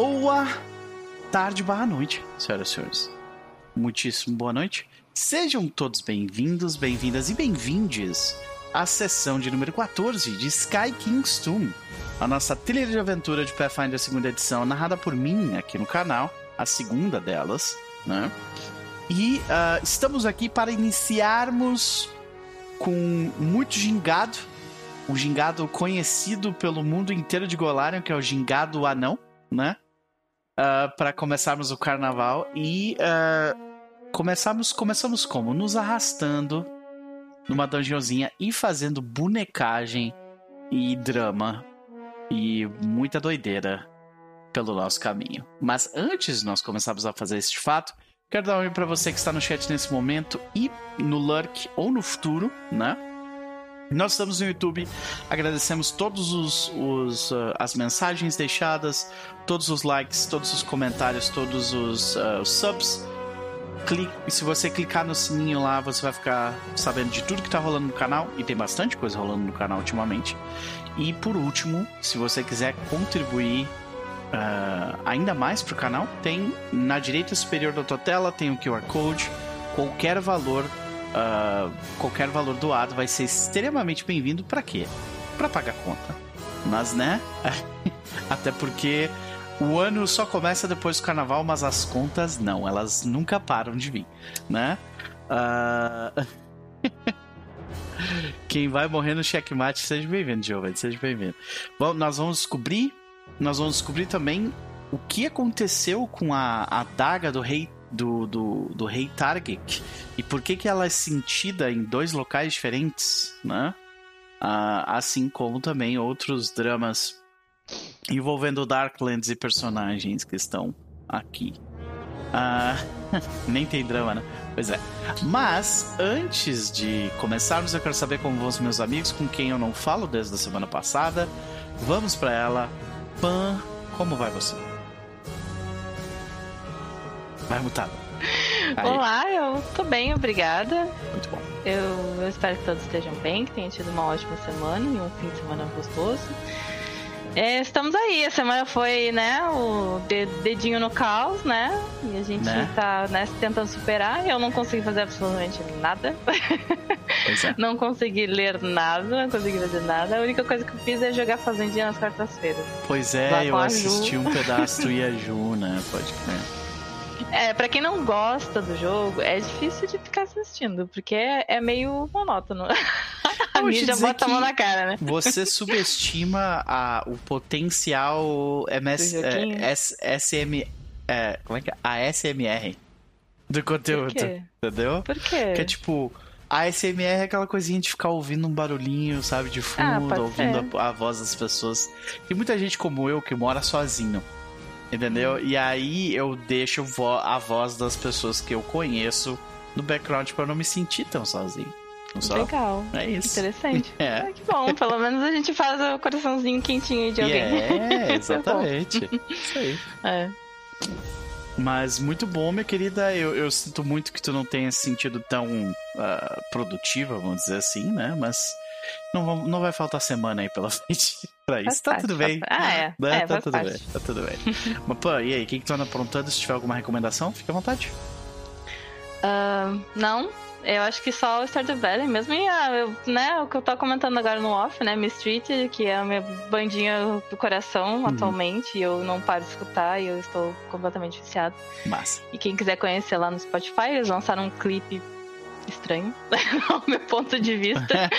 Boa tarde barra noite, senhoras e senhores. Muitíssimo boa noite. Sejam todos bem-vindos, bem-vindas e bem-vindes à sessão de número 14 de Sky King's Tomb, a nossa trilha de aventura de Pathfinder segunda edição, narrada por mim aqui no canal, a segunda delas, né? E uh, estamos aqui para iniciarmos com muito gingado, o gingado conhecido pelo mundo inteiro de Golarion, que é o gingado anão, né? Uh, para começarmos o carnaval e uh, começamos, começamos como? Nos arrastando numa dungeonzinha e fazendo bonecagem e drama e muita doideira pelo nosso caminho. Mas antes de nós começarmos a fazer este fato, quero dar um oi para você que está no chat nesse momento e no Lurk ou no futuro, né? Nós estamos no YouTube, agradecemos todos os, os uh, as mensagens deixadas, todos os likes, todos os comentários, todos os, uh, os subs. Clique, e se você clicar no sininho lá, você vai ficar sabendo de tudo que está rolando no canal, e tem bastante coisa rolando no canal ultimamente. E por último, se você quiser contribuir uh, ainda mais para o canal, tem na direita superior da tua tela tem o QR Code, qualquer valor uh, qualquer valor doado vai ser extremamente bem-vindo para quê? Para pagar conta. Mas, né? Até porque o ano só começa depois do carnaval, mas as contas não, elas nunca param de vir, né? Uh... Quem vai morrer no checkmate, seja bem-vindo, Giovanni, seja bem-vindo. Bom, nós vamos descobrir, nós vamos descobrir também o que aconteceu com a adaga do rei do, do, do rei Targic e por que, que ela é sentida em dois locais diferentes, né? Ah, assim como também outros dramas envolvendo Darklands e personagens que estão aqui. Ah, nem tem drama, né? Pois é. Mas, antes de começarmos, eu quero saber como vão os meus amigos, com quem eu não falo desde a semana passada. Vamos para ela. Pan, como vai você? Vai mutado. Olá, eu tô bem, obrigada. Muito bom. Eu, eu, espero que todos estejam bem, que tenham tido uma ótima semana e um fim de semana gostoso. É, estamos aí, a semana foi, né, o dedinho no caos, né? E a gente né? tá né, tentando superar. Eu não consegui fazer absolutamente nada. É. não consegui ler nada, não consegui fazer nada. A única coisa que eu fiz é jogar Fazendinha nas quartas-feiras. Pois é, eu assisti um pedaço do Yaju, né? Pode crer. É, pra quem não gosta do jogo, é difícil de ficar assistindo, porque é, é meio monótono. a mídia bota a mão na cara, né? Você subestima a, o potencial MS, é, S, SM. É, como é que é? A SMR do conteúdo. Entendeu? Por quê? Que é tipo. A SMR é aquela coisinha de ficar ouvindo um barulhinho, sabe, de fundo, ah, ouvindo a, a, voz das pessoas. Tem muita gente como eu que mora sozinho. Entendeu? E aí eu deixo a voz das pessoas que eu conheço no background para não me sentir tão sozinho. Só? Legal. É isso. Interessante. É. Ah, que bom. Pelo menos a gente faz o coraçãozinho quentinho de alguém. É, exatamente. isso aí. É. Mas muito bom, minha querida. Eu, eu sinto muito que tu não tenha se sentido tão uh, produtiva, vamos dizer assim, né? Mas não, não vai faltar semana aí pela frente pra isso. Faz tá parte, tudo bem. Ah, é. Né? é tá tudo parte. bem, tá tudo bem. Mas, pô, e aí, o que, que tu anda aprontando? Se tiver alguma recomendação, fica à vontade. Uh, não, eu acho que só o Stardew Valley mesmo. E eu, né, o que eu tô comentando agora no off, né? Miss Street, que é a minha bandinha do coração uhum. atualmente. E eu não paro de escutar e eu estou completamente viciado. Massa. E quem quiser conhecer lá no Spotify, eles lançaram um clipe estranho, ao meu ponto de vista,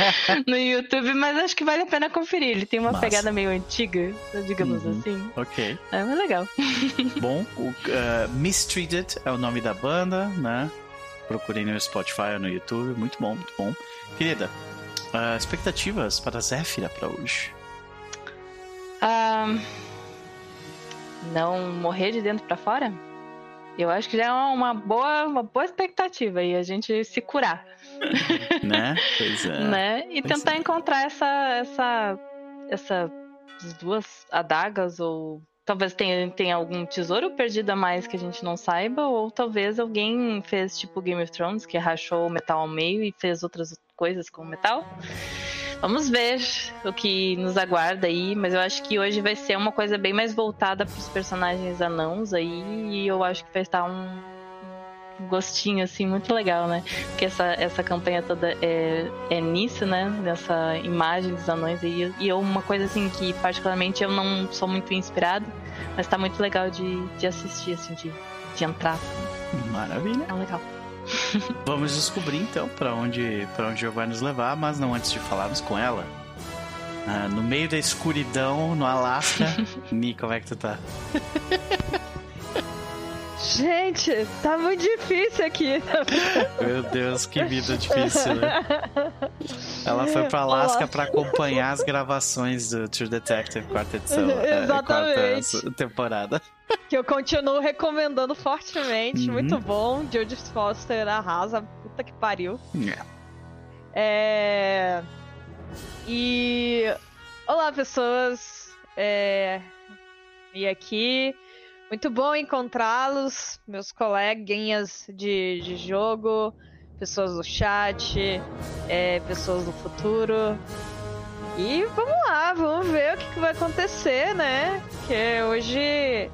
no YouTube, mas acho que vale a pena conferir. Ele tem uma Massa. pegada meio antiga, digamos uhum. assim. Ok. É muito legal. Bom, o uh, Mistreated é o nome da banda, né? Procurei no Spotify ou no YouTube. Muito bom, muito bom. Querida, uh, expectativas para Zéfira para hoje? Um, não morrer de dentro para fora? Eu acho que já é uma boa, uma boa expectativa e a gente se curar. né? Pois é. Né? E pois tentar é. encontrar essa, essa, essa duas adagas ou talvez tenha, tenha algum tesouro perdido a mais que a gente não saiba, ou talvez alguém fez tipo Game of Thrones, que rachou o metal ao meio e fez outras coisas com o metal. Vamos ver o que nos aguarda aí, mas eu acho que hoje vai ser uma coisa bem mais voltada para os personagens anãos aí, e eu acho que vai estar um gostinho assim muito legal, né? Porque essa, essa campanha toda é, é nisso, né? Nessa imagem dos anões aí. E eu, uma coisa assim que particularmente eu não sou muito inspirado, mas tá muito legal de, de assistir, assim, de, de entrar. Maravilha. É legal. Vamos descobrir então para onde para onde vai nos levar, mas não antes de falarmos com ela. Ah, no meio da escuridão, no Alasca. Ni, como é que tu tá? Gente, tá muito difícil aqui. Meu Deus, que vida difícil, né? Ela foi pra Alaska para acompanhar as gravações do True Detective quarta edição. É, Exatamente. Quarta temporada. Que eu continuo recomendando fortemente. Uhum. Muito bom. Jodie Foster arrasa. Puta que pariu. Yeah. É. E. Olá, pessoas. É... E aqui. Muito bom encontrá-los, meus coleguinhas de, de jogo, pessoas do chat, é, pessoas do futuro. E vamos lá, vamos ver o que, que vai acontecer, né? Que hoje,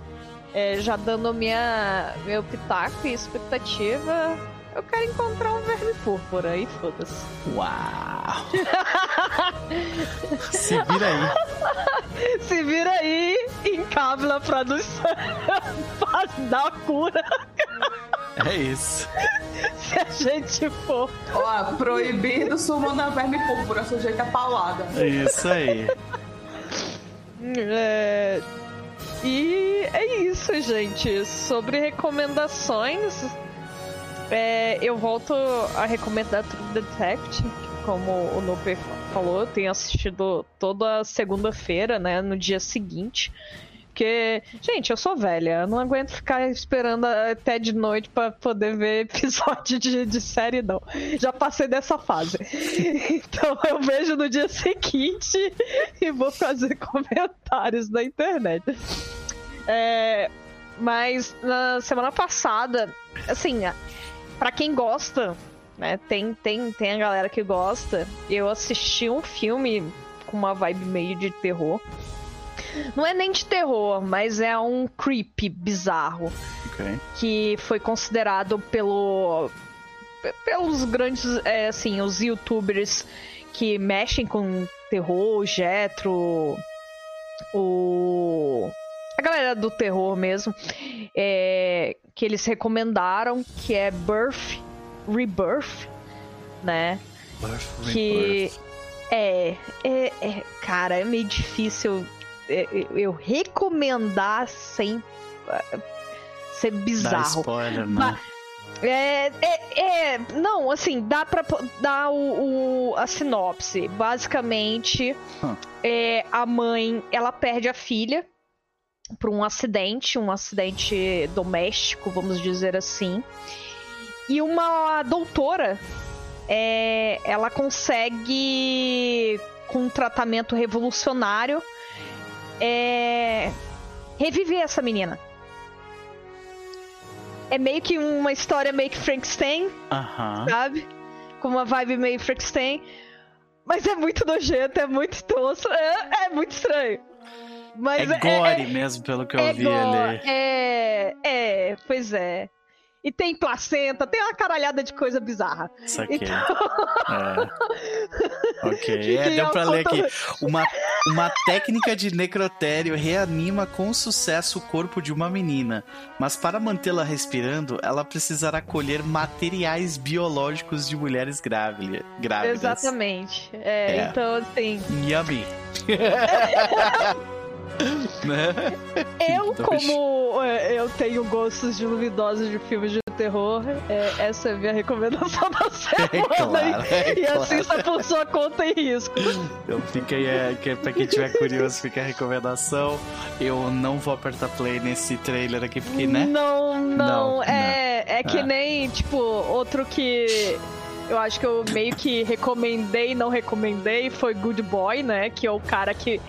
é, já dando minha, meu pitaco e expectativa, eu quero encontrar um verme púrpura e foda-se. Uau! Se vira aí. Se vira aí, encabla pra nos dar a cura. É isso. Se a gente for. Ó, proibido sumando verme púrpura, sujeita a paulada. É isso aí. É... E é isso, gente. Sobre recomendações, é, eu volto a recomendar True Detective, como o Noper falou, eu tenho assistido toda segunda-feira, né, no dia seguinte. Porque, gente, eu sou velha, eu não aguento ficar esperando até de noite para poder ver episódio de, de série, não. Já passei dessa fase. Então eu vejo no dia seguinte e vou fazer comentários na internet. É, mas na semana passada, assim, para quem gosta, né? Tem, tem, tem a galera que gosta. Eu assisti um filme com uma vibe meio de terror. Não é nem de terror, mas é um creepy bizarro. Okay. Que foi considerado pelo pelos grandes, é, assim, os youtubers que mexem com terror, o Jetro, o a galera do terror mesmo, é, que eles recomendaram, que é Birth Rebirth, né? Birth, que é, é, é, cara, é meio difícil eu, é, eu recomendar sem é, ser bizarro. Dá spoiler, né? É, é, é, não, assim, dá pra dar o, o a sinopse. Basicamente, huh. é, a mãe, ela perde a filha por um acidente, um acidente doméstico, vamos dizer assim. E uma doutora, é, ela consegue, com um tratamento revolucionário, é, reviver essa menina. É meio que uma história meio que Frankenstein, uh -huh. sabe? Com uma vibe meio Frankenstein. Mas é muito nojento, é muito tosco, é, é muito estranho. Mas é, é gore é, mesmo, pelo que eu é vi ali. É, é, pois é. E tem placenta, tem uma caralhada de coisa bizarra. Saquei. Então... É. ok. É, deu pra ler aqui. Uma, uma técnica de necrotério reanima com sucesso o corpo de uma menina. Mas para mantê-la respirando, ela precisará colher materiais biológicos de mulheres grávidas. Exatamente. É, é. Então, assim. Yummy. né? Eu, como é, eu tenho gostos de luminosos de filmes de terror, é, essa é a minha recomendação da semana. É claro, é e claro. assista por sua conta e risco. Fica aí, é, que, pra quem tiver curioso, fica a recomendação. Eu não vou apertar play nesse trailer aqui, porque, né? Não, não. não é, não. é que ah. nem, tipo, outro que eu acho que eu meio que recomendei, não recomendei, foi Good Boy, né? Que é o cara que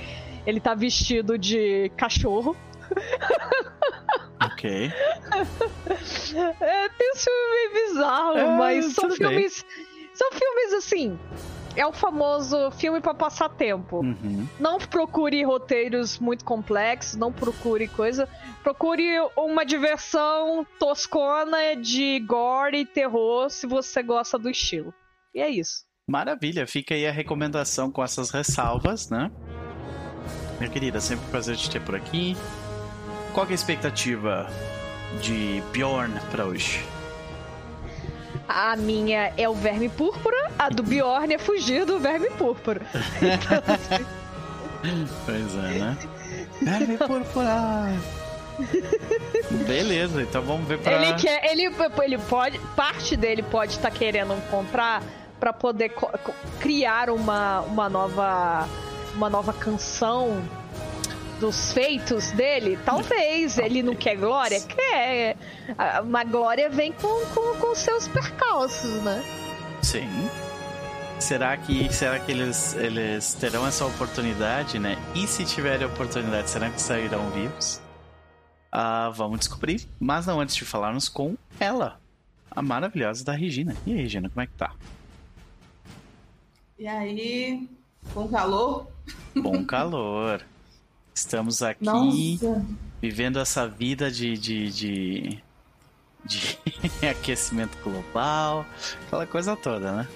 ele tá vestido de cachorro. Ok. É, tem um filme meio bizarro, é, mas são filmes. Bem. São filmes assim. é o famoso filme para passar tempo. Uhum. Não procure roteiros muito complexos, não procure coisa. Procure uma diversão toscona de gore e terror se você gosta do estilo. E é isso. Maravilha, fica aí a recomendação com essas ressalvas, né? Minha querida, sempre um prazer te ter por aqui. Qual é a expectativa de Bjorn pra hoje? A minha é o verme púrpura, a do Bjorn é fugir do verme púrpura. Pois é, né? Verme púrpura! Beleza, então vamos ver pra... Ele quer, ele, ele pode, parte dele pode estar querendo encontrar para poder criar uma, uma nova uma nova canção dos feitos dele. Talvez ele não quer glória, quer. A- Uma glória vem com, com, com seus percalços, né? Sim. Será que, será que eles, eles terão essa oportunidade, né? E se tiverem oportunidade, será que sairão vivos? Ah, vamos descobrir. Mas não antes de falarmos com ela, a maravilhosa da Regina. E aí, Regina, como é que tá? E aí, com calor? Bom calor. Estamos aqui Nossa. vivendo essa vida de, de, de, de aquecimento global, aquela coisa toda, né?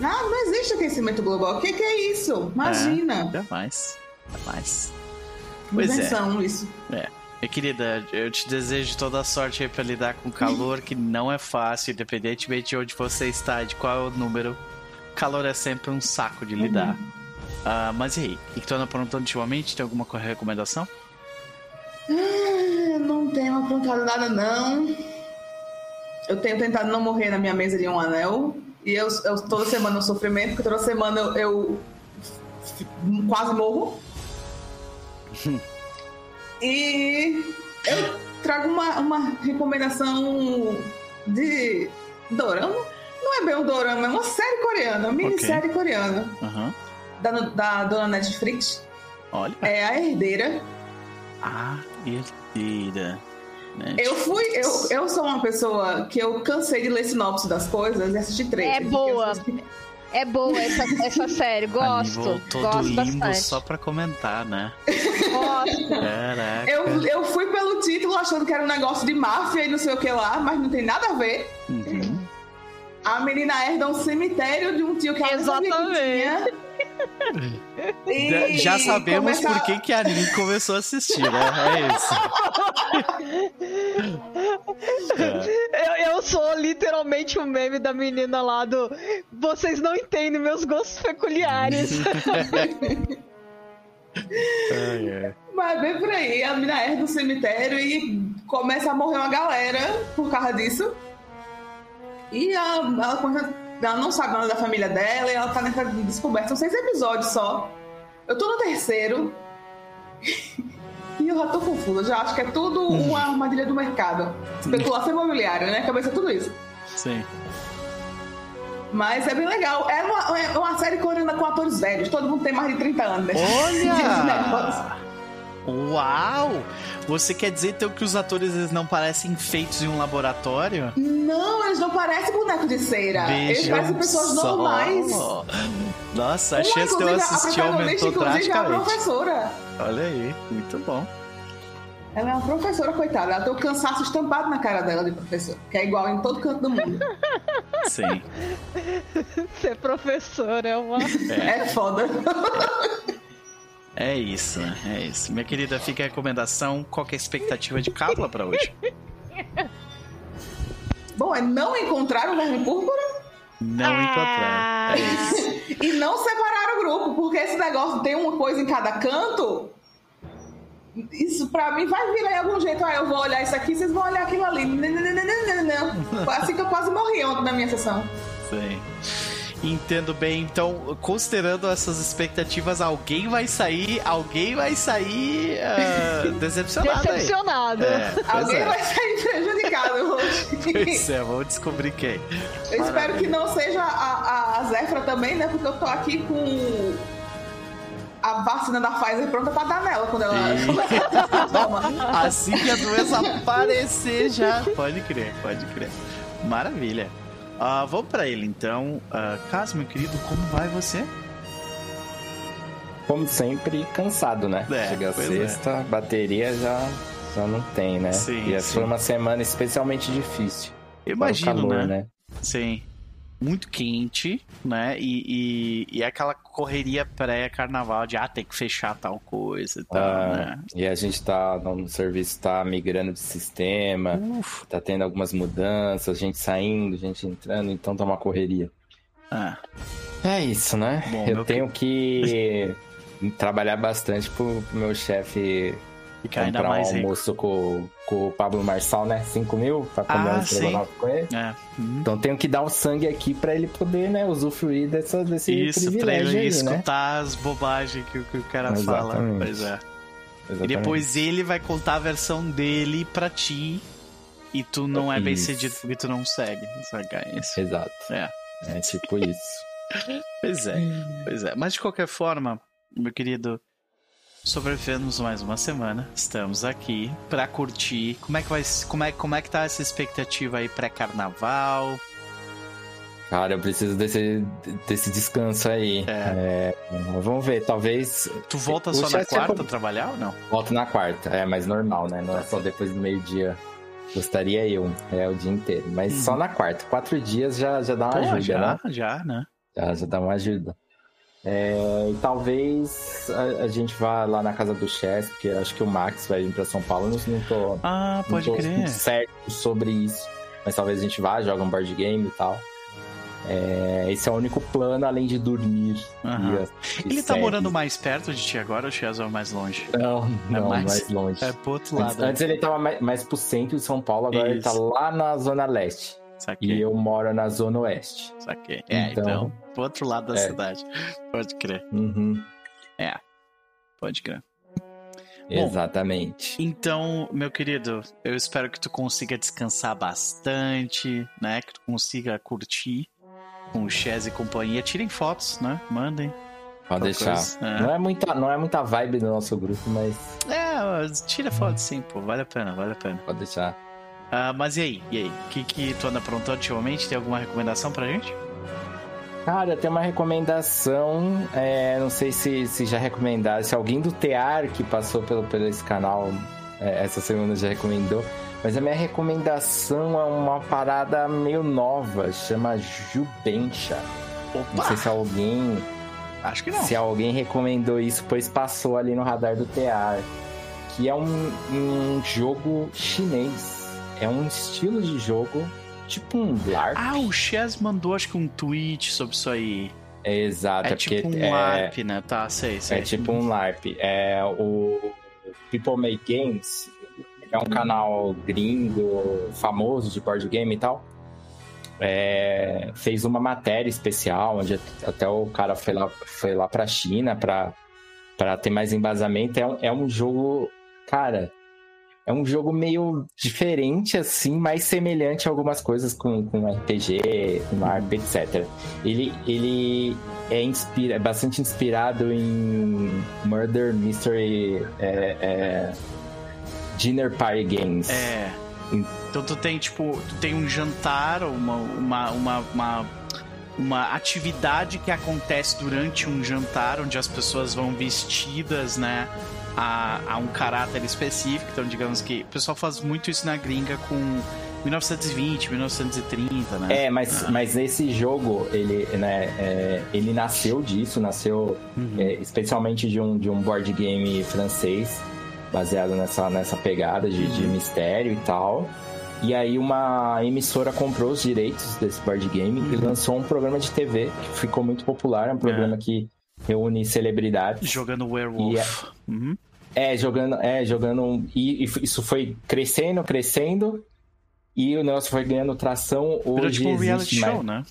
Não, não existe aquecimento global. O que, que é isso? Imagina. Jamais. Jamais. Pois é. Invenção, isso. Minha querida, eu te desejo toda a sorte aí pra lidar com calor, que não é fácil, independentemente de onde você está, de qual é o número. Calor é sempre um saco de lidar. Ah, mas e aí? O que tu anda aprontando ultimamente? Tem alguma co- recomendação? Ah, Não tenho aprontado nada, não. Eu tenho tentado não morrer na minha mesa de um anel. E eu, eu toda semana eu sofrimento, porque toda semana eu, eu quase morro. e eu trago uma, uma recomendação de dorama. Não é bem um dorama, é uma série coreana, uma minissérie coreana. Aham. Da, da dona Netflix. Olha. É a herdeira. A herdeira. Né? Eu fui, eu, eu sou uma pessoa que eu cansei de ler sinopse das coisas e assistir trailer. É boa. assisti- É boa essa, essa série, A gosto. voltou Gosto do limbo bastante. só pra comentar, né? Gosto. Caraca. Eu, eu fui pelo título achando que era um negócio de máfia e não sei o que lá, mas não tem nada a ver. Uhum. A menina herda um cemitério de um tio que ela Exatamente. E Já sabemos começa- por que, que a Aline começou a assistir, né? É isso. É. Eu, eu sou literalmente o meme da menina lá do. Vocês não entendem meus gostos peculiares. Ai. Mas bem por aí, a menina herda um cemitério e começa a morrer uma galera por causa disso. E ela, ela, ela não sabe nada da família dela e ela tá nessa descoberta. São seis episódios só. Eu tô no terceiro. e eu já tô confusa. Eu já acho que é tudo uma armadilha do mercado. Especulação imobiliária, né? Cabeça tudo isso. Sim. Mas é bem legal. É uma, é uma série coreana com atores velhos. Todo mundo tem mais de 30 anos. né? Olha! Uau! Você quer dizer então que os atores eles não parecem feitos em um laboratório? Não, eles não parecem boneco de cera. eles Vejam parecem pessoas só. normais. Nossa, a Uma, chance de eu a assistir protagonista, aumentou inclusive, é a drasticamente. professora. Olha aí, muito bom. Ela é uma professora, coitada. Ela tem o cansaço estampado na cara dela de professor. Que é igual em todo canto do mundo. Sim. Ser professor é uma. é foda. É isso, é isso. Minha querida, fica a recomendação. Qual que é a expectativa de cábula pra hoje? Bom, é não encontrar o verme púrpura Não encontrar. É isso. e não separar o grupo. Porque esse negócio de ter uma coisa em cada canto... Isso pra mim vai virar em algum jeito. Ah, eu vou olhar isso aqui, vocês vão olhar aquilo ali. Não, não. Foi assim que eu quase morri ontem na minha sessão. Sim. Entendo bem. Então, considerando essas expectativas, alguém vai sair, alguém vai sair ah, decepcionado. Decepcionado. É, Alguém é. vai sair prejudicado hoje. Pois é, vamos descobrir quem. Eu espero que não seja a, a, a Zefra também, né? Porque eu tô aqui com a vacina da Pfizer pronta pra dar nela quando ela. Assim que a doença aparecer já. Pode crer, pode crer. Maravilha. Uh, vamos pra ele então. Uh, Caso, meu querido, como vai você? Como sempre, cansado, né? É, Chega a pois sexta, é. bateria já, já não tem, né? Sim, e essa sim. foi uma semana especialmente difícil. Para o imagino, calor, né? Sim. Muito quente, né? E, e, e aquela correria pré-carnaval de ah, tem que fechar tal coisa e tal, Ah, né? E a gente tá no serviço, tá migrando de sistema, Uf. tá tendo algumas mudanças, gente saindo, gente entrando, então tá uma correria. Ah, É isso, né? Bom, eu tenho que trabalhar bastante pro meu chefe fica ainda comprar um mais rico. almoço com, com o Pablo Marçal, né? 5 mil pra comer Ah, um estrogonofe com ele. É. Uhum. Então tenho que dar o sangue aqui pra ele poder, né, usufruir dessa, desse Isso, pra privilégio ele aí, né? escutar as bobagens que, o- que o cara fala. Exatamente. Pois é. E Exatamente. depois ele vai contar a versão dele pra ti. E tu não é bem cedido porque tu não segue. É Isso. Exato. É. É tipo isso. Pois é. Pois é. Mas de qualquer forma, meu querido, sobrevivemos mais uma semana. Estamos aqui pra curtir. Como é que vai, como é, como é que tá essa expectativa aí pré-carnaval? Cara, eu preciso desse, desse descanso aí. É, vamos ver, talvez Tu volta só na é quarta bom. a trabalhar ou não? volte na quarta. É mais normal, né? Não é só depois do meio-dia. Gostaria eu, é o dia inteiro. Mas Uhum. só na quarta. Quatro dias já, já dá uma Pô, ajuda, já, né? já, né? Já, já dá uma ajuda. É, e talvez a, a gente vá lá na casa do Chess, porque acho que o Max vai vir pra São Paulo. Eu não, tô, Ah, pode não tô crer. certo sobre isso. Mas talvez a gente vá, joga um board game e tal. É, esse é o único plano, além de dormir. Assistir Ele tá séries. morando mais perto de ti agora ou o Chaz é mais longe? Não, não, mais- mais, longe. É pro outro Antes, lado. antes ele tava mais, mais pro centro de São Paulo, agora ele tá Isso. lá na Zona Leste. Saquei, E eu moro na Zona Oeste. saquei. É, então, Então- pro outro lado da É. cidade. Pode crer, Uhum, pode crer. exatamente. Então, meu querido, eu espero que tu consiga descansar bastante, né? Que tu consiga curtir com o Chaz e companhia. Tirem fotos, né? Mandem. Pode deixar. É. Não, é muita, não é muita vibe do nosso grupo, mas É, tira foto sim, pô. Vale a pena, vale a pena. pode deixar. Ah, mas e aí? E aí? O que, que tu anda aprontando ultimamente? Tem alguma recomendação pra gente? Cara, tem uma recomendação. é, não sei se, se já recomendaram. Se alguém do Tear que passou pelo, pelo esse canal é, essa semana já recomendou. Mas a minha recomendação é uma parada meio nova, chama Jubencha. Não sei se alguém, Acho que não. se alguém recomendou isso, pois passou ali no radar do Tear. Que é um, um jogo chinês. É um estilo de jogo tipo um LARP. Ah, o Chaz mandou acho que um tweet sobre isso aí. É exato, É, é, tipo um é, LARP, né? Tá, sei, sei. É tipo um LARP. É o People Make Games, que é um canal gringo famoso de board game e tal. é, fez uma matéria especial, onde até o cara foi lá, foi lá pra China pra, pra ter mais embasamento. É um, é um jogo, cara, é um jogo meio diferente, assim, mais semelhante a algumas coisas com, com RPG, com LARP, etc. Ele, ele é, inspira, é bastante inspirado em Murder Mystery é, é, Dinner Party Games. É. Então tu tem, tipo, tu tem um jantar, uma, uma, uma, uma, uma atividade que acontece durante um jantar, onde as pessoas vão vestidas, né? A, a um caráter específico. Então, digamos que o pessoal faz muito isso na gringa com 1920, 1930, né? É, mas, Ah. mas esse jogo, ele, né, é, ele nasceu disso, nasceu Uhum. é, especialmente de um, de um board game francês, baseado nessa, nessa pegada de, de Uhum. mistério e tal. E aí uma emissora comprou os direitos desse board game e Uhum. lançou um programa de TV que ficou muito popular, é um programa que reúne celebridades. Jogando Werewolf. Uhum. É, jogando, é, jogando. E, e isso foi crescendo, crescendo. E o negócio foi ganhando tração. Virou Hoje tipo um reality mais- show, né?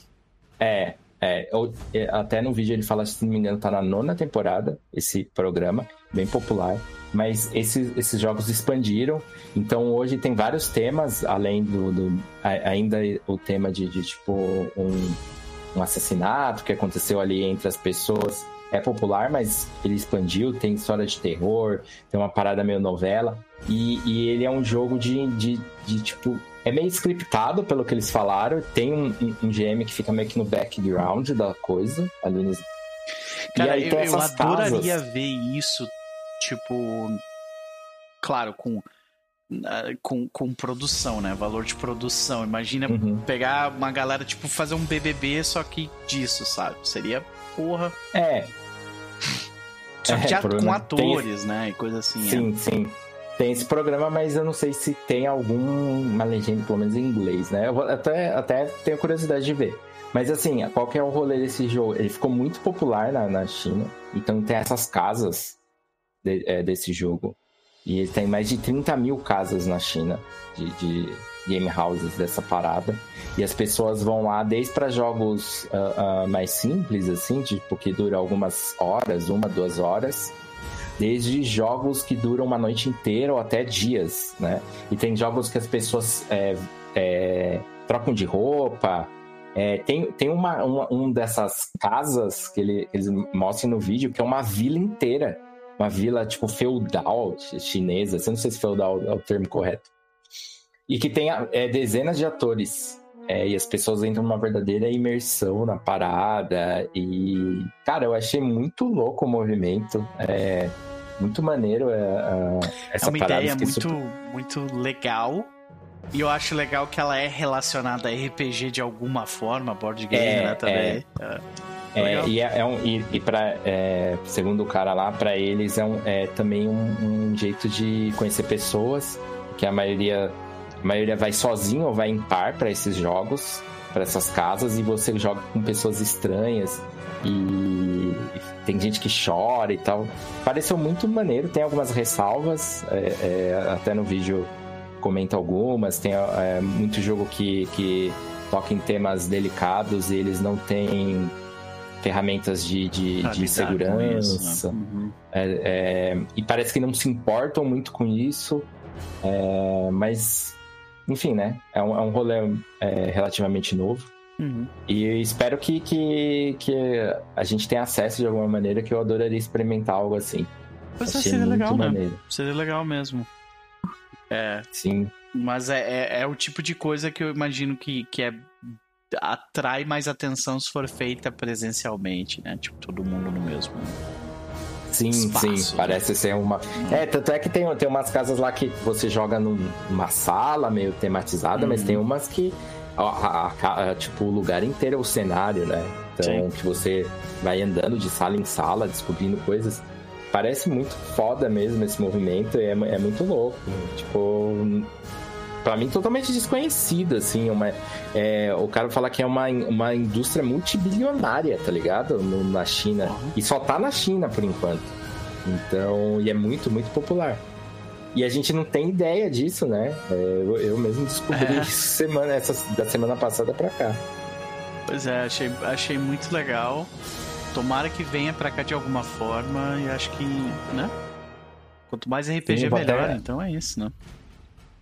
É, é, é, Até no vídeo ele fala, se não me engano, tá na nona temporada, esse programa, bem popular. Mas esses, esses jogos expandiram. Então hoje tem vários temas, além do. do- ainda o tema de, de, tipo um, um assassinato que aconteceu ali entre as pessoas é popular, mas ele expandiu, tem história de terror, tem uma parada meio novela. E, e ele é um jogo de, de, de, tipo. É meio scriptado, pelo que eles falaram. Tem um, um, um GM que fica meio que no background da coisa, ali nos. Cara, eu, eu adoraria casas. ver isso, tipo. Claro, com com, com produção, né? Valor de produção. Imagina uhum. pegar uma galera, tipo, fazer um BBB só que disso, sabe? Seria porra. É. Só que é, já com atores, tem... né? E coisa assim. Sim, é. sim. Tem esse programa, mas eu não sei se tem alguma legenda, pelo menos em inglês, né? Eu até, até tenho curiosidade de ver. Mas assim, qual que é o rolê desse jogo? Ele ficou muito popular na, na China. Então tem essas casas de, é, desse jogo. E ele tem mais de 30 mil casas na China de, de game houses dessa parada. E as pessoas vão lá desde para jogos uh, uh, mais simples, assim, tipo, que dura algumas horas, uma, duas horas, desde jogos que duram uma noite inteira ou até dias, né? E tem jogos que as pessoas é, é, trocam de roupa. É, tem tem uma, uma um dessas casas que ele, eles mostram no vídeo que é uma vila inteira uma vila tipo feudal chinesa, eu não sei se feudal é o termo correto, e que tem é, dezenas de atores. É, e as pessoas entram numa verdadeira imersão na parada. E, cara, eu achei muito louco o movimento. É muito maneiro é, é, essa é uma parada. ideia muito, super... muito legal. E eu acho legal que ela é relacionada a RPG de alguma forma, board game, é, né? Também. É. é. É, e, é, é, um, e, e para é, segundo o cara lá, para eles é, um, é também um, um, jeito de conhecer pessoas, que a maioria, a maioria vai sozinho ou vai em par para esses jogos, para essas casas, e você joga com pessoas estranhas e, tem gente que chora e tal. Pareceu muito maneiro, tem algumas ressalvas, é, é, até no vídeo comenta algumas, tem é, muito jogo que, que toca em temas delicados e eles não têm ferramentas de, de, de segurança. Isso, né? uhum. é, é, e parece que não se importam muito com isso. É, mas, enfim, né? É um, é um rolê é, relativamente novo. Uhum. E espero que, que, que a gente tenha acesso de alguma maneira, que eu adoraria experimentar algo assim. Pois é, seria legal, né? Seria legal mesmo. É. Sim. Mas é, é, é, o tipo de coisa que eu imagino que, que é atrai mais atenção se for feita presencialmente, né? Tipo, todo mundo no mesmo. Sim, espaço, sim, né? parece ser uma. Hum. É, tanto é que tem, tem umas casas lá que você joga numa sala meio tematizada, mas tem uhum. umas que. A, a, a, tipo, o lugar inteiro é o cenário, né? Então, sim. que você vai andando de sala em sala, descobrindo coisas. Parece muito foda mesmo esse movimento e é, é muito louco. Tipo, para mim totalmente desconhecida, assim. Uma, é, o cara fala que é uma, uma indústria multibilionária, tá ligado? No, na China. Uhum. E só tá na China por enquanto. Então, e é muito, muito popular. E a gente não tem ideia disso, né? É, eu, eu, mesmo descobri é. isso semana, essa, da semana passada pra cá. Pois é, achei, achei muito legal. Tomara que venha pra cá de alguma forma e acho que, né? Quanto mais RPG, Sim, melhor. Até... Então é isso, né?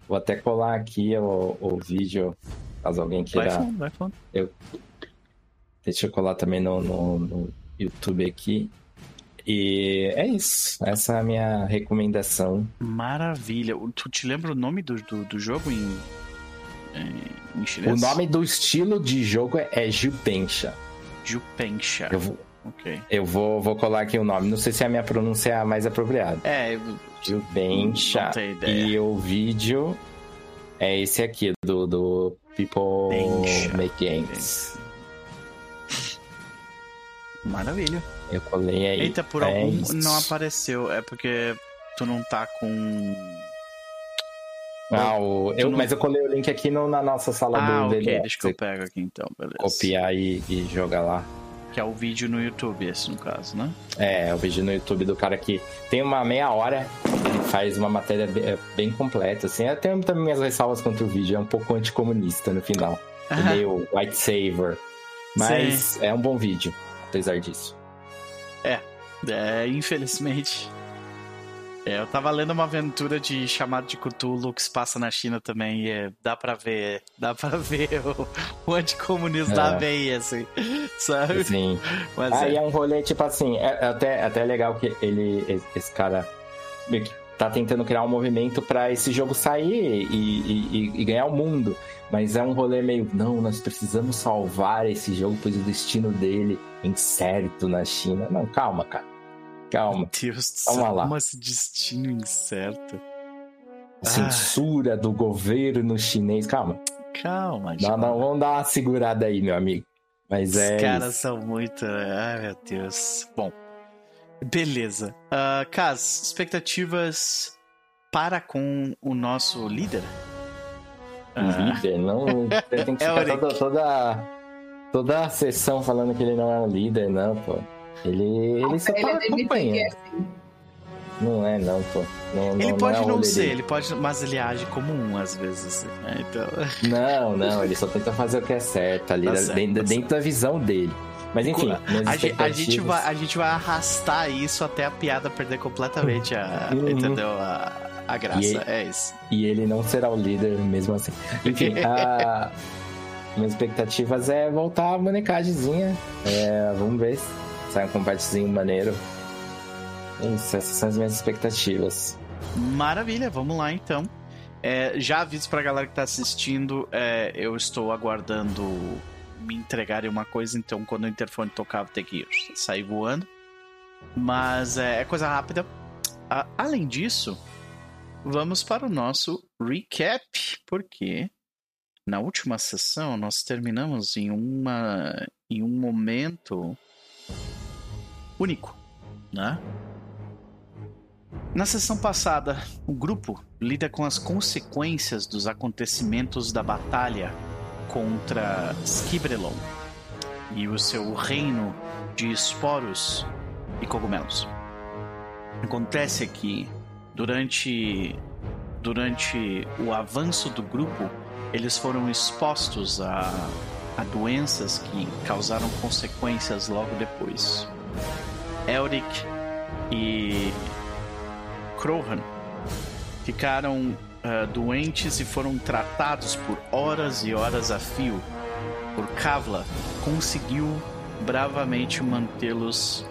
Vou até colar aqui o, o vídeo, caso alguém queira. Vai fundo, vai fundo. Eu... Deixa eu colar também no, no, no YouTube aqui. E é isso. Essa é a minha recomendação. Maravilha. Tu te lembra o nome do, do, do jogo em, em, chinês? O nome do estilo de jogo é Jupensha. Jupensha. Eu vou, okay. eu vou, vou colar aqui o nome. Não sei se a minha pronúncia é a mais apropriada. É, Bencha. E o vídeo é esse aqui, do, do People Bencha. Make Games. Maravilha. Eu colei aí. Eita, por é algum isso. não apareceu. É porque tu não tá com. Ah, o... eu, não... Mas eu colei o link aqui no, na nossa sala ah, do ok, deixa que eu pego aqui então, beleza. Copiar e, e jogar lá. Que é o vídeo no YouTube, esse no caso, né? É, o vídeo no YouTube do cara que tem uma meia hora, ele faz uma matéria bem, bem completa, assim. Eu tenho também minhas ressalvas contra o vídeo, é um pouco anticomunista no final. É meio white saver. Mas Sim. é um bom vídeo, apesar disso. É, é infelizmente. É, eu tava lendo uma aventura de chamado de Cthulhu que se passa na China também e é, dá pra ver, dá pra ver o, o anticomunismo É. da veia, assim, sabe? Sim. Mas Aí é, é um rolê, tipo assim, é é até, até legal que ele, esse- cara tá tentando criar um movimento pra esse jogo sair e, e- e- e ganhar o mundo. Mas é um rolê meio, não, nós precisamos salvar esse jogo, pois o destino dele é incerto na China. Não, calma, cara. Calma. Meu Deus do Calma céu, lá. como esse destino incerto. Ah. Censura do governo chinês. Calma. Calma, dá- vamos dar uma segurada aí, meu amigo. Mas Os é. caras isso. são muito. Ai, meu Deus. Bom, beleza. Uh, Kaz, expectativas para com o nosso líder? Ah, líder, não. Você tem que É ficar toda, toda, toda a sessão falando que ele não é um líder, não, pô. Ele, ele só Ele tá é demitido, acompanhando. é assim. Não é, não, pô. Não, ele não, pode não, é não ser, dele. ele pode, mas ele age como um às vezes. assim, né? Então, Não, não, ele só tenta fazer o que é certo ali, Tá da- certo, dentro, tá dentro da visão dele. Mas enfim, a, gente, a, gente vai, a gente vai arrastar isso até a piada perder completamente a, Uhum. entendeu? A, a graça. E- É isso. E ele não será o líder mesmo assim. Enfim, a... minhas expectativas é voltar a bonecagemzinha. É, vamos ver se sai um combatezinho maneiro. Isso, essas são as minhas expectativas. Maravilha, vamos lá então. É, já aviso pra galera que tá assistindo, é, eu estou aguardando me entregarem uma coisa, então quando o interfone tocar, vou ter que sair voando. Mas é, é coisa rápida. A- além disso, vamos para o nosso recap, porque na última sessão nós terminamos em uma em um momento único, né? Na sessão passada, o grupo lida com as consequências dos acontecimentos da batalha contra Skibrelon e o seu reino de esporos e cogumelos. Acontece que durante durante o avanço do grupo, eles foram expostos a, a doenças que causaram consequências logo depois. Elric e Crohan ficaram ah, doentes e foram tratados por horas e horas a fio. Por Kavla conseguiu bravamente mantê-los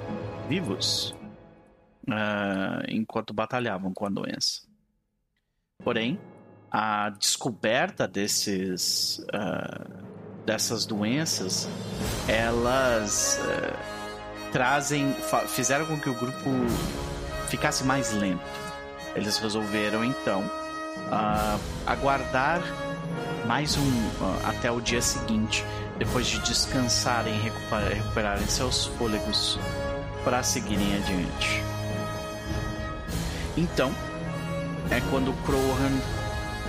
vivos ah, enquanto batalhavam com a doença. Porém, a descoberta desses ah, dessas doenças, elas trazem, fizeram com que o grupo ficasse mais lento. Eles resolveram então ah, aguardar mais um ah, até o dia seguinte, depois de descansarem e recuperar- recuperarem seus fôlegos para seguirem adiante. Então, é quando o Crohan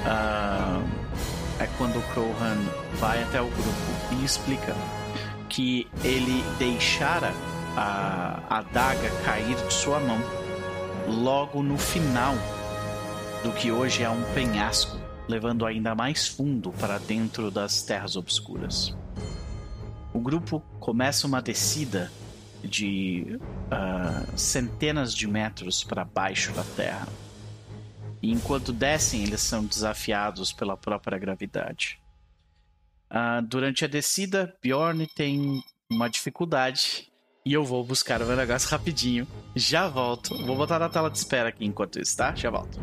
ah, é quando o Crohan vai até o grupo e explica que ele deixara a adaga cair de sua mão logo no final do que hoje é um penhasco, levando ainda mais fundo para dentro das terras obscuras. O grupo começa uma descida de ah, centenas de metros para baixo da terra. E enquanto descem, eles são desafiados pela própria gravidade. Ah, durante a descida, Bjorn tem uma dificuldade. E eu vou buscar o meu negócio rapidinho. Já volto. Vou botar na tela de espera aqui enquanto isso, tá? Já volto.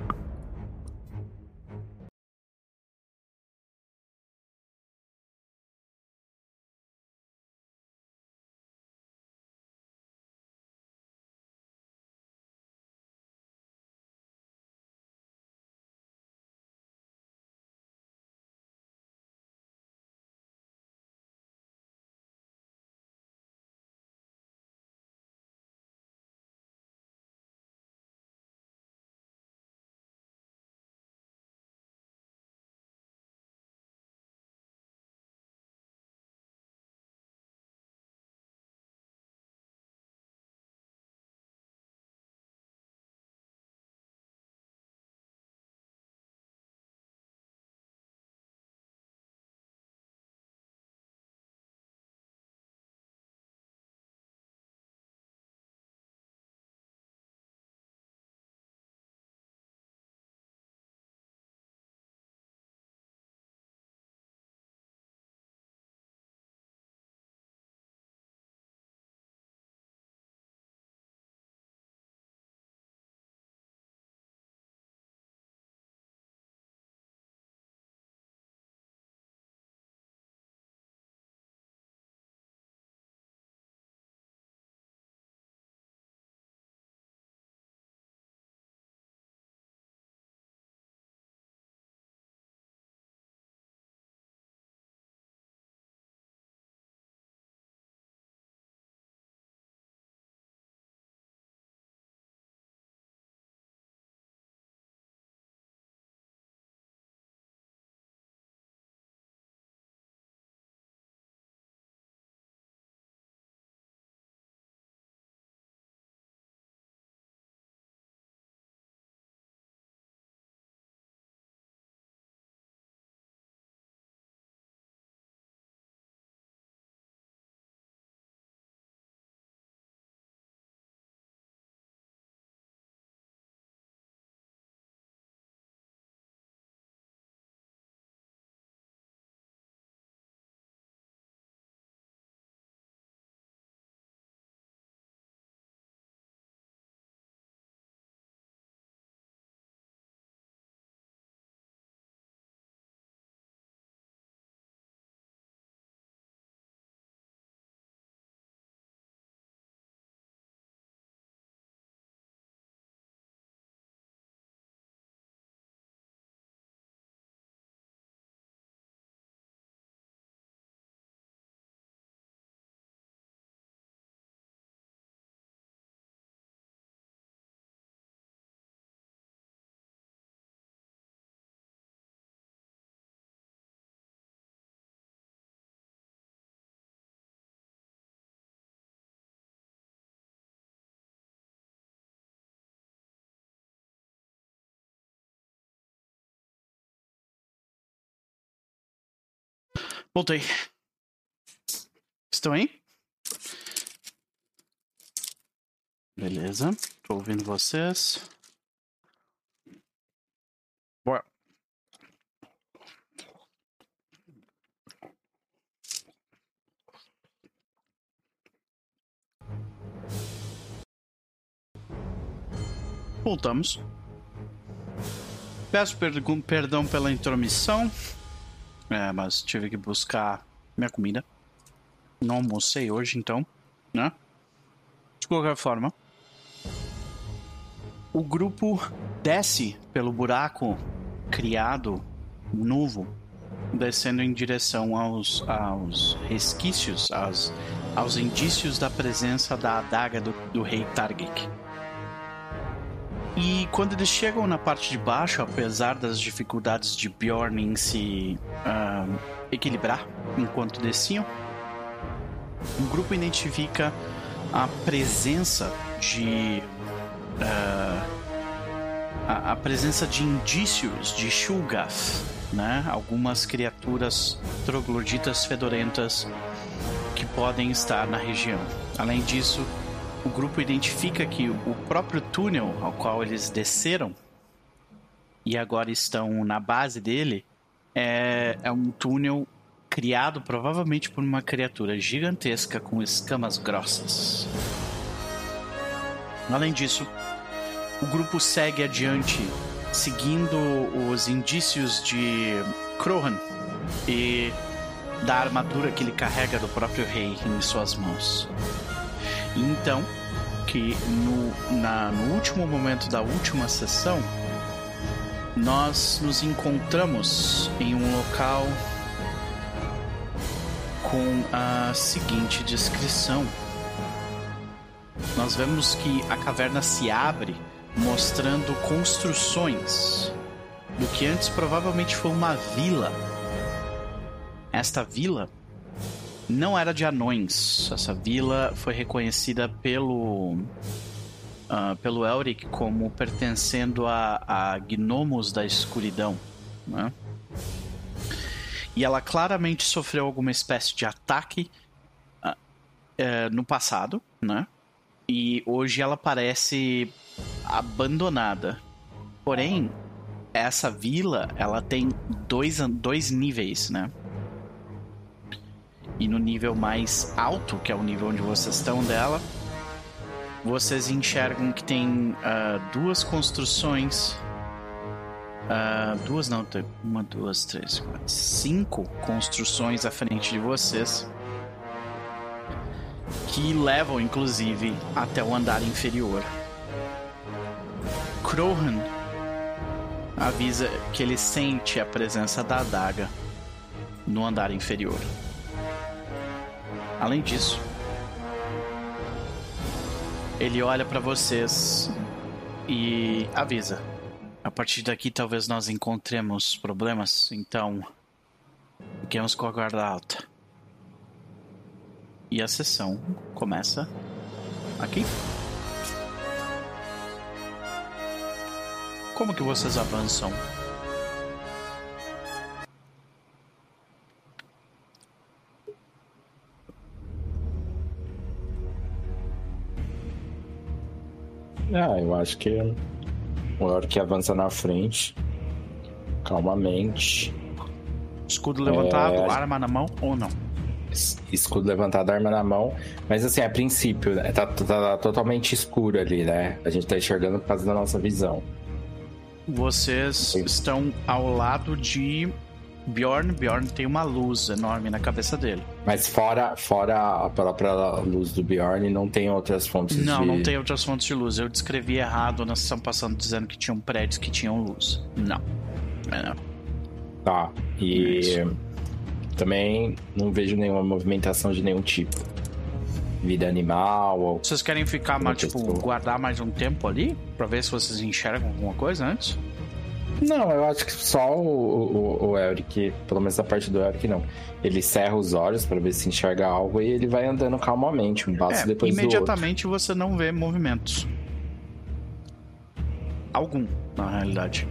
Voltei. Estão aí? Beleza. Tô ouvindo vocês. Bora. Voltamos. Peço perdão pela intromissão. É, mas tive que buscar minha comida. Não almocei hoje, então, né? De qualquer forma, o grupo desce pelo buraco criado novo, descendo em direção aos, aos resquícios, aos, aos indícios da presença da adaga do, do rei Targik. E quando eles chegam na parte de baixo, apesar das dificuldades de Bjorn em se ah, equilibrar enquanto desciam, o grupo identifica a presença de. ah, a, a presença de indícios de Shulgath, né? Algumas criaturas trogloditas fedorentas que podem estar na região. Além disso, o grupo identifica que o próprio túnel ao qual eles desceram e agora estão na base dele é, é um túnel criado provavelmente por uma criatura gigantesca com escamas grossas. Além disso, o grupo segue adiante, seguindo os indícios de Krohan e da armadura que ele carrega do próprio rei em suas mãos. Então, que no, na- no último momento da última sessão, nós nos encontramos em um local com a seguinte descrição. Nós vemos que a caverna se abre, mostrando construções do que antes provavelmente foi uma vila. Esta vila não era de anões. Essa vila foi reconhecida pelo ah, pelo Elric como pertencendo a, a gnomos da escuridão, né? E ela claramente sofreu alguma espécie de ataque ah, eh, no passado, né? E hoje ela parece abandonada. Porém, essa vila, ela tem dois, dois níveis, né? E no nível mais alto, que é o nível onde vocês estão dela, vocês enxergam que tem ah, duas construções. ah, duas não, uma, duas, três, quatro, cinco construções à frente de vocês. Que levam, inclusive, até o andar inferior. Krohan avisa que ele sente a presença da adaga no andar inferior. Além disso, ele olha pra vocês e avisa: a partir daqui talvez nós encontremos problemas, então fiquemos com a guarda alta. E a sessão começa aqui. Como que vocês avançam? Ah, eu acho que o Elric avança na frente, calmamente. Escudo levantado, É. arma na mão ou não? es- Escudo levantado, arma na mão. Mas assim, a princípio, né, tá, tá- tá totalmente escuro ali, né? A gente tá enxergando por causa da nossa visão. Vocês estão ao lado de Bjorn. Bjorn tem uma luz enorme na cabeça dele. Mas fora, fora a própria luz do Bjorn, não tem outras fontes Não, de... não tem outras fontes de luz. Eu descrevi errado na sessão passada dizendo que tinham prédios que tinham luz. Não. É, não. Tá. E Isso. também não vejo nenhuma movimentação de nenhum tipo. Vida animal ou. Vocês querem ficar mais, tipo, guardar mais um tempo ali? Pra ver se vocês enxergam alguma coisa antes? Não, eu acho que só o, o, o Elric, pelo menos a parte do Elric, não. Ele cerra os olhos pra ver se enxerga algo e ele vai andando calmamente, um passo É, depois do imediatamente você não vê movimentos. Algum, na realidade.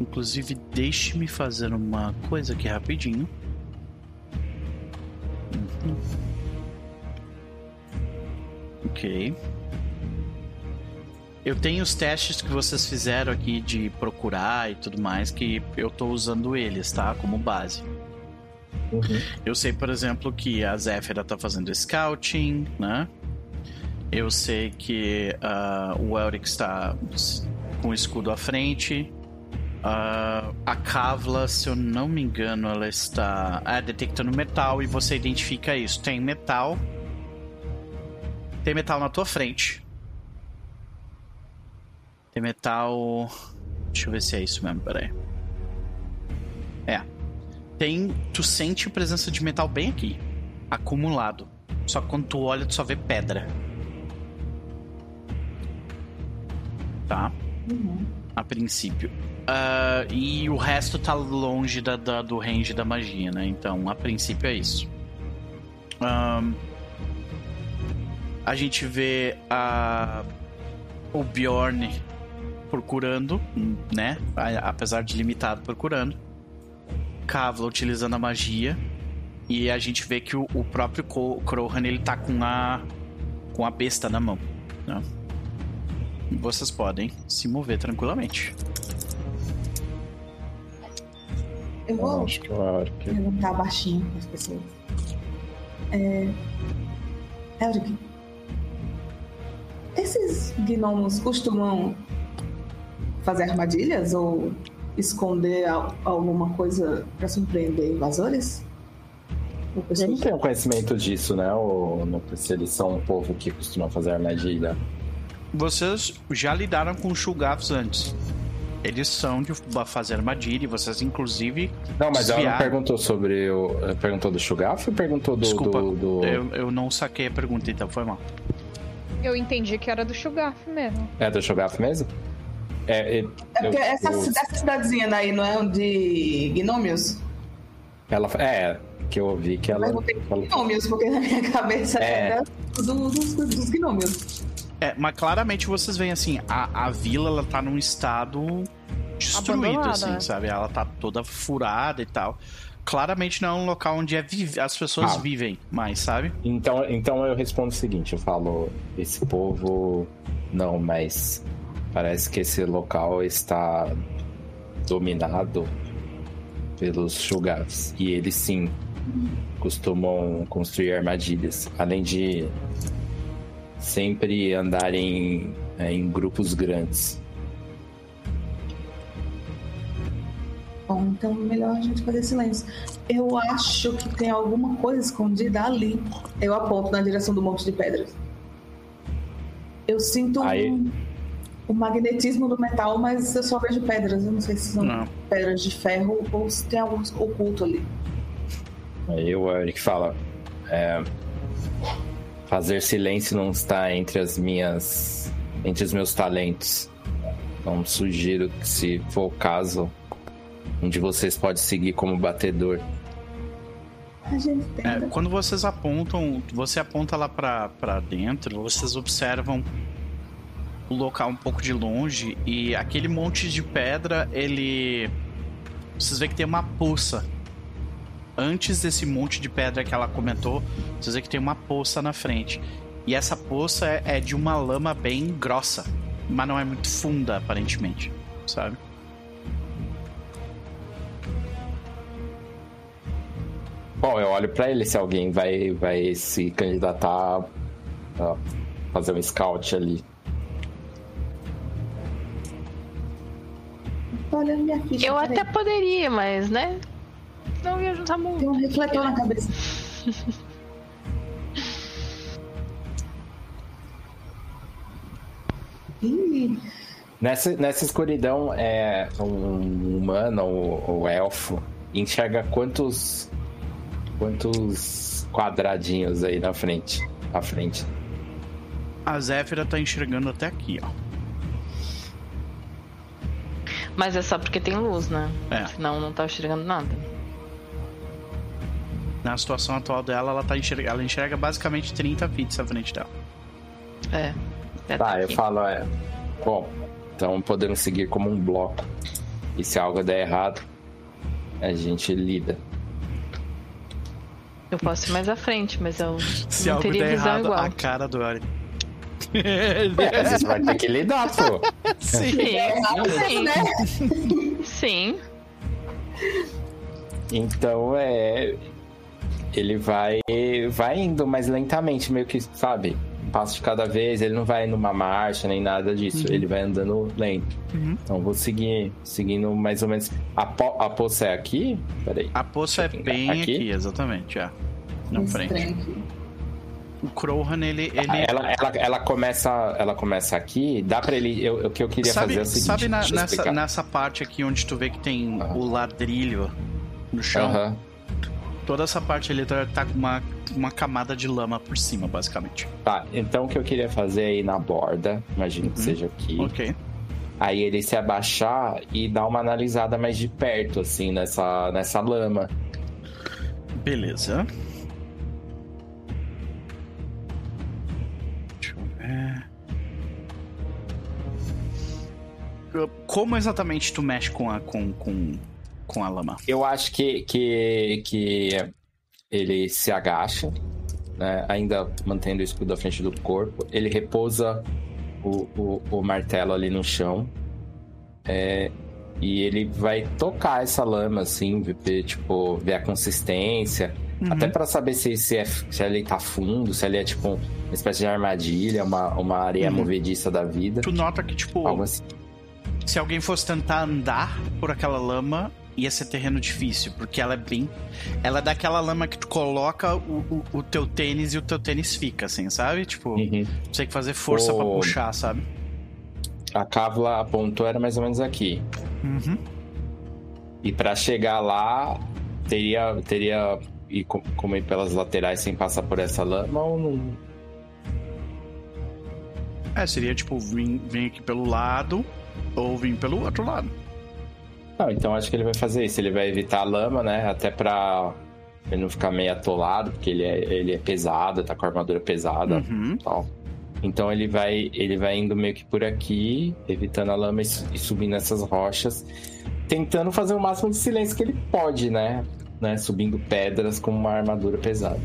Inclusive, deixe-me fazer uma coisa aqui rapidinho. Ok. Eu tenho os testes que vocês fizeram aqui de procurar e tudo mais, que eu tô usando eles, tá? Como base. Uhum. Eu sei, por exemplo, que a Zéfira tá fazendo scouting, né? Eu sei que ah, o Elric está com o escudo à frente. Ah, a Kavla, se eu não me engano, ela está ah, detectando metal e você identifica isso. Tem metal. Tem metal na tua frente. Tem metal. Deixa eu ver se é isso mesmo, peraí. É. Tem. Tu sente a presença de metal bem aqui. Acumulado. Só que quando tu olha, tu só vê pedra. Tá? A princípio. Ah, e o resto tá longe da, da- do range da magia, né? Então, a princípio é isso. Ahn, a gente vê a, o Bjorn procurando, né? Apesar de limitado procurando. Kavla utilizando a magia. E a gente vê que o, o próprio Krohan ele tá com a com a besta na mão. Né? Vocês podem se mover tranquilamente. Eu Eu vou acho que é que. perguntar baixinho para as pessoas. É... Elric, esses gnomos costumam fazer armadilhas ou esconder al- alguma coisa para surpreender invasores? Eu não tenho conhecimento disso, né? Ou não se eles são um povo que costuma fazer armadilha. Vocês já lidaram com Shulgafs antes. Eles são de fazer armadilha e vocês, inclusive. Não, mas ela não perguntou sobre o. Perguntou do Shugaf ou perguntou do. Desculpa, do, do- Eu, eu não saquei a pergunta, então foi mal. Eu entendi que era do Shugaf mesmo. É do Shugaf mesmo? É, é, É porque eu- essa, eu- essa cidadezinha daí não é de gnômios? ela, é, que eu ouvi que ela. Eu ela- gnômios, porque na minha cabeça É. era do- dos, dos gnômios. É, mas claramente vocês veem assim, a, a vila ela tá num estado destruído, assim, né? sabe? Ela tá toda furada e tal. Claramente não é um local onde é vive- as pessoas Ah. vivem mais, sabe? Então, então eu respondo o seguinte: eu falo, esse povo. Não, mas parece que esse local está dominado pelos Shugafs. E eles sim costumam construir armadilhas. Além de sempre andarem é, em grupos grandes. Bom, então melhor a gente fazer silêncio. Eu acho que tem alguma coisa escondida ali. Eu aponto na direção do monte de pedras. Eu sinto um- Aí- o magnetismo do metal, mas eu só vejo pedras. Eu não sei se são Não. pedras de ferro ou se tem algum oculto ali. Aí o Eric fala: é, fazer silêncio não está entre as minhas, entre os meus talentos. Então sugiro que, se for o caso, um de vocês pode seguir como batedor. A gente É, quando vocês apontam, você aponta lá pra, pra dentro, vocês observam o local um pouco de longe e aquele monte de pedra, ele. Vocês veem que tem uma poça. Antes desse monte de pedra que ela comentou, vocês veem que tem uma poça na frente. E essa poça é, é de uma lama bem grossa, mas não é muito funda, aparentemente, sabe? Bom, eu olho pra ele se alguém vai, vai se candidatar a fazer um scout ali. Tô olhando minha ficha. Eu até poderia, mas, né? Não ia juntar muito. Tem um refletor na cabeça. Ih, Nessa, nessa escuridão, é um humano ou, ou elfo enxerga quantos quantos quadradinhos aí na frente, à frente. A Zéfira tá enxergando até aqui, ó. Mas é só porque tem luz, né? É. Senão não tá enxergando nada. Na situação atual dela, ela, tá enxerga... ela enxerga basicamente 30 feet à frente dela. É. é Tá, eu falo, é. Bom, então podemos seguir como um bloco. E se algo der errado, a gente lida. Eu posso ir mais à frente, mas eu Se não algo teria der visão errado, igual. a cara do Ori. É, você vai ter que lidar, pô. Sim. Sim, né? sim. Então é. Ele vai, vai indo mais lentamente, meio que, sabe? Um passo de cada vez, ele não vai numa marcha nem nada disso, ele vai andando lento. Uhum. Então vou seguir, seguindo mais ou menos. A, po, a poça é aqui? Peraí. A poça é bem aqui, Aqui? exatamente, é. Na frente. aqui. O Crowhan, ele. ele... Ah, Ela, ela, ela, começa, ela começa aqui, dá pra ele. Eu, o que eu queria sabe fazer é o seguinte. sabe na- nessa, explicar. nessa parte aqui onde tu vê que tem o ladrilho no chão? Toda essa parte ali tá, tá com uma, uma camada de lama por cima, basicamente. Tá, então o que eu queria fazer é ir na borda, imagino que Uhum. seja aqui. Ok. Aí ele se abaixar e dar uma analisada mais de perto, assim, nessa, nessa lama. Beleza. Como exatamente tu mexe com a, com, com, com a lama? Eu acho que, que, que ele se agacha, né, ainda mantendo o escudo à frente do corpo. Ele repousa o, o, o martelo ali no chão. É, e ele vai tocar essa lama, assim, ver, tipo, ver a consistência. Uhum. Até pra saber se, se, é, se ele tá fundo, se ele é tipo uma espécie de armadilha, uma, uma areia Uhum. movediça da vida. Tu nota que, tipo, assim. Se alguém fosse tentar andar por aquela lama, ia ser terreno difícil, porque ela é bem. Ela é daquela lama que tu coloca o, o, o teu tênis e o teu tênis fica, assim, sabe? Tipo, Uhum. tu tem que fazer força pra Oh. puxar, sabe? A Cávola apontou era mais ou menos aqui. Uhum. E pra chegar lá, teria, teria ir co- como ir pelas laterais sem passar por essa lama ou não? É, seria tipo, vir, vir aqui pelo lado ou vir pelo outro lado. Não, então acho que ele vai fazer isso. Ele vai evitar a lama, né? Até pra ele não ficar meio atolado, porque ele é, ele é pesado, tá com a armadura pesada Uhum. tal. Então ele vai, ele vai indo meio que por aqui, evitando a lama e, e subindo essas rochas, tentando fazer o máximo de silêncio que ele pode, né? né? Subindo pedras com uma armadura pesada.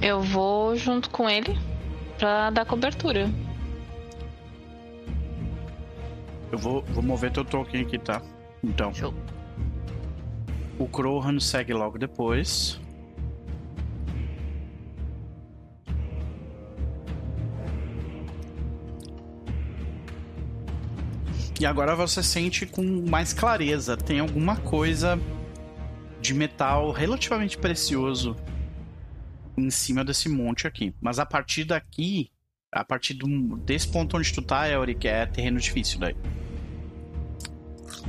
Eu vou junto com ele pra dar cobertura. Eu vou, vou mover teu token aqui, tá? Então. Show. O Crowhan segue logo depois. E agora você sente com mais clareza. Tem alguma coisa de metal relativamente precioso em cima desse monte aqui. Mas a partir daqui, a partir do- desse ponto onde tu tá, Elric, é terreno difícil daí.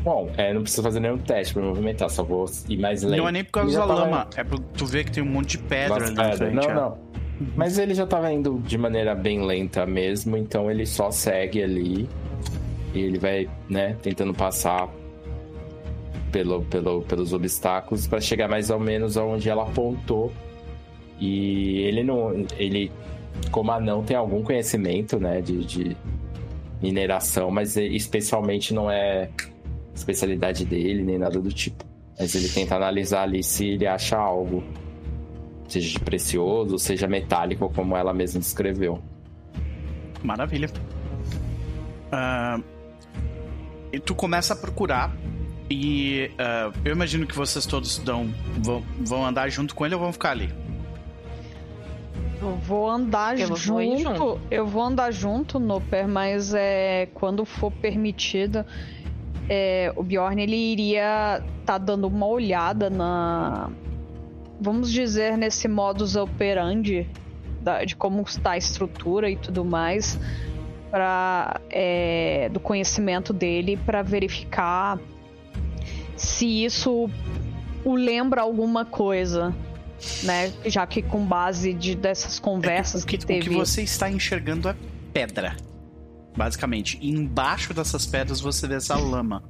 Bom, é, não precisa fazer nenhum teste pra movimentar, só vou ir mais lento. Não é nem por causa da lama, é por tu ver que tem um monte de pedra ali na pedras. frente. Não, é. não. Mas ele já tava indo de maneira bem lenta mesmo, então ele só segue ali. E ele vai, né, tentando passar pelo, pelo, pelos obstáculos para chegar mais ou menos aonde ela apontou. E ele não. Ele, como anão, tem algum conhecimento, né, de, de mineração, mas ele- especialmente não é especialidade dele, nem nada do tipo. Mas ele tenta analisar ali se ele acha algo seja de precioso, seja metálico, como ela mesma descreveu. Maravilha. Ah, e tu começa a procurar. E ah, eu imagino que vocês todos dão, vão, vão andar junto com ele ou vão ficar ali? Eu vou andar Eu junto, junto. Eu vou andar junto, Noper, mas é, quando for permitido, é, o Bjorn ele iria tá dando uma olhada na. Vamos dizer, nesse modus operandi da- de como está a estrutura e tudo mais, pra, é, do conhecimento dele, para verificar se isso o lembra alguma coisa. Né? Já que com base de, dessas conversas o que, que, teve. o que você está enxergando é pedra. Basicamente. E embaixo dessas pedras você vê essa lama.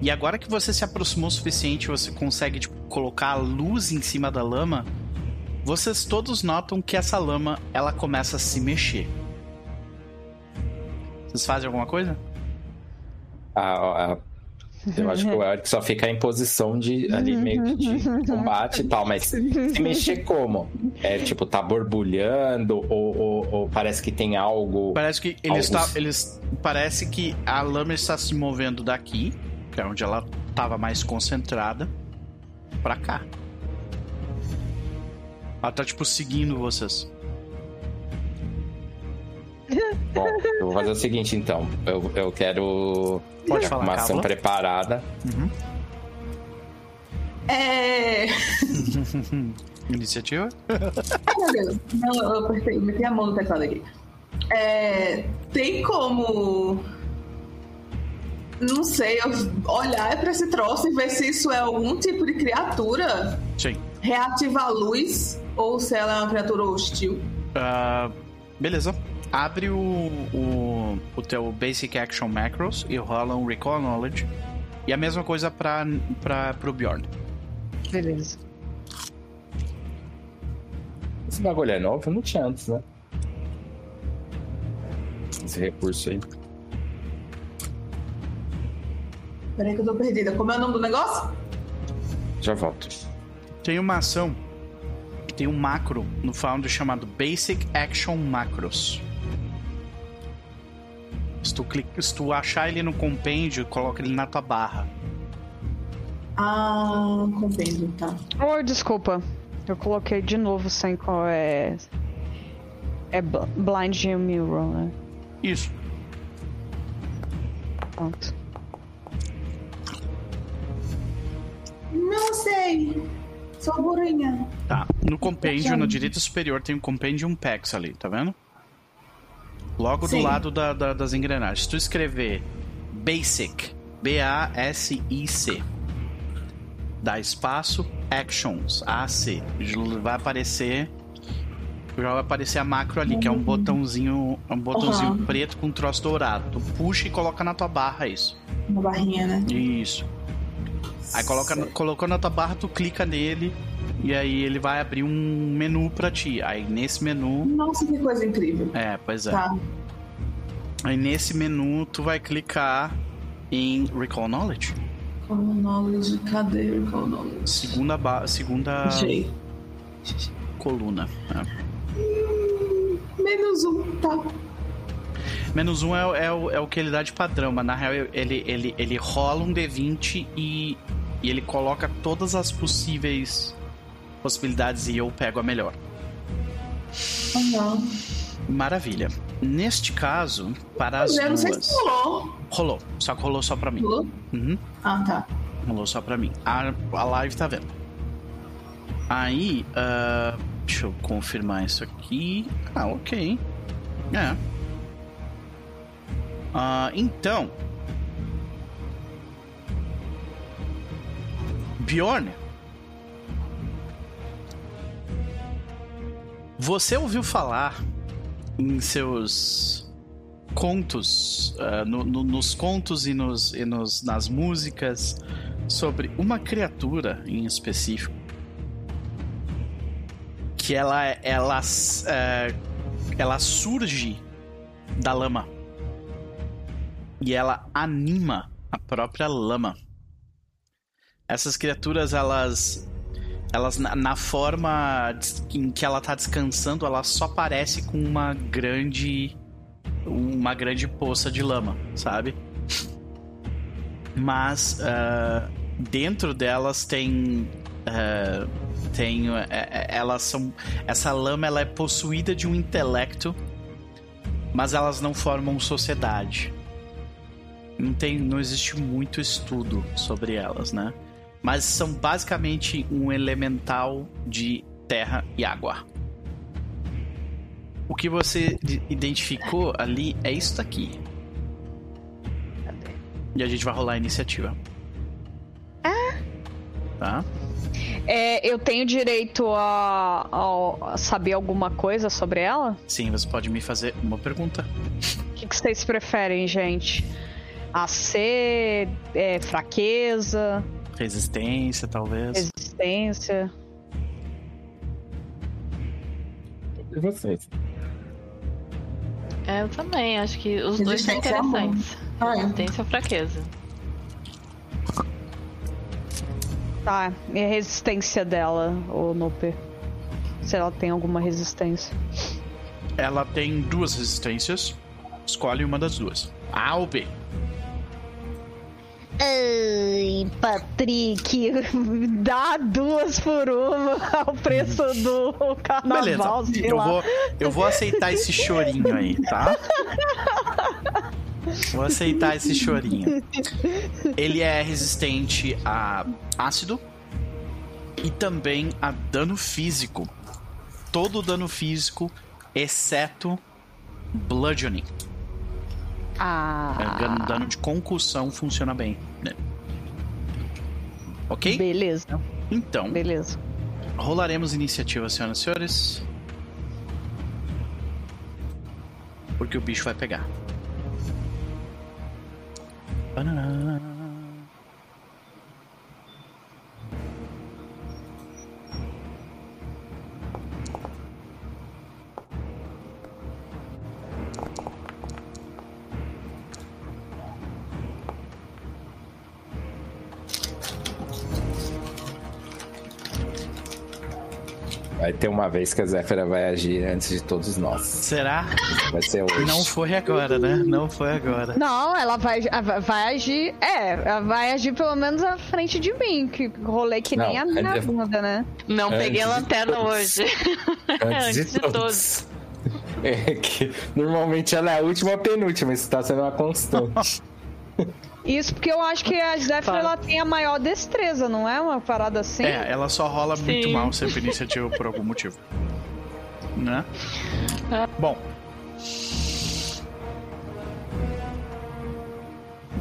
E agora que você se aproximou o suficiente, você consegue tipo, colocar a luz em cima da lama. Vocês todos notam que essa lama ela começa a se mexer. Vocês fazem alguma coisa? A, a- Eu acho que o Eric só fica em posição de ali meio que de combate e tal, mas se mexer como? É tipo, tá borbulhando ou, ou, ou parece que tem algo. Parece que ele Algo- está. Eles, parece que a lama está se movendo daqui, que é onde ela estava mais concentrada, pra cá. Ela tá tipo seguindo vocês. Bom, eu vou fazer o seguinte então. Eu, eu quero. Pode falar, uma ação preparada. É. Iniciativa? Ai, meu Deus. Não, eu apertei, meti a mão no teclado aqui. É, tem como. Não sei, eu olhar pra esse troço e ver se isso é algum tipo de criatura Sim. reativa a luz ou se ela é uma criatura hostil. Ah, beleza. Abre o, o, o teu Basic Action Macros e rola um Recall Knowledge. E a mesma coisa pra, pra, pro Bjorn. Beleza. Esse bagulho é novo? Não tinha antes, né? Esse recurso aí. Peraí que eu tô perdida. Como é o nome do negócio? Já volto. Tem uma ação, tem um macro no Foundry chamado Basic Action Macros. Se tu, clica, se tu achar ele no compêndio, coloca ele na tua barra. Ah, compreendo, tá. Oh, desculpa. Eu coloquei de novo sem qual é. É Bl- Blind Mirror, né? Isso. Pronto. Não sei. Sou burrinha. Tá. No compêndio, na direita superior, tem um Compendium Packs ali, tá vendo? Logo Sim. do lado da- da- das engrenagens. Se tu escrever Basic, B-A-S-I-C, dá espaço, Actions, A-C, vai aparecer. Já vai aparecer a macro ali, que é um botãozinho, um botãozinho Uhum. preto com um troço dourado. Tu puxa e coloca na tua barra isso. Uma barrinha, né? Isso. Aí coloca, colocou na tua barra, tu clica nele e aí ele vai abrir um menu pra ti. Aí nesse menu. Nossa, que coisa incrível. É, pois é. Tá. Aí nesse menu tu vai clicar em Recall Knowledge. Call knowledge, cadê o call knowledge? Segunda, ba segunda Achei. coluna. É. Menos um, tá. Menos um é, o- é o, é o que ele dá de padrão, mas na real ele, ele, ele rola um D20 e, e ele coloca todas as possíveis possibilidades e eu pego a melhor. Não. Maravilha. Neste caso, para as não sei se duas. rolou. Rolou, só que rolou só pra mim. Rolou? Uhum, Ah, tá. rolou só pra mim. A, a live tá vendo. Aí, ah, deixa eu confirmar isso aqui. Ah, ok. É. Ah, então. Bjorn. Você ouviu falar em seus contos, ah, no- no- nos contos e, nos, e nos- nas músicas, sobre uma criatura em específico que ela ela eh, ela surge da lama e ela anima a própria lama. Essas criaturas elas elas na, na forma em que ela tá descansando, ela só parece com uma grande uma grande poça de lama, sabe? Mas ah, dentro delas tem ah, tem é, elas são essa lama ela é possuída de um intelecto, mas elas não formam sociedade. Não tem, não existe muito estudo sobre elas, né? Mas são basicamente um elemental de terra e água. O que você de- identificou ali é isso daqui. E a gente vai rolar a iniciativa. Tá? É, eu tenho direito a, a- a saber alguma coisa sobre ela? Sim, você pode me fazer uma pergunta. O que, que vocês preferem, gente? AC, é, fraqueza, Resistência, talvez. resistência? E vocês? É, eu também, acho que os dois são é interessantes. Ah, é. Resistência ou fraqueza. Tá, e a resistência dela, o Nope? Se ela tem alguma resistência. Ela tem duas resistências. Escolhe uma das duas. A ou B. Ai, Patrick, dá duas por uma ao preço do carnaval. Beleza, sei eu lá. vou, eu vou aceitar esse chorinho aí, tá? Vou aceitar esse chorinho. Ele é resistente a ácido e também a dano físico. Todo dano físico, exceto bludgeoning. Ah, dano- Dano de concussão funciona bem. né? Ok? beleza, Então, beleza. rolaremos iniciativa, senhoras e senhores. Porque o bicho vai pegar. Banana. Uma vez que a Zéfira vai agir antes de todos nós. Será? Vai ser hoje. Não foi agora, né? Não foi agora. Não, ela vai, vai agir. É, ela vai agir pelo menos à frente de mim, que rolei que nem Não, a minha é- bunda, né? Não Antes peguei a lanterna todos. hoje. Antes de Antes de todos. É que normalmente ela é a última ou penúltima, isso tá sendo uma constante. Isso porque eu acho que a Zephyr Tá. ela tem a maior destreza, não é uma parada assim? É, ela só rola muito Sim. mal sempre iniciativa por algum motivo. Né? Bom.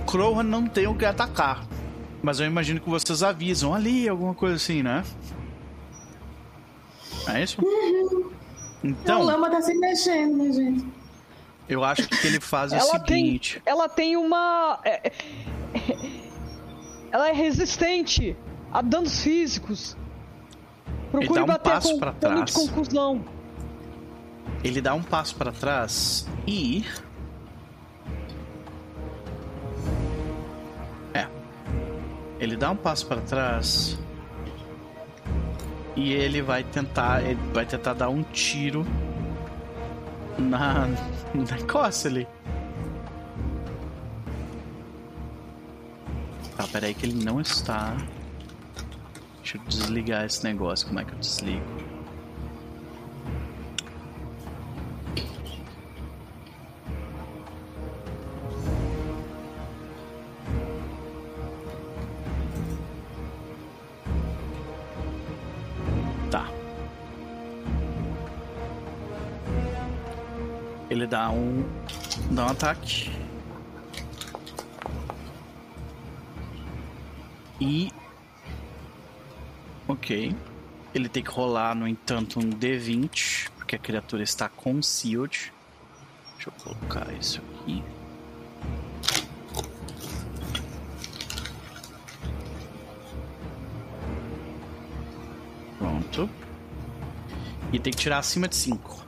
O Crowhan não tem o que atacar. Mas eu imagino que vocês avisam ali, alguma coisa assim, né? É isso? a Então, lama tá se mexendo, minha gente. Eu acho que ele faz é o ela tem, seguinte. ela tem uma, é, ela é resistente a danos físicos. Procure dá um bater passo com pra dano de trás. conclusão. Ele dá um passo pra trás e. É. Ele dá um passo pra trás e ele vai tentar, ele vai tentar dar um tiro na na costa ali. Tá, peraí que ele não está. Deixa eu desligar esse negócio. Como é que eu desligo? Ele dá um. dá um ataque. E. Ok. Ele tem que rolar, no entanto, um D20, porque a criatura está concealed. Deixa eu colocar isso aqui. Pronto. E tem que tirar acima de 5.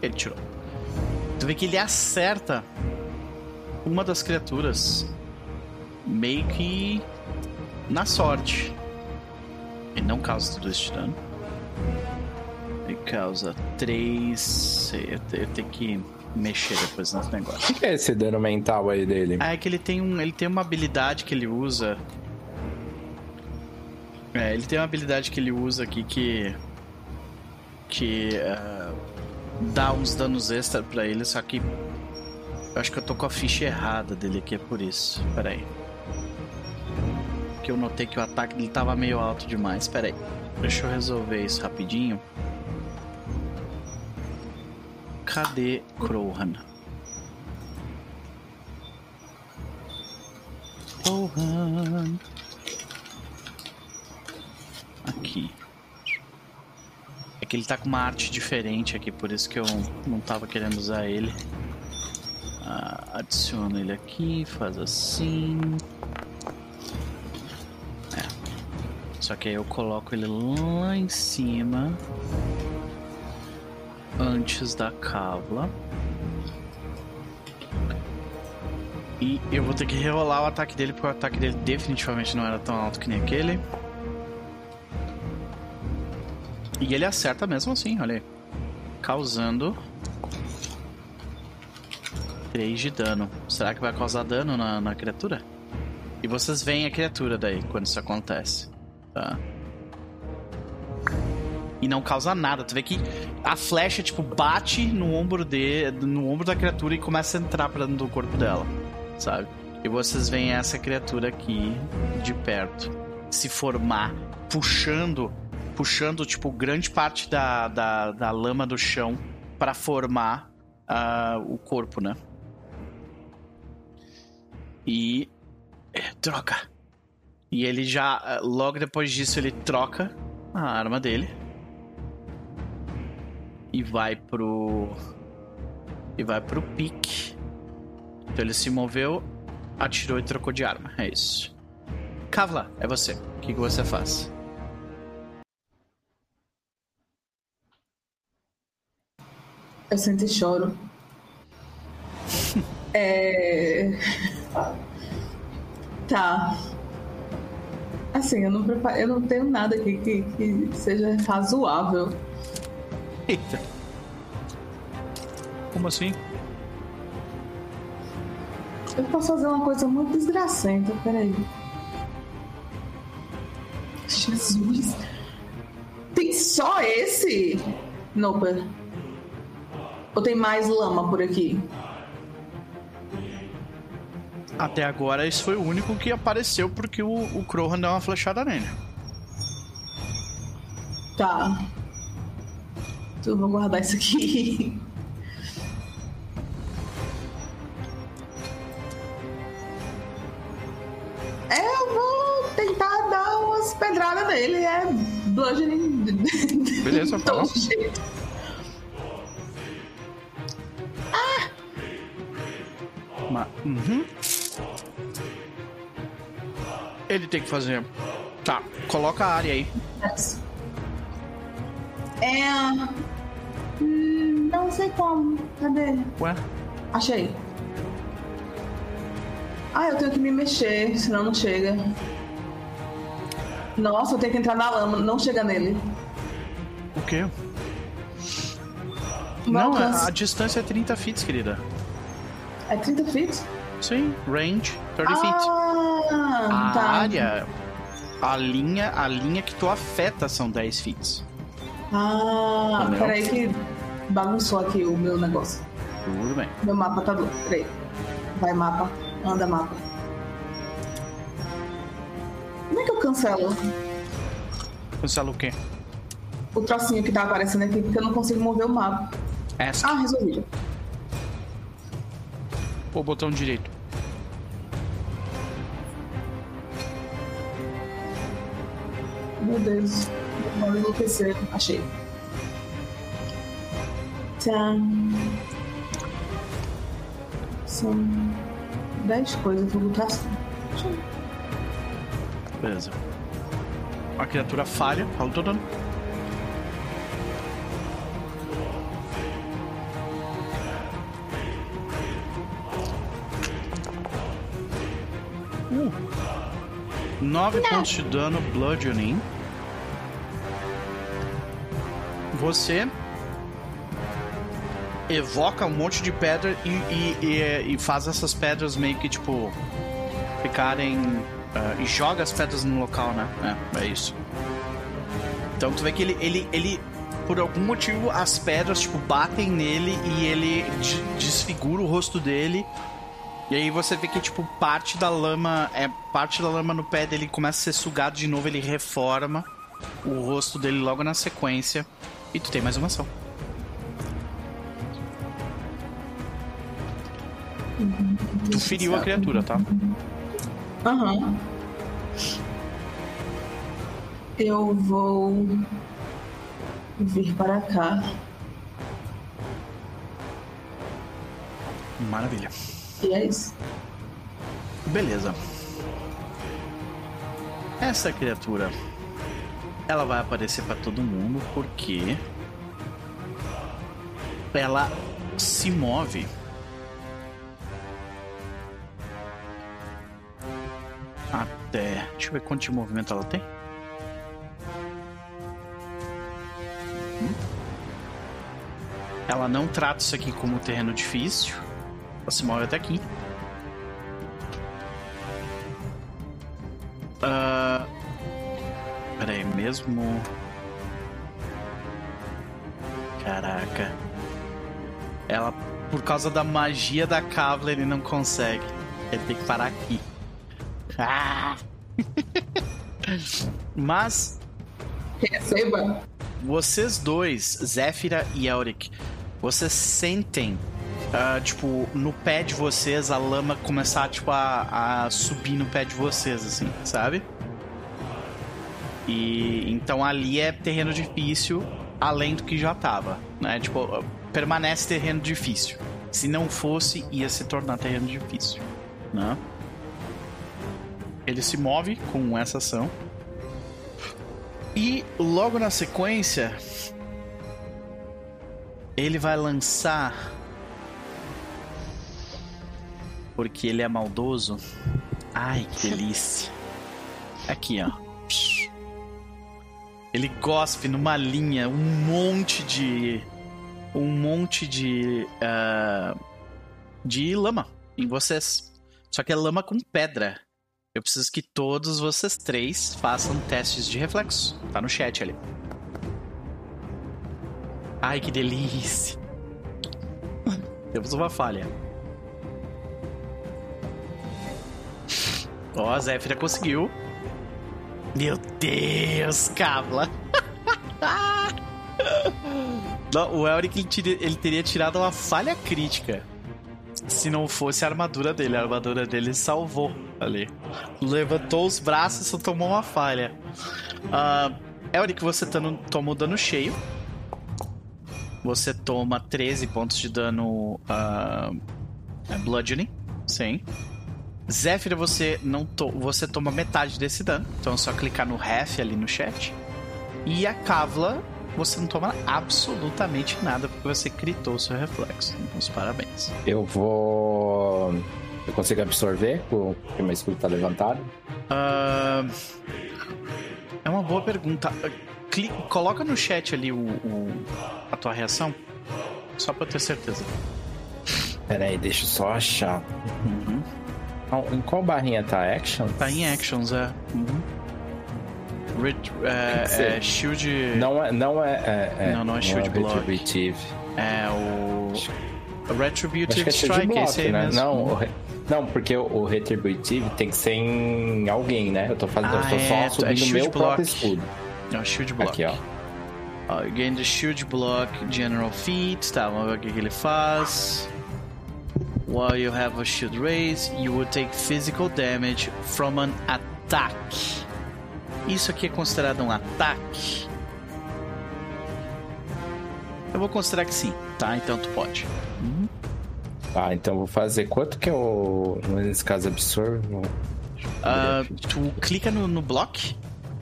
Ele tirou. Tu vê que ele acerta uma das criaturas meio que na sorte. Ele não causa tudo esse dano. Ele causa 3. Eu te- eu tenho que mexer depois nesse negócio. O que é esse dano mental aí dele? Ah, é que ele tem um. Ele tem uma habilidade que ele usa. É, ele tem uma habilidade que ele usa aqui que. Que. ah, dá uns danos extra pra ele, só que. Eu acho que eu tô com a ficha errada dele aqui, é por isso. Pera aí. Que eu notei que o ataque dele tava meio alto demais. Pera aí. Deixa eu resolver isso rapidinho. Cadê Crowhan? Crowhan. Aqui. É que ele tá com uma arte diferente aqui, por isso que eu não tava querendo usar ele. Ah, ele aqui, faz assim. É. Só que aí eu coloco ele lá em cima. Antes da cábula. E eu vou ter que rerolar o ataque dele, porque o ataque dele definitivamente não era tão alto que nem aquele. E ele acerta mesmo assim, olha aí. Causando 3 de dano. Será que vai causar dano na, na criatura? E vocês veem a criatura daí quando isso acontece. Tá? E não causa nada. Tu vê que a flecha, tipo, bate no ombro de, no ombro da criatura e começa a entrar pra dentro do corpo dela. Sabe? E vocês veem essa criatura aqui de perto se formar, puxando, puxando, tipo, grande parte da, da, da lama do chão para formar uh, o corpo, né? E. É, troca. E ele já. Logo depois disso, ele troca a arma dele. E vai pro. E vai pro pique. Então ele se moveu, atirou e trocou de arma. É isso. Kavla, é você. O que, que você faz? Eu sento e choro. é. Tá. Assim, eu não, preparo, eu não tenho nada aqui que, que seja razoável. Eita. Como assim? Eu posso fazer uma coisa muito desgracenta, peraí. Jesus. Tem só esse? Nope. Ou tem mais lama por aqui? Até agora, esse foi o único que apareceu porque o, o Krohan deu uma flechada nele. Tá. Então, vou guardar isso aqui. É, eu vou tentar dar umas pedradas nele. É bludgeoning. Beleza. Ah! Ma uhum. Ele tem que fazer. Tá, coloca a área aí. É. Hum, não sei como. Cadê? Ué? Achei. Ah, eu tenho que me mexer, senão não chega. Nossa, eu tenho que entrar na lama, não chega nele. O quê? Meu Não, a, alcance. a distância é 30 feet, querida. É 30 feet? Sim, range, 30 feet. Ah, A tá. área, a linha, a linha que tu afeta são 10 feet. Ah, Entendeu? peraí que bagunçou aqui o meu negócio. Tudo bem. Meu mapa tá doido. Peraí. Vai, mapa. Anda, mapa. Como é que eu cancelo Cancela o quê? o trocinho que tá aparecendo aqui? Porque eu não consigo mover o mapa. Ask. Ah, resolvi. O botão direito. Meu Deus. Vou enlouquecer. Achei. Tá. São 10 coisas. Vou botar assim. Beleza. A criatura falha, fala todo dano. 9 pontos de dano bludgeoning. Você evoca um monte de pedra e, e- e- e faz essas pedras meio que tipo ficarem ah, e joga as pedras no local, né? É, é isso. Então tu vê que ele, ele, ele, por algum motivo, as pedras, tipo, batem nele e ele de- desfigura o rosto dele. E aí você vê que, tipo, parte da lama, é parte da lama no pé dele começa a ser sugado de novo, ele reforma o rosto dele logo na sequência. E tu tem mais uma ação. Tu feriu a criatura, tá? Aham. Eu vou vir para cá. Maravilha. E é isso. Beleza. Essa criatura ela vai aparecer pra todo mundo porque ela se move até. Deixa eu ver quanto de movimento ela tem. Hum. Ela não trata isso aqui como terreno difícil. Ela se move até aqui. Uh... Pera aí, mesmo. Caraca. Ela, por causa da magia da Kavla, ele não consegue. Ele tem que parar aqui. Ah! Mas. Receba. Vocês dois, Zéfira e Elric, vocês sentem, uh, tipo, no pé de vocês a lama começar, tipo, a, a subir no pé de vocês, assim, sabe? E então ali é terreno difícil, além do que já tava, né? Tipo, permanece terreno difícil. Se não fosse, ia se tornar terreno difícil, né? Ele se move com essa ação. E logo na sequência, ele vai lançar. Porque ele é maldoso. Ai, que delícia. Aqui, ó. Ele gospe numa linha um monte de. Um monte de. Uh, de lama em vocês. Só que é lama com pedra. Eu preciso que todos vocês três façam testes de reflexo. Tá no chat ali. Ai, que delícia. Temos uma falha. Ó, oh, a Zéfira conseguiu. Meu Deus, Cabla. Não, o Elric ele, ele teria tirado uma falha crítica se não fosse a armadura dele. A armadura dele salvou ali. Levantou os braços e só tomou uma falha. Uh, Elric, você tá no, tomou dano cheio. Você toma 13 pontos de dano uh, bludgeoning. Sim. Zephyr, você não to você toma metade desse dano. Então é só clicar no ref ali no chat. E a Kavla, você não toma absolutamente nada porque você critou o seu reflexo. Então, os parabéns. Eu vou. Eu consigo absorver porque meu escudo tá levantado? Uh... É uma boa pergunta. Clica, coloca no chat ali o, o, a tua reação. Só pra ter certeza. Pera aí, deixa eu só achar. Uhum. Em qual barrinha tá? Actions? Tá em Actions, é. Uhum. Ret, é, é, shield. Não é. Não é, é, é não, não é Shield não é Block. Retributive. É o. Retributive é Strike, block, esse aí né? mesmo. Não, o, não, porque o, o Retributive tem que ser em alguém, né? Eu tô fazendo. Ah, eu tô só é, subindo o meu block. próprio escudo. É o Shield Block. Aqui, ó. Uh, gain the Shield Block General Feat. Tá, vamos ver o que, que ele faz. While you have a shield raise, you will take physical damage from an attack. Isso aqui é considerado um ataque? Eu vou considerar que sim, tá? Então tu pode. Uhum. Tá, então vou fazer. Quanto que é o. Nesse caso, absorve? Uh, tu clica no, no block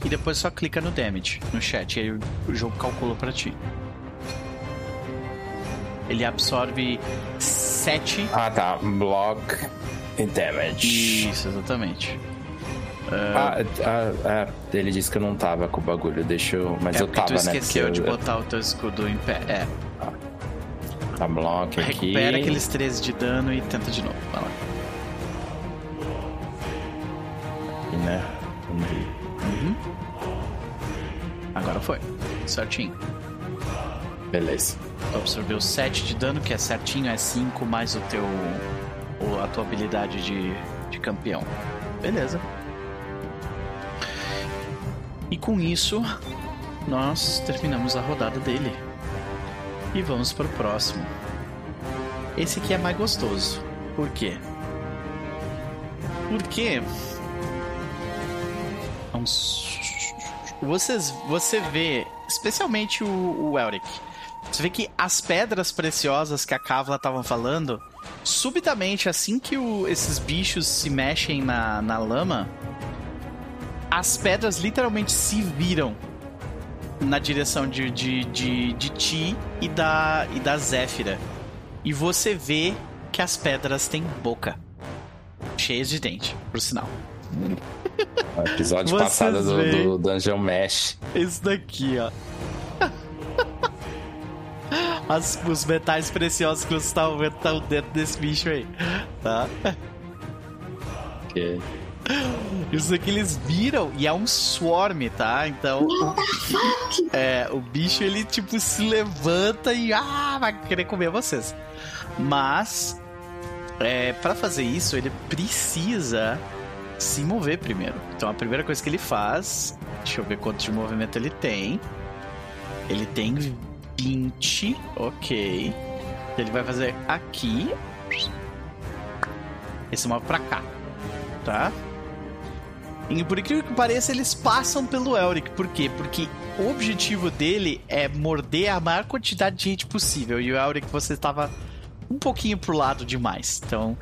e depois só clica no damage no chat. E aí o jogo calculou pra ti. Ele absorve 7. Ah, tá. Block e damage. Isso, exatamente. Uh... Ah, ah, ah, ele disse que eu não tava com o bagulho, deixa eu. Mas é, eu tava, tu esqueceu né? esqueceu de eu... botar o teu escudo em pé. É. Ah. Tá block aqui. Recupera aqueles 13 de dano e tenta de novo. Vai lá. E né? Uhum. Agora foi. Certinho. Beleza. Tu absorveu 7 de dano, que é certinho, é 5 mais o teu. a tua habilidade de, de campeão. Beleza. E com isso, nós terminamos a rodada dele. E vamos para o próximo. Esse aqui é mais gostoso. Por quê? Porque. Vamos. Vocês, você vê, especialmente o, o Elric, você vê que as pedras preciosas que a Kavla estavam falando, subitamente, assim que o, esses bichos se mexem na, na lama, as pedras literalmente se viram na direção de, de, de, de ti e da, e da Zéfira. E você vê que as pedras têm boca. Cheias de dente, por sinal. O episódio Vocês passado do, do Dungeon Mesh. Esse daqui, ó. As- os metais preciosos que vocês estavam vendo estão dentro desse bicho aí. Tá? Que... Isso aqui eles viram e é um swarm, tá? Então. O, é, o bicho ele tipo se levanta e ah, vai querer comer vocês. Mas. É, para fazer isso, ele precisa se mover primeiro. Então a primeira coisa que ele faz. Deixa eu ver quanto de movimento ele tem. Ele tem 20. Ok. Ele vai fazer aqui. E se move pra cá. Tá? E por incrível que pareça, eles passam pelo Elric. Por quê? Porque o objetivo dele é morder a maior quantidade de gente possível. E o Elric, você estava um pouquinho pro lado demais. Então.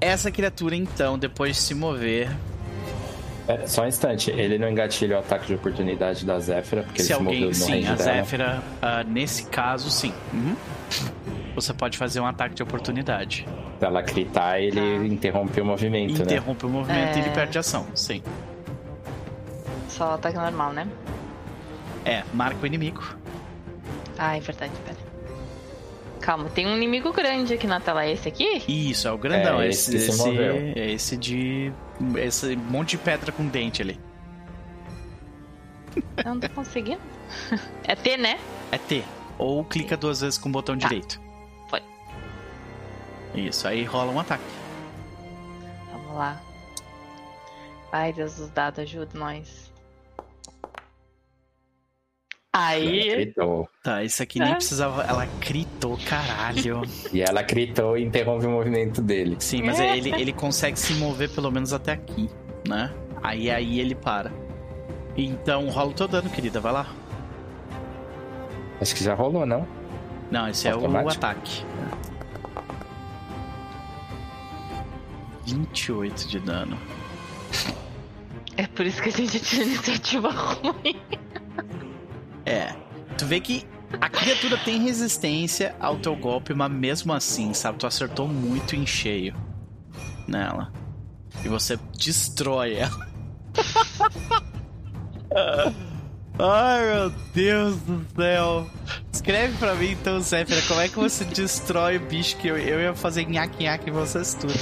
Essa criatura, então, depois de se mover. É, só um instante, ele não engatilha o ataque de oportunidade da Zéfira, porque se ele se alguém. moveu no Sim, a. Zéfira, ah, nesse caso, sim. Uhum. Você pode fazer um ataque de oportunidade. Se ela gritar, ele interrompe o movimento, né? Interrompe o movimento e ele É. perde ação. Sim. Só ataque normal, né? É, marca o inimigo. Ah, é verdade, pera. Calma, tem um inimigo grande aqui na tela. É esse aqui? Isso, é o grandão. É, esse, esse esse- é esse de. Esse monte de pedra com dente ali. Eu não tô conseguindo. É T, né? É T. Ou clica duas vezes com o botão Tá. direito. Foi. Isso, aí rola um ataque. Vamos lá. Ai, Deus dos dados, ajuda nós. Aí. Gritou. Tá, esse aqui nem É. precisava. Ela gritou, caralho. E ela gritou e interrompe o movimento dele. Sim, mas É. ele, ele consegue se mover pelo menos até aqui, né? Aí aí ele para. Então rola o teu dano, querida, vai lá. Acho que já rolou, não? Não, esse é o ataque. 28 de dano. É por isso que a gente tira iniciativa ruim. É. Tu vê que a criatura tem resistência ao teu golpe, mas mesmo assim, sabe? Tu acertou muito em cheio nela. E você destrói ela. Ai, meu Deus do céu. Escreve pra mim então, Zéfira, como é que você destrói o bicho que eu, eu ia fazer nhaque-nhaque em vocês tudo.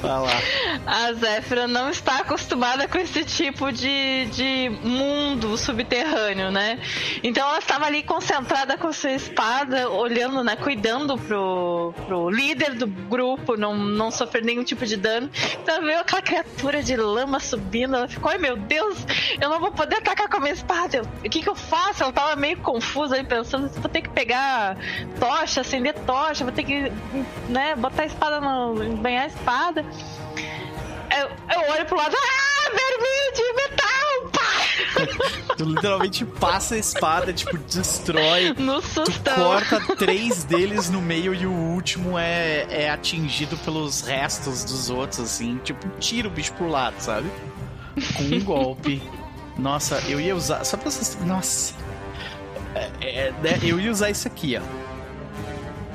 Vai lá. A Zéfira não está acostumada com esse tipo de, de mundo subterrâneo, né? Então ela estava ali concentrada com sua espada, olhando, né? Cuidando pro, pro líder do grupo, não, não sofrer nenhum tipo de dano. Então ela viu aquela criatura de lama subindo, ela ficou, ai meu Deus, eu não vou poder atacar com a minha espada. Eu- O que, que eu faço? Ela tava meio confusa aí, pensando, vou ter que pegar tocha, acender tocha, vou ter que, né, botar a espada no. banhar a espada. Eu, eu olho pro lado, ah, vermelho de metal, pá! Tu literalmente passa a espada, tipo, destrói. No Tu sustão. corta três deles no meio e o último é, é atingido pelos restos dos outros, assim. Tipo, tira o bicho pro lado, sabe? Com um golpe. Nossa, eu ia usar. Só pra vocês. Nossa. É, é, né, eu ia usar isso aqui, ó.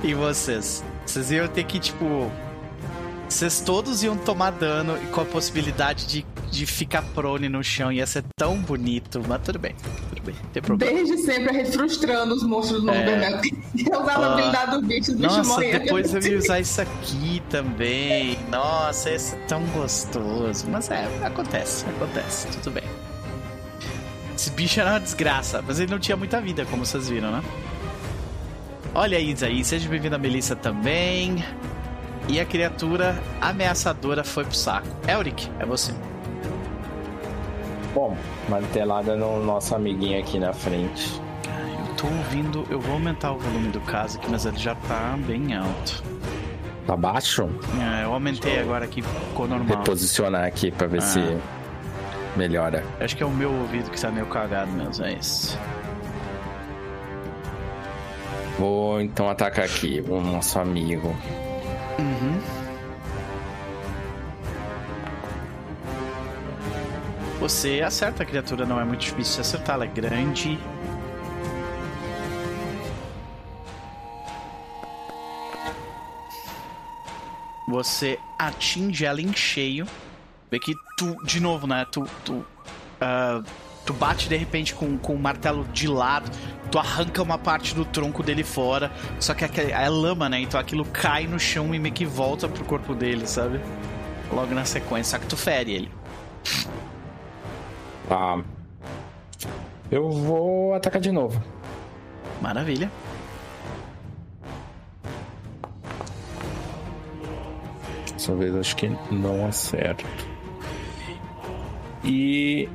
E vocês? Vocês iam ter que, tipo. Vocês todos iam tomar dano e com a possibilidade de, de ficar prone no chão. Ia ser tão bonito. Mas tudo bem, tudo bem. Não tem problema. Desde sempre a gente frustrando os monstros no É. Uber, Eu usava Ah. blindado do bicho, os bichos Nossa, morriam. depois eu ia usar isso aqui também. Nossa, esse é tão gostoso. Mas é, acontece, acontece, tudo bem. Esse bicho era uma desgraça, mas ele não tinha muita vida, como vocês viram, né? Olha a Isa aí, seja bem-vinda a Melissa também. E a criatura ameaçadora foi pro saco. Elric, é você. Bom, martelada no nosso amiguinho aqui na frente. Eu tô ouvindo, eu vou aumentar o volume do caso aqui, mas ele já tá bem alto. Tá baixo? É, eu aumentei agora aqui, ficou normal. Reposicionar aqui pra ver Ah. se melhora. Acho que é o meu ouvido que tá meio cagado mesmo, é isso. Vou então atacar aqui o nosso amigo. Uhum. Você acerta a criatura, não é muito difícil de acertar, ela é grande. Você atinge ela em cheio Vê que tu, de novo, né? Tu, tu, ah, tu bate de repente com, com o martelo de lado, tu arranca uma parte do tronco dele fora, só que aquele- é lama, né? Então aquilo cai no chão e meio que volta pro corpo dele, sabe? Logo na sequência, só que tu fere ele. Tá. Eu vou atacar de novo. Maravilha. Dessa vez acho que não acerto. E,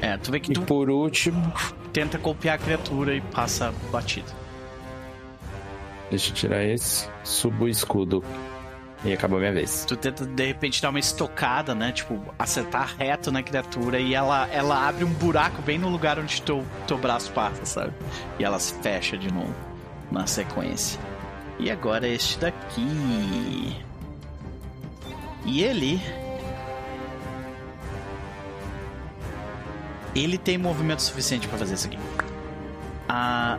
É, tu vê que e tu por último, tenta golpear a criatura e passa batido. deixa eu tirar esse. Subo o escudo. E acabou a minha vez. Tu tenta de repente dar uma estocada, né? Tipo, acertar reto na criatura e ela, ela abre um buraco bem no lugar onde teu, teu braço passa, sabe? E ela se fecha de novo na sequência. E agora este daqui. E ele. Ele tem movimento suficiente pra fazer isso aqui. Ah,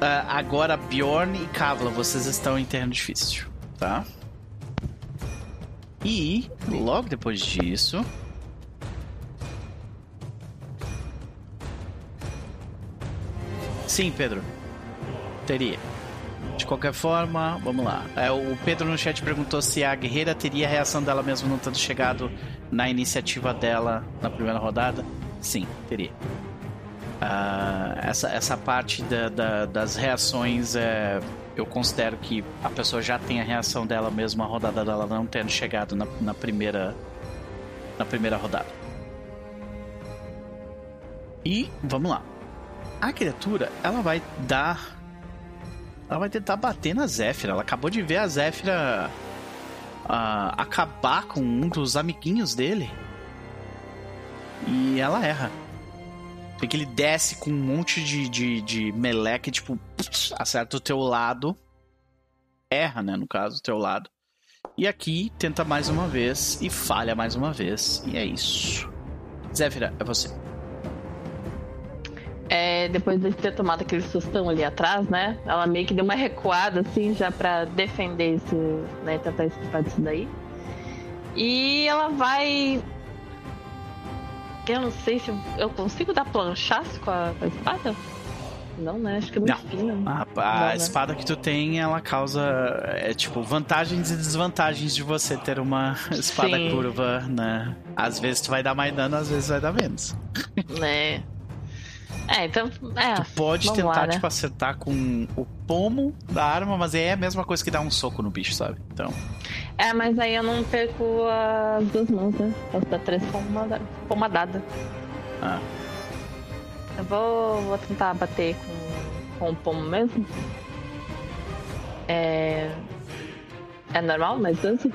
ah, agora, Bjorn e Kavla, vocês estão em terreno difícil, tá? E logo depois disso. Sim, Pedro. Teria. De qualquer forma, vamos lá. É, o Pedro no chat perguntou se a guerreira teria a reação dela mesmo não tendo chegado na iniciativa dela na primeira rodada. Sim, teria. Ah, essa, essa parte da- da- das reações é, eu considero que a pessoa já tem a reação dela mesmo a rodada dela não tendo chegado na, na primeira na primeira rodada. E vamos lá. A criatura, ela vai dar ela vai tentar bater na Zéfira. Ela acabou de ver a Zéfira ah, acabar com um dos amiguinhos dele. E ela erra. Vê que ele desce com um monte de, de, de meleque, tipo, acerta o teu lado. Erra, né, no caso, o teu lado. E aqui tenta mais uma vez e falha mais uma vez. E é isso. Zéfira, é você. É, depois de ter tomado aquele sustão ali atrás, né? Ela meio que deu uma recuada, assim, já pra defender esse. né? Tentar escapar disso daí. E ela vai. Eu não sei se eu, consigo dar planchaço com a, com a espada? Não, né? Acho que é muito Não. fina. A, a Não, né? espada que tu tem, ela causa. É tipo, vantagens e desvantagens de você ter uma espada Sim. curva, né? Às vezes tu vai dar mais dano, às vezes vai dar menos. Né? É, então. É, Tu pode tentar, lá, né? tipo, acertar com o pomo da arma, mas é a mesma coisa que dar um soco no bicho, sabe? Então. É, mas aí eu não perco as duas mãos, né? Posso dar três pomada- pomadada. Ah. Eu vou, vou tentar bater com, com o pomo mesmo. É. É normal, mas assim?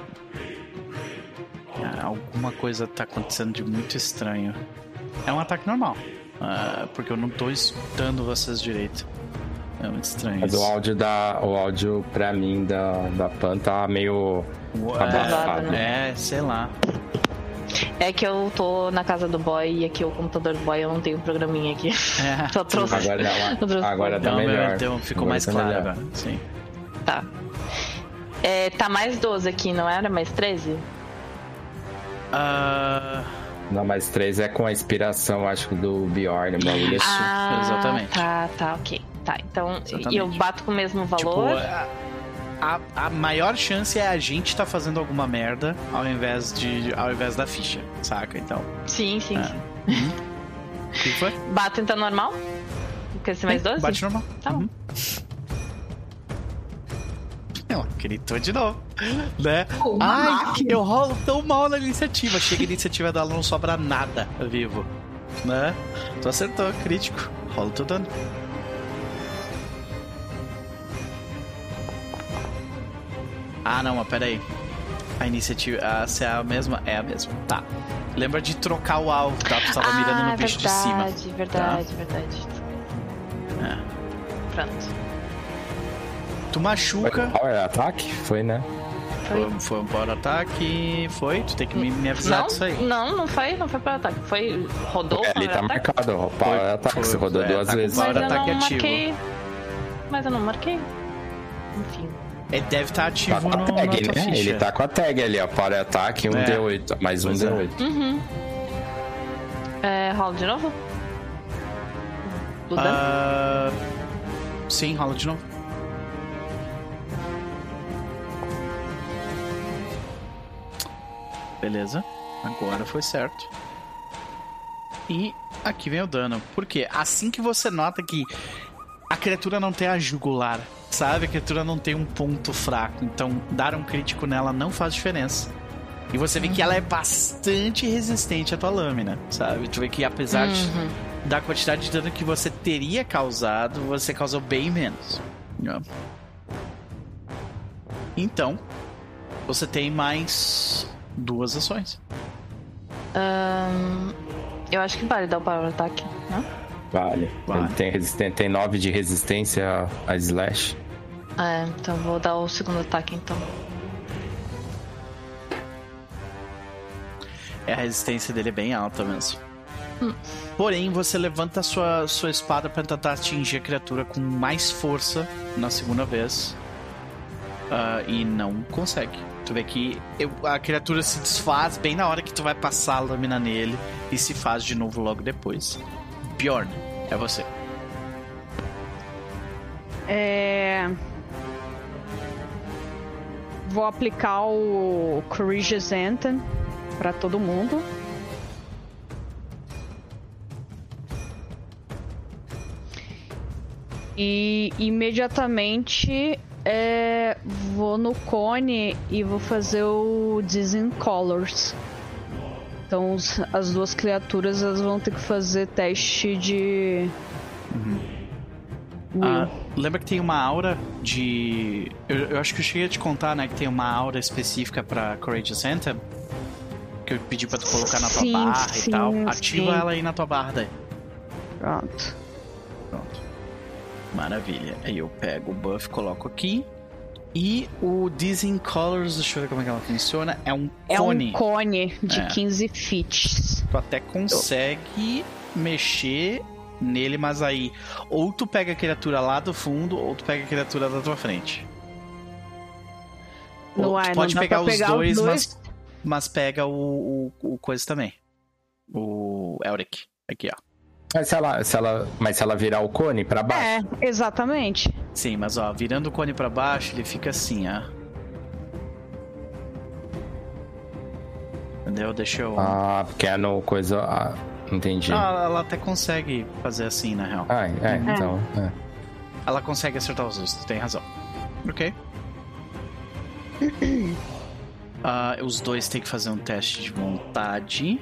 Ah, alguma coisa tá acontecendo de muito estranho. É um ataque normal. Ah, porque eu não tô escutando vocês direito. É muito estranho. Mas o áudio da. O áudio pra mim da, da Pan tá meio. Ué, abafado. É, sei lá. É que eu tô na casa do boy e aqui o computador do boy eu não tenho programinha aqui. É. Só trouxe. Agora, dá agora tá Não, melhor. então ficou Agora mais tá claro melhor. agora. Sim. Tá. É, tá mais 12 aqui, não era? Mais 13? Ah, Não, mas três é com a inspiração, acho que do Bjorn, bagulho assim. Ah, exatamente. Tá, tá, ok. Tá, então Exatamente. e eu bato com o mesmo tipo, valor. a, a, a maior chance é a gente tá fazendo alguma merda ao invés de ao invés da ficha, saca? Então, Sim, sim, Ah. sim. o que foi? Bato então normal? Com esse mais 12? Bate normal. Tá bom. Uhum. Ela gritou de novo, né? Uma Ai, máquina. eu rolo tão mal na iniciativa. Chega a iniciativa dela, não sobra nada vivo, né? Tu acertou, crítico. Rola o teu dano. Ah, não, mas pera aí. A iniciativa, ah, se é a mesma? É a mesma. Tá. Lembra de trocar o alvo, tá? Tu tava mirando no bicho de cima. Ah, verdade, verdade, verdade. É. Pronto. Tu Foi machuca. power ataque? Foi, né? Foi. Foi, um power ataque. Foi? Tu tem que me, me avisar Não, disso aí. não, não foi, não foi para ataque. Foi. Rodou É, ali para tá ataque? marcado, ó. Power ataque, foi, você rodou é, duas tá com vezes. power Mas eu ataque não ativo. marquei. Mas eu não marquei. Enfim. Ele deve estar Tá ativo com a no, tag, na tua né? ficha. Ele tá com a tag ali, ó. Para ataque, um É. D8. Mais um Pois é. D8. Uhum. É, rola de novo? Ah, sim, rola de novo. Beleza, agora foi certo. E aqui vem o dano. Por quê? Assim que você nota que a criatura não tem a jugular, sabe? A criatura não tem um ponto fraco. Então, dar um crítico nela não faz diferença. E você vê que ela é bastante resistente à tua lâmina, sabe? Tu vê que apesar de Uhum. da quantidade de dano que você teria causado, você causou bem menos. Então, você tem mais duas ações. Ahn, eu acho que vale dar o power ataque, né? Vale. Vale. Ele tem, resisten- tem 9 de resistência a slash. É, então vou dar o segundo ataque então. É, a resistência dele é bem alta mesmo. Porém, você levanta a sua, sua espada para tentar atingir a criatura com mais força na segunda vez. Ah, e não consegue. Tu vê que eu- a criatura se desfaz bem na hora que tu vai passar a lâmina nele e se faz de novo logo depois. Bjorn, é você. É... Vou aplicar o Courageous Anthem pra todo mundo. E imediatamente é, vou no cone e vou fazer o Dizzy Colors. Então os- as duas criaturas elas vão ter que fazer teste de. Will. Ah, lembra que tem uma aura de. Eu, eu acho que eu cheguei a te contar, né? Que tem uma aura específica pra Courageous Anthem. Que eu pedi pra tu colocar na tua Sim, barra sim, e tal. Ativa sim. ela aí na tua barra daí. Pronto. Pronto. Maravilha. Aí eu pego o buff, coloco aqui. E o Dizzy Colors, deixa eu ver como é que ela funciona. É um É cone. um cone de É. 15 feet. Tu até consegue mexer nele, mas aí ou tu pega a criatura lá do fundo, ou tu pega a criatura da tua frente. É, tu não pode pegar os pegar os dois, dois. Mas, mas pega o, o, o coisa também. O Elric. Aqui, ó. Mas se ela, se ela, mas se ela virar o cone pra baixo. É, exatamente. Sim, mas ó, virando o cone pra baixo, ele fica assim, ó. Entendeu? Deixa eu. Ah, porque é no coisa. Ah, entendi. Ah, Ah, ela até consegue fazer assim, na real. é, então. é. Ela consegue acertar os dois, tu tem razão. Ok. Ah, os dois têm que fazer um teste de vontade.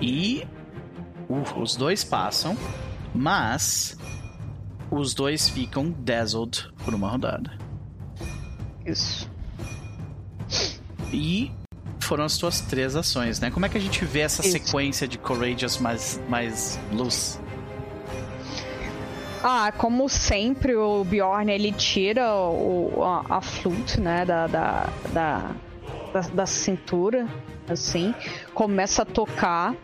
E. uh, os dois passam, mas. Os dois ficam dazzled por uma rodada. Isso. E foram as tuas três ações, né? Como é que a gente vê essa Isso. sequência de Courageous mais, mais luz? Ah, como sempre, o Bjorn ele tira o, a, a flute, né, da, da, da, da, da cintura, assim, começa a tocar.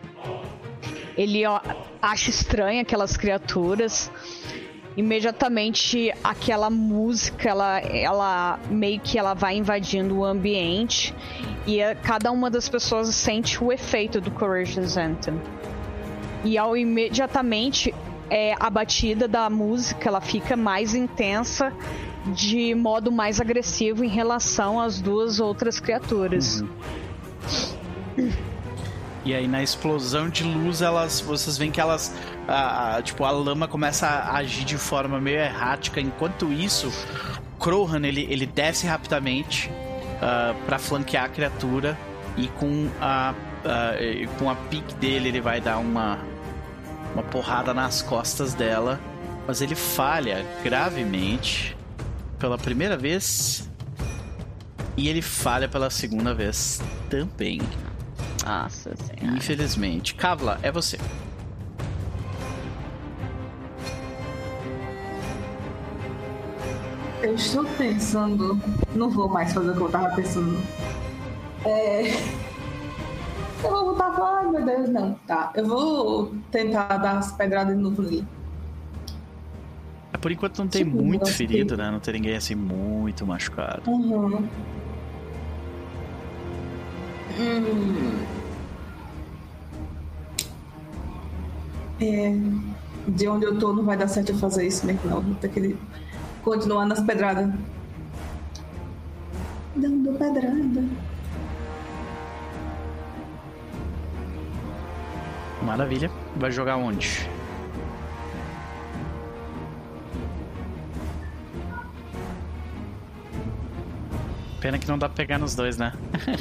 Ele ó, acha estranho aquelas criaturas. Imediatamente aquela música, ela, ela meio que ela vai invadindo o ambiente e eh, cada uma das pessoas sente o efeito do Courageous Anthem. E ao imediatamente é, a batida da música ela fica mais intensa de modo mais agressivo em relação às duas outras criaturas. E aí na explosão de luz, elas, vocês veem que elas, a, tipo, a lama começa a agir de forma meio errática. Enquanto isso, Krohan ele, ele desce rapidamente para pra flanquear a criatura. E com a, e com a pique dele ele vai dar uma uma porrada nas costas dela, mas ele falha gravemente. Pela primeira vez e ele falha pela segunda vez também. Nossa senhora. Infelizmente. Kavla, é você. Eu estou pensando. Não vou mais fazer o que eu tava pensando. É. Eu vou botar. Ai meu Deus, não. Tá. Eu vou tentar dar as pedradas de novo nele. Por enquanto não tem Tipo, muito ferido, né? Não tem ninguém assim muito machucado. Uhum. Hum. É, de onde eu tô não vai dar certo eu fazer isso mesmo, não. Vou ter que continuar nas pedradas. Dando pedrada. Maravilha. Vai jogar onde? Pena que não dá pra pegar nos dois, né?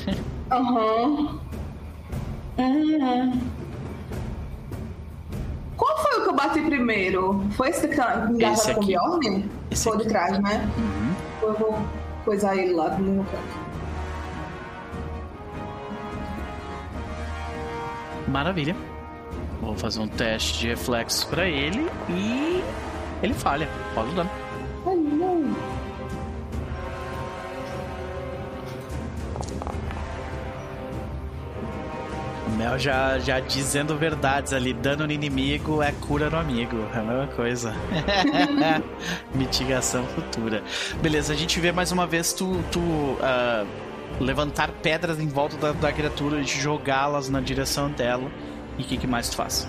Aham. Uhum. Qual foi o que eu bati primeiro? Foi esse que tá Esse engasado com o aqui. Bjorn? Foi o de aqui. trás, né? Uhum. Eu vou coisar ele lá no meu canto. Maravilha. Vou fazer um teste de reflexos pra ele e ele falha. Rola o dano. Mel já, já dizendo verdades ali. Dano no inimigo é cura no amigo. É a mesma coisa. Mitigação futura. Beleza, a gente vê mais uma vez tu, tu ah, levantar pedras em volta da, da criatura e jogá-las na direção dela. E o que, que mais tu faz?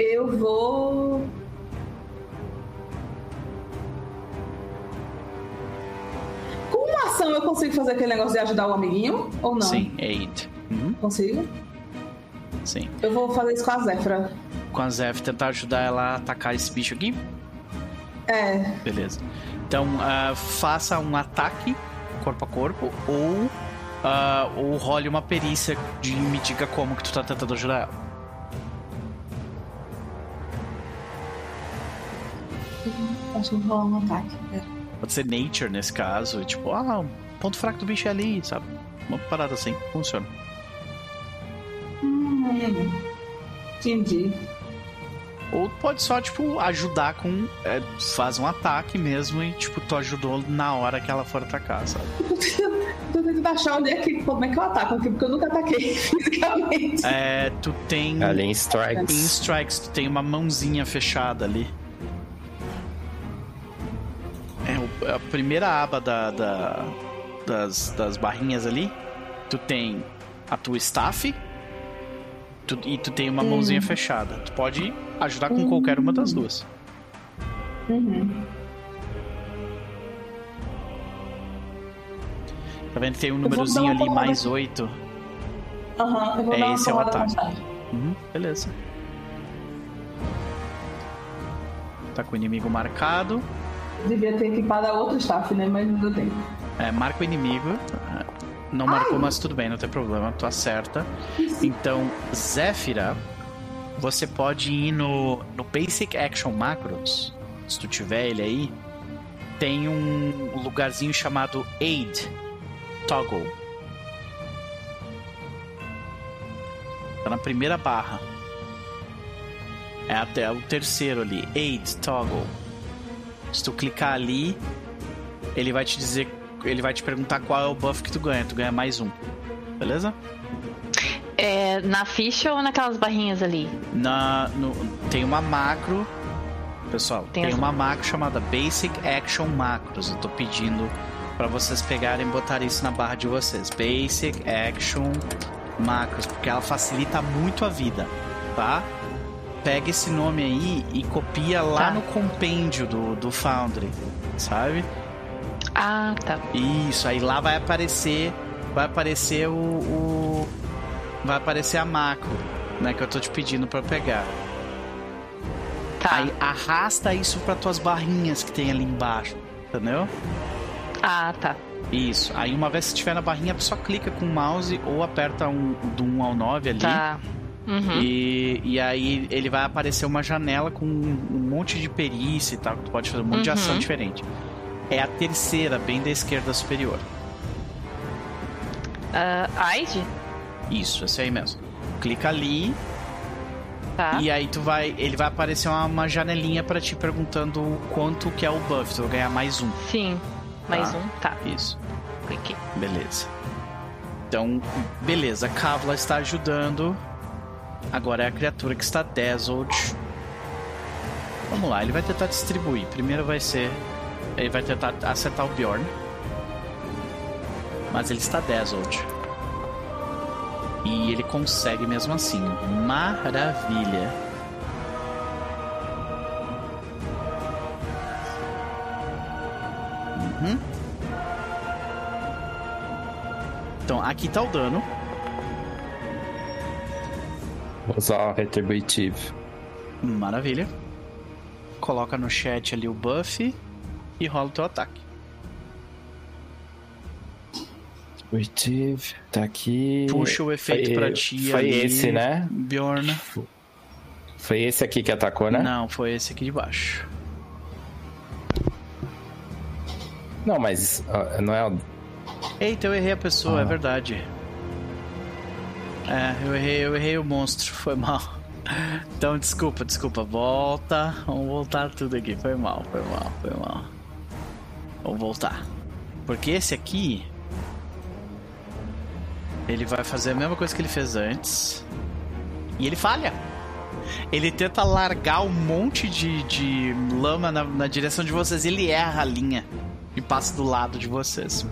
Eu vou. Com uma ação eu consigo fazer aquele negócio de ajudar o amiguinho? Ou não? Sim, aid. Uhum, Consigo? sim. Eu vou fazer isso com a Zefra. Com a Zef tentar ajudar ela a atacar esse bicho aqui. É. Beleza. Então, ah, faça um ataque corpo a corpo ou, ah, ou role uma perícia de me diga como que tu tá tentando ajudar ela. Acho que eu vou rolar um ataque. É. Pode ser nature nesse caso, tipo, ah, o ponto fraco do bicho é ali, sabe? Uma parada assim, funciona. Hum, entendi. Ou pode só, tipo, ajudar com. é, faz um ataque mesmo e, tipo, tu ajudou na hora que ela for atacar, sabe? Tô tentando achar onde é que. Como é que eu ataco aqui, porque eu nunca ataquei fisicamente. É, tu tem. Além Em strikes. strikes, tu tem uma mãozinha fechada ali. A primeira aba da, da- das, das barrinhas ali. Tu tem a tua staff. tu- e tu tem uma mãozinha fechada. Tu pode ajudar com qualquer uma das duas. Uhum. Tá vendo que tem um númerozinho ali, mais aqui. 8. Aham, É, esse é o ataque. Uhum, beleza. Tá com o inimigo marcado. Devia ter equipado a outra staff, né? Mas não deu tempo. É, marca o inimigo. Não marcou, mas tudo bem, não tem problema, tu acerta. Então, Zéfira, você pode ir no, no Basic Action Macros, se tu tiver ele aí. Tem um lugarzinho chamado Aid Toggle. Tá na primeira barra. É até o terceiro ali, Aid Toggle. Se tu clicar ali, ele vai te dizer, ele vai te perguntar qual é o buff que tu ganha. Tu ganha mais um. Beleza? É na ficha ou naquelas barrinhas ali? Na, no- tem uma macro. Pessoal, Tem tem, uma macro chamada Basic Action Macros. Eu tô pedindo pra vocês pegarem e botarem isso na barra de vocês. Basic Action Macros, porque ela facilita muito a vida, tá? Pega esse nome aí e copia lá Tá. no compêndio do, do Foundry, sabe? Ah, tá. Isso, aí lá vai aparecer. Vai aparecer o. o- vai aparecer a macro, né? Que eu tô te pedindo pra pegar. Tá. Aí arrasta isso pra tuas barrinhas que tem ali embaixo. Entendeu? Ah, tá. Isso. Aí uma vez que estiver na barrinha, só clica com o mouse ou aperta um, do 1 ao 9 ali. Tá. Uhum. E, e aí ele vai aparecer uma janela com um, monte de perícia e tal, que tu pode fazer um monte de Uhum. ação diferente. É a terceira, bem da esquerda superior. Ah, Aide? Isso, esse aí mesmo. Clica ali Tá. e aí tu vai. Ele vai aparecer uma, uma janelinha pra ti perguntando quanto que é o buff. Tu vai ganhar mais um. Sim. Mais Tá. um. Tá. Isso. Cliquei. Beleza. Então, beleza. Kavla está ajudando. Agora é a criatura que está dazzled. Vamos lá, ele vai tentar distribuir. Primeiro vai ser. Ele vai tentar acertar o Bjorn. Mas ele está dazzled. E ele consegue mesmo assim. Maravilha. Uhum. Então, aqui tá o dano. Vou usar o Retributive. Maravilha. Coloca no chat ali o buff e rola o teu ataque. Retributive, tá aqui. Puxa o efeito Foi- pra ti Foi ali, esse, né? Bjorn. Foi esse aqui que atacou, né? Não, foi esse aqui de baixo. Não, mas não é o. Eita, eu errei a pessoa, Ah. é verdade. É, eu errei, eu errei o monstro, foi mal. Então, desculpa, desculpa. Volta. Vamos voltar tudo aqui. Foi mal, foi mal, foi mal. Vamos voltar. Porque esse aqui. Ele vai fazer a mesma coisa que ele fez antes. E ele falha. Ele tenta largar um monte de, de lama na, na direção de vocês. Ele erra a linha e passa do lado de vocês.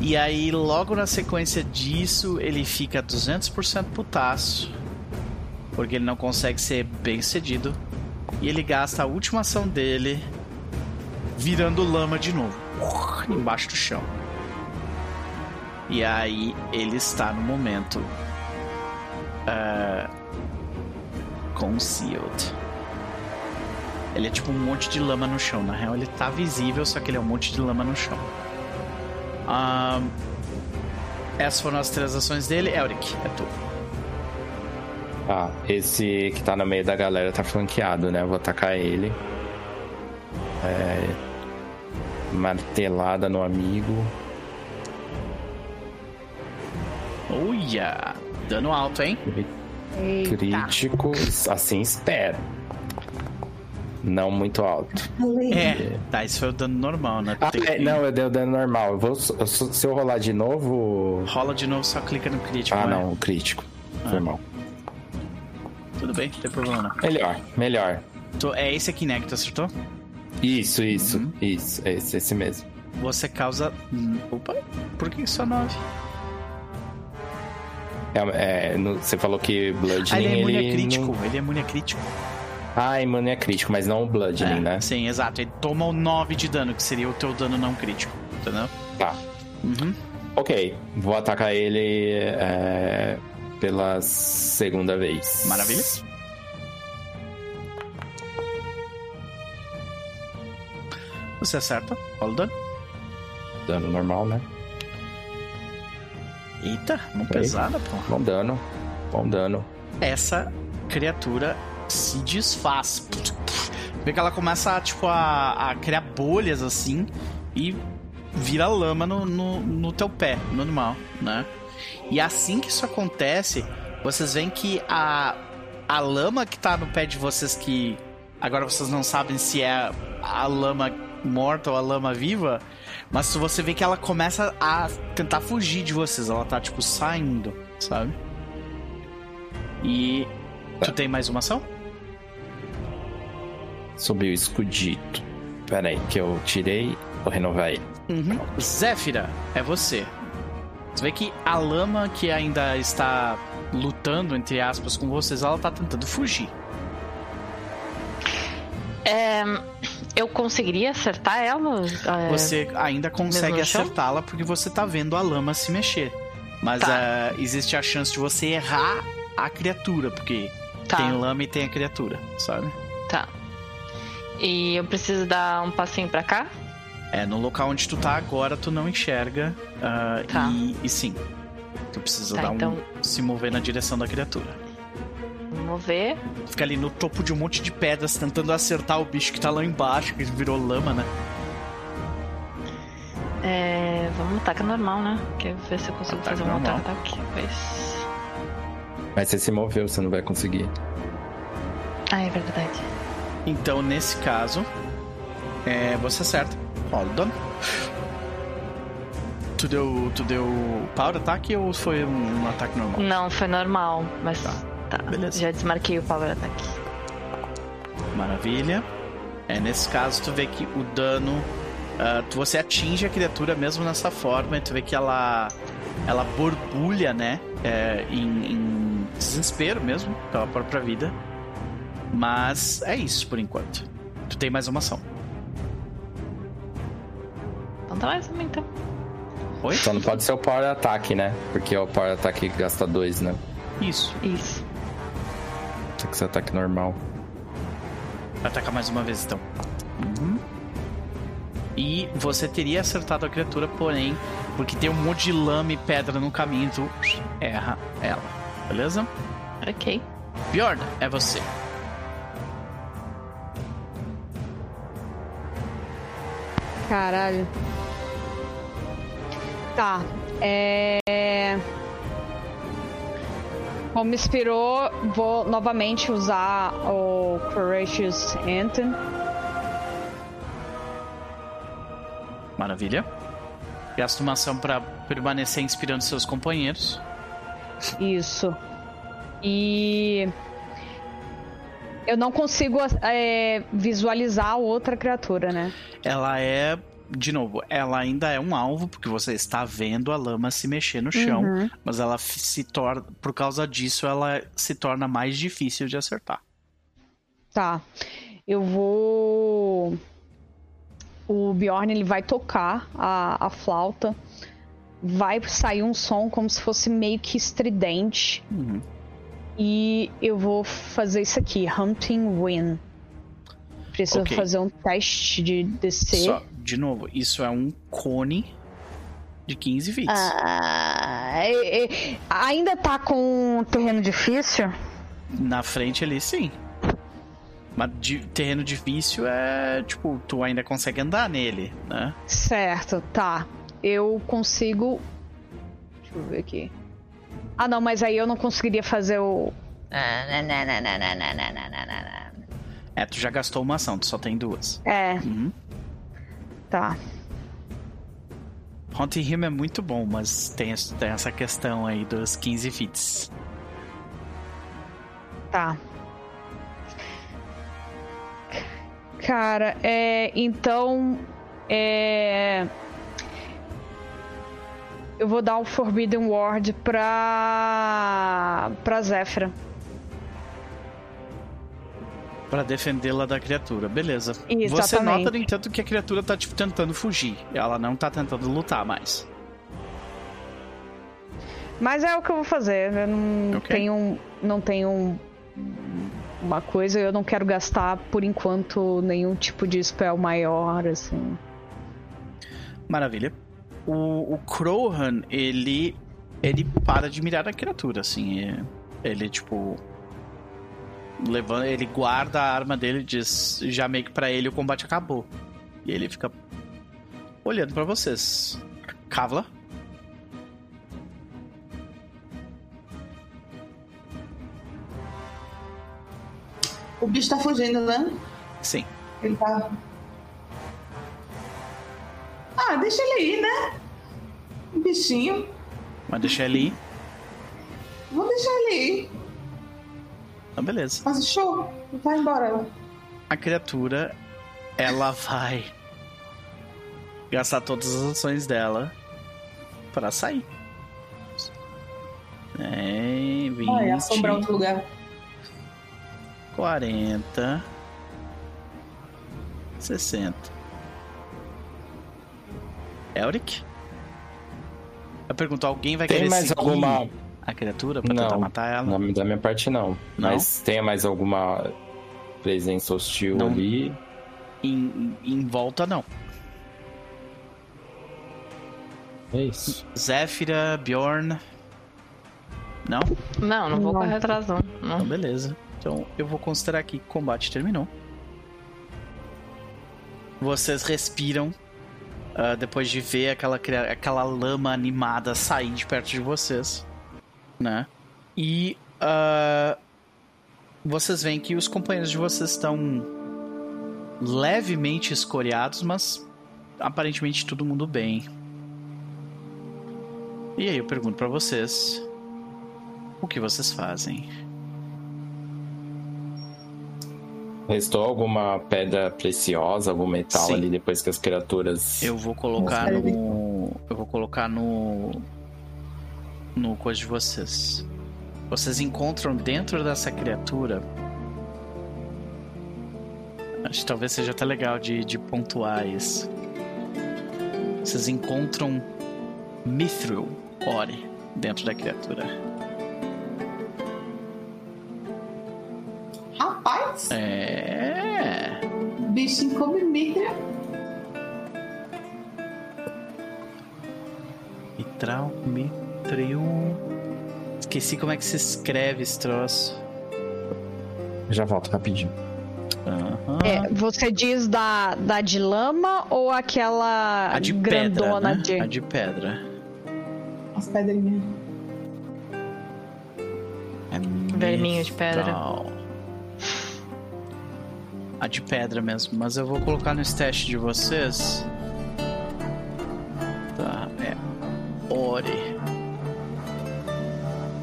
E aí, logo na sequência disso, ele fica 200% putaço. Porque ele não consegue ser bem cedido. E ele gasta a última ação dele virando lama de novo embaixo do chão. E aí, ele está no momento. ah, concealed. Ele é tipo um monte de lama no chão. Na real, ele tá visível, só que ele é um monte de lama no chão. Ahn, essas foram as três ações dele. Elric, é tu. Ah, esse que tá no meio da galera tá flanqueado, né? Vou atacar ele. É... Martelada no amigo. Uia! Dano alto, hein? Eita. Crítico, assim espero. Não muito alto. É, tá, isso foi o dano normal, né? Ah, é, que- não, eu dei o dano normal. Eu vou, eu- se eu rolar de novo. Rola de novo, só clica no crítico. Ah, não, crítico. Foi Ah. mal. Tudo bem, não tem problema não. Melhor, melhor. Tu- é esse aqui, né, que tu acertou? Isso, isso, Uhum. isso. Esse, esse mesmo. Você causa. Opa, por que só 9? É, é, no- você falou que Bludgeoning. Ah, ele é imune a ele crítico. não- Ele é imune a crítico. Ah, imune a crítico, mas não o Bludgeoning, É, né? Sim, exato. Ele toma o 9 de dano, que seria o teu dano não crítico. Entendeu? Tá. Uhum. Ok, vou atacar ele é, pela segunda vez. Maravilha. Você acerta. Rola o dano. Dano normal, né? Eita, mão pesada, pô. Bom dano. Bom dano. essa criatura se desfaz. Vê que ela começa tipo, a, a criar bolhas assim e vira lama no, no, no teu pé, no animal, né? E assim que isso acontece, vocês veem que a, a lama que tá no pé de vocês, que agora vocês não sabem se é a lama morta ou a lama viva, mas você vê que ela começa a tentar fugir de vocês, ela tá tipo saindo, sabe? E tu tem mais uma ação? Subiu o escudito. Pera aí, que eu tirei. Vou renovar ele. Uhum. Zéfira, é você. Você vê que a lama que ainda está lutando, entre aspas, com vocês, ela tá tentando fugir. É, eu conseguiria acertar ela? É, Você ainda consegue acertá-la porque você tá vendo a lama se mexer. Mas Tá. ah, existe a chance de você errar a criatura, porque Tá, tem lama e tem a criatura, sabe? tá. E eu preciso dar um passinho pra cá? É, no local onde tu tá agora, tu não enxerga. ah, Tá. e, e sim. Tu precisa Tá, dar um. então- se mover na direção da criatura. Vamos ver. Fica ali no topo de um monte de pedras tentando acertar o bicho que tá lá embaixo, que virou lama, né? É, vamos ataque normal, né? Quer ver se eu consigo Ataque fazer um normal. outro ataque. Pois. Mas você se moveu, você não vai conseguir. Ah, é verdade. Então, nesse caso, é, você acerta. Rola o dano. Tu deu, tu deu power ataque ou foi um, um ataque normal? Não, foi normal, mas Tá. tá. Beleza. Já desmarquei o power attack. Maravilha. É, nesse caso, tu vê que o dano. ah, tu- você atinge a criatura mesmo nessa forma, e tu vê que ela. Ela borbulha, né? é, em, em desespero mesmo, pela própria vida. Mas é isso por enquanto. Tu tem mais uma ação. Então tá mais uma então. Oi? Só não pode ser o power ataque, né? Porque o power ataque gasta dois, né? Isso. Isso. Tem que ser ataque normal. Vai atacar mais uma vez então. Uhum. E você teria acertado a criatura, porém, porque tem um monte de lama e pedra no caminho, tu erra ela. Beleza? Ok. Bjorn, é você. Caralho. Tá. É. Como inspirou, vou novamente usar o Courageous Anthem. Maravilha. Gasta uma ação pra permanecer inspirando seus companheiros. Isso. E. Eu não consigo é, visualizar outra criatura, né? Ela é, de novo, ela ainda é um alvo, porque você está vendo a lama se mexer no chão, Uhum. mas ela se torna, por causa disso, ela se torna mais difícil de acertar. Tá. Eu vou. O Bjorn ele vai tocar a, a flauta. Vai sair um som como se fosse meio que estridente. Uhum. E eu vou fazer isso aqui: Hunting Win. Preciso Ok. fazer um teste de DC. Só, de novo, isso é um cone de 15 feet. Ah, é- é- ainda tá com terreno difícil? Na frente ali, sim. Mas de, terreno difícil é, tipo, tu ainda consegue andar nele, né? Certo, tá. Eu consigo. Deixa eu ver aqui. Ah, não, mas aí eu não conseguiria fazer o. É, tu já gastou uma ação, tu só tem duas. É, Uhum. tá. Haunting Him é muito bom, mas tem, tem essa questão aí dos 15 fits. Tá. Cara, é. Então. É. Eu vou dar um Forbidden Ward pra. pra Zéfira. Pra defendê-la da criatura, beleza. Você Exatamente. nota, no entanto, que a criatura tá, tipo, tentando fugir. Ela não tá tentando lutar mais. Mas é o que eu vou fazer. Eu não Ok. tenho. Não tenho um- uma coisa, eu não quero gastar por enquanto nenhum tipo de spell maior, assim. Maravilha. O, o Crowhan, ele. Ele para de mirar a criatura, assim. é- Ele, tipo. Levanta, ele guarda a arma dele e diz. Já meio que pra ele o combate acabou. E ele fica. Olhando pra vocês. Kavla. O bicho tá fugindo, né? Sim. Ele tá. Ah, deixa ele ir, né? Um bichinho. Mas deixa ele ir. Vou deixar ele ir. Então, beleza. Mas show. Vai embora. A criatura. Ela vai. Gastar todas as ações dela. Pra sair. É, 20. Vai assombrar outro lugar. 40 60 Elric? Eu pergunto, alguém vai Tem querer mais seguir alguma. a criatura pra tentar Não, matar ela? na- da minha parte não. Não? Mas tem mais alguma presença hostil Não. ali? Em, em volta, não. É isso. Zéfira, Bjorn. Não? Não, não vou Não. correr atrás, não. Então, não. beleza. Então, eu vou considerar que o combate terminou. Vocês respiram ah, depois de ver aquela, aquela lama animada sair de perto de vocês, né? E ah, vocês veem que os companheiros de vocês estão levemente escoriados, mas aparentemente todo mundo bem. E aí eu pergunto pra vocês: o que vocês fazem? Restou alguma pedra preciosa, algum metal Sim. ali depois que as criaturas. Eu vou colocar no. Eu vou colocar no. No coisa de vocês. Vocês encontram dentro dessa criatura. Acho que talvez seja até legal de, de pontuar isso. Vocês encontram Mithril Ore dentro da criatura. Rapaz, É. bichinho come mitra. Mitral, Mithril. Esqueci como é que se escreve esse troço. Já volto rapidinho. Aham. É, você diz da, da de lama ou aquela A de pedra, grandona né? de. A de pedra. As pedrinhas. É Verminho de pedra. A de pedra mesmo, mas eu vou colocar no stash de vocês. Tá, é. Ore.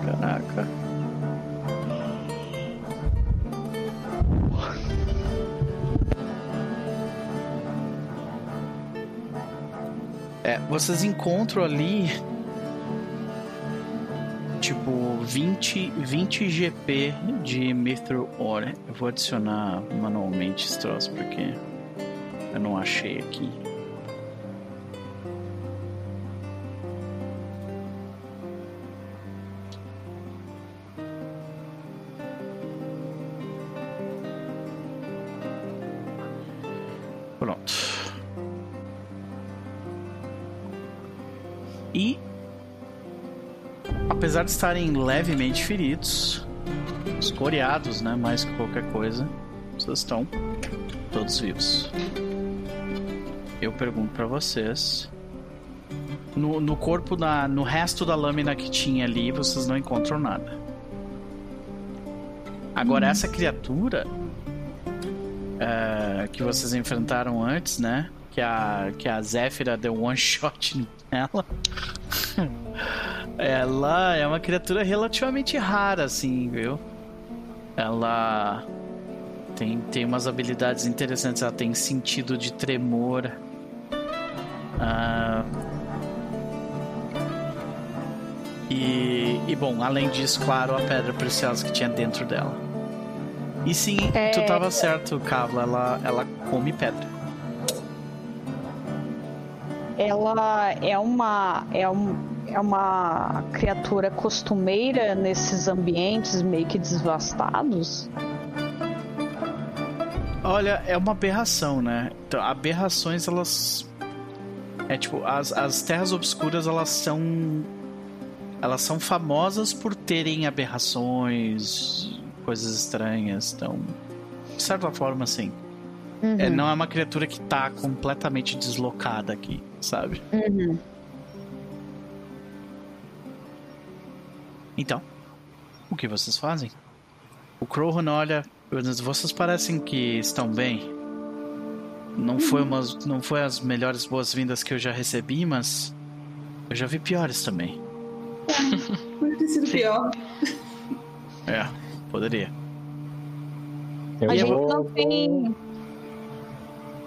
Caraca. É, vocês encontram ali tipo 20, 20 GP de Mithril Ore. Eu vou adicionar manualmente esse troço porque eu não achei aqui. De estarem levemente feridos, escoriados, né, mais que qualquer coisa, vocês estão todos vivos. Eu pergunto pra vocês, no, no corpo da, no resto da lâmina que tinha ali, vocês não encontram nada. Agora essa criatura é, que vocês enfrentaram antes, né? Que a que a Zéfira deu one shot nela. Ela é uma criatura relativamente rara, assim, viu? Ela tem, tem umas habilidades interessantes. Ela tem sentido de tremor. Ah, e, e, bom, além disso, claro, a pedra preciosa que tinha dentro dela. E sim, É. tu tava certo, Kavla. Ela, ela come pedra. Ela é uma. É um, é uma criatura costumeira nesses ambientes meio que devastados. Olha, é uma aberração, né? Então, aberrações, elas. É tipo, as, as terras obscuras, elas são. Elas são famosas por terem aberrações, coisas estranhas. Então, de certa forma, sim. É, não é uma criatura que tá completamente deslocada aqui, sabe? Uhum. Então, o que vocês fazem? O Crowhan olha, vocês parecem que estão bem. Não foi, umas, não foi as melhores boas-vindas que eu já recebi, mas eu já vi piores também. Podia ter sido pior. É, poderia. Eu A gente vou, não tem.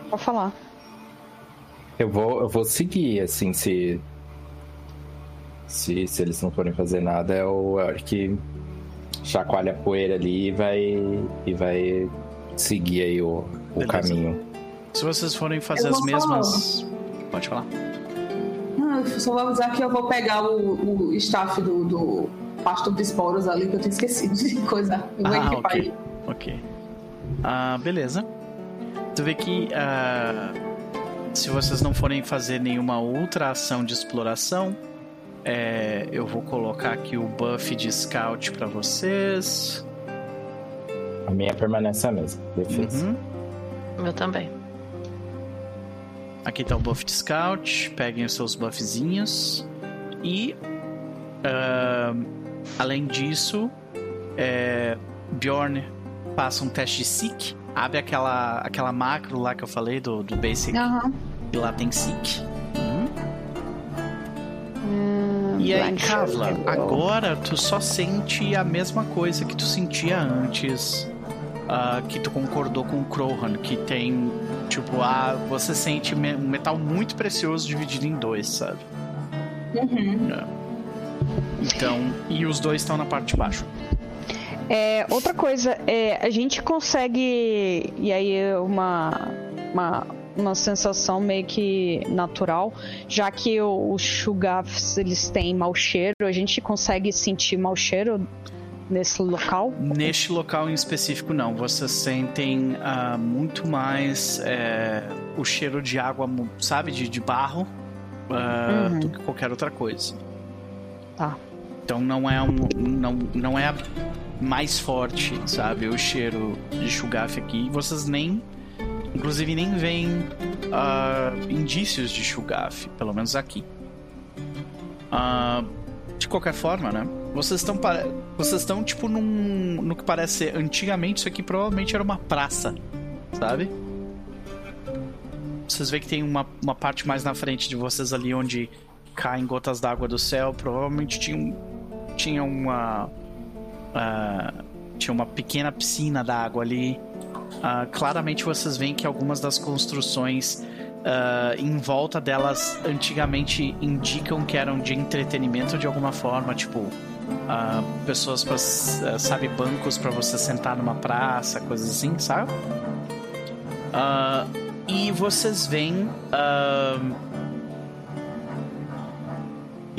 Pode falar. Eu vou, eu vou seguir, assim, se, se. Se eles não forem fazer nada, é o Eric chacoalha a poeira ali e vai. E vai seguir aí o, o caminho. Se vocês forem fazer Eu as mesmas. Pode falar. Não, eu só vou avisar que eu vou pegar o, o staff do, do pastor de esporos ali, que eu tinha esquecido de coisa. Eu vou Ah, equipar ok. ele. Ok. Ah, beleza. Tu vê que ah, se vocês não forem fazer nenhuma outra ação de exploração, é, eu vou colocar aqui o buff de scout pra vocês. A minha permanece a mesma. Defesa. Uhum. Eu também. Aqui tá o buff de scout. Peguem os seus buffzinhos. E ah, além disso, é, Bjorn passa um teste de Seek. Abre aquela, aquela macro lá que eu falei do, do Basic. Aham. E lá tem Seek. Uhum. Hum, E aí, Kavla, agora tu só sente a mesma coisa que tu sentia antes, ah, que tu concordou com o Krohan, que tem, tipo, ah, você sente me- um metal muito precioso dividido em dois, sabe? Uhum. Então, e os dois estão na parte de baixo. É, outra coisa, é, a gente consegue. E aí é uma, uma, uma sensação meio que natural, já que os Shugafs eles têm mau cheiro, a gente consegue sentir mau cheiro nesse local? Neste local em específico, não. Vocês sentem ah, muito mais é, o cheiro de água, sabe, de, de barro, ah, Uhum. do que qualquer outra coisa. Tá. Então não é um, não, não é mais forte, sabe, o cheiro de Shugaf aqui. Vocês nem, inclusive nem veem ah, indícios de Shugaf, pelo menos aqui. Ah, de qualquer forma, né? Vocês estão vocês estão tipo num no que parece ser antigamente isso aqui provavelmente era uma praça, sabe? Vocês veem que tem uma, uma parte mais na frente de vocês ali onde caem gotas d'água do céu. Provavelmente tinha, tinha uma ah, tinha uma pequena piscina d'água ali. Ah, claramente vocês veem que algumas das construções ah, em volta delas antigamente indicam que eram de entretenimento de alguma forma, tipo pessoas para sabe bancos para você sentar numa praça, coisas assim, sabe? E vocês veem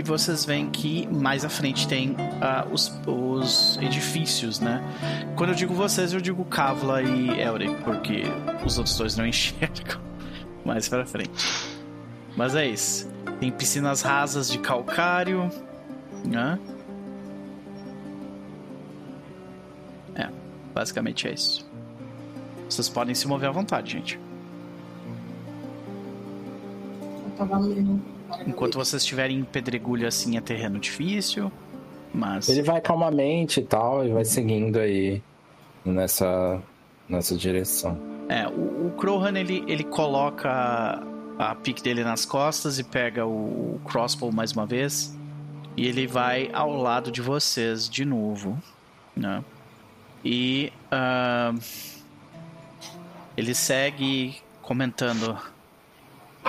e vocês veem que mais à frente tem ah, os, os edifícios, né? Quando eu digo vocês, eu digo Kavla e Elric, porque os outros dois não enxergam mais pra frente. Mas é isso. Tem piscinas rasas de calcário, né? É, basicamente é isso. Vocês podem se mover à vontade, gente. Eu tava lendo. Enquanto vocês estiverem em pedregulho assim é terreno difícil, mas Ele vai calmamente e tal, e vai seguindo aí nessa, nessa direção. É, o, o Krohan ele, ele coloca a, a pique dele nas costas e pega o, o crossbow mais uma vez. E ele vai ao lado de vocês de novo. Né? E ah, ele segue comentando.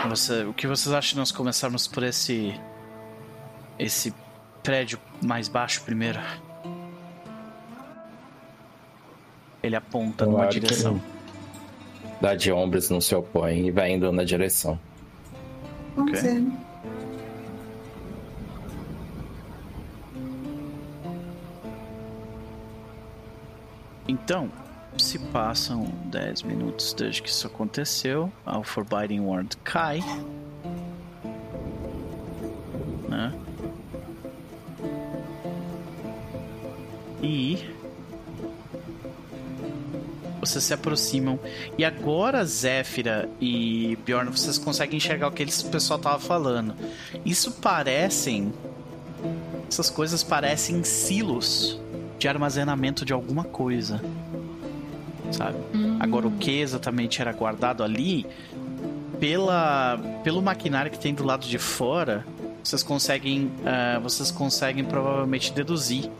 Você, o que vocês acham de nós começarmos por esse. esse prédio mais baixo primeiro? Ele aponta numa Claro que direção. Dá de ombros, não se opõe e vai indo na direção. Vamos Ok. ver. Então, se passam 10 minutos desde que isso aconteceu, a Forbidden Ward cai. Né? E. Vocês se aproximam. E agora, Zéfira e Bjorn, vocês conseguem enxergar o que eles, pessoal tava falando. Isso parecem. Essas coisas parecem silos de armazenamento de alguma coisa. Sabe? Agora, o que exatamente era guardado ali, pela, pelo maquinário que tem do lado de fora, vocês conseguem, ah, vocês conseguem provavelmente deduzir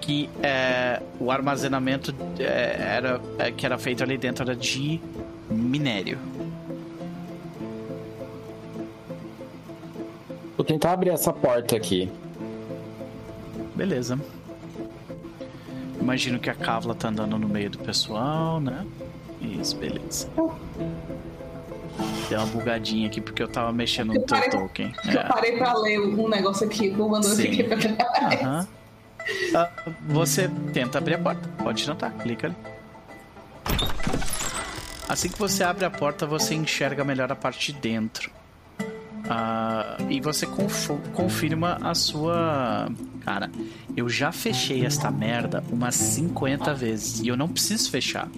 que eh, o armazenamento eh, era, que era feito ali dentro era de minério. Vou tentar abrir essa porta aqui. Beleza. Imagino que a Kavla tá andando no meio do pessoal, né? Isso, beleza. Deu uma bugadinha aqui porque eu tava mexendo no Eu teu token. Eu parei pra ler um negócio aqui, o mandou aqui pra trás. Ah, você tenta abrir a porta. Pode tentar, clica ali. Assim que você abre a porta, você enxerga melhor a parte de dentro. Ah, e você confirma a sua. Cara, eu já fechei esta merda umas 50 vezes e eu não preciso fechar.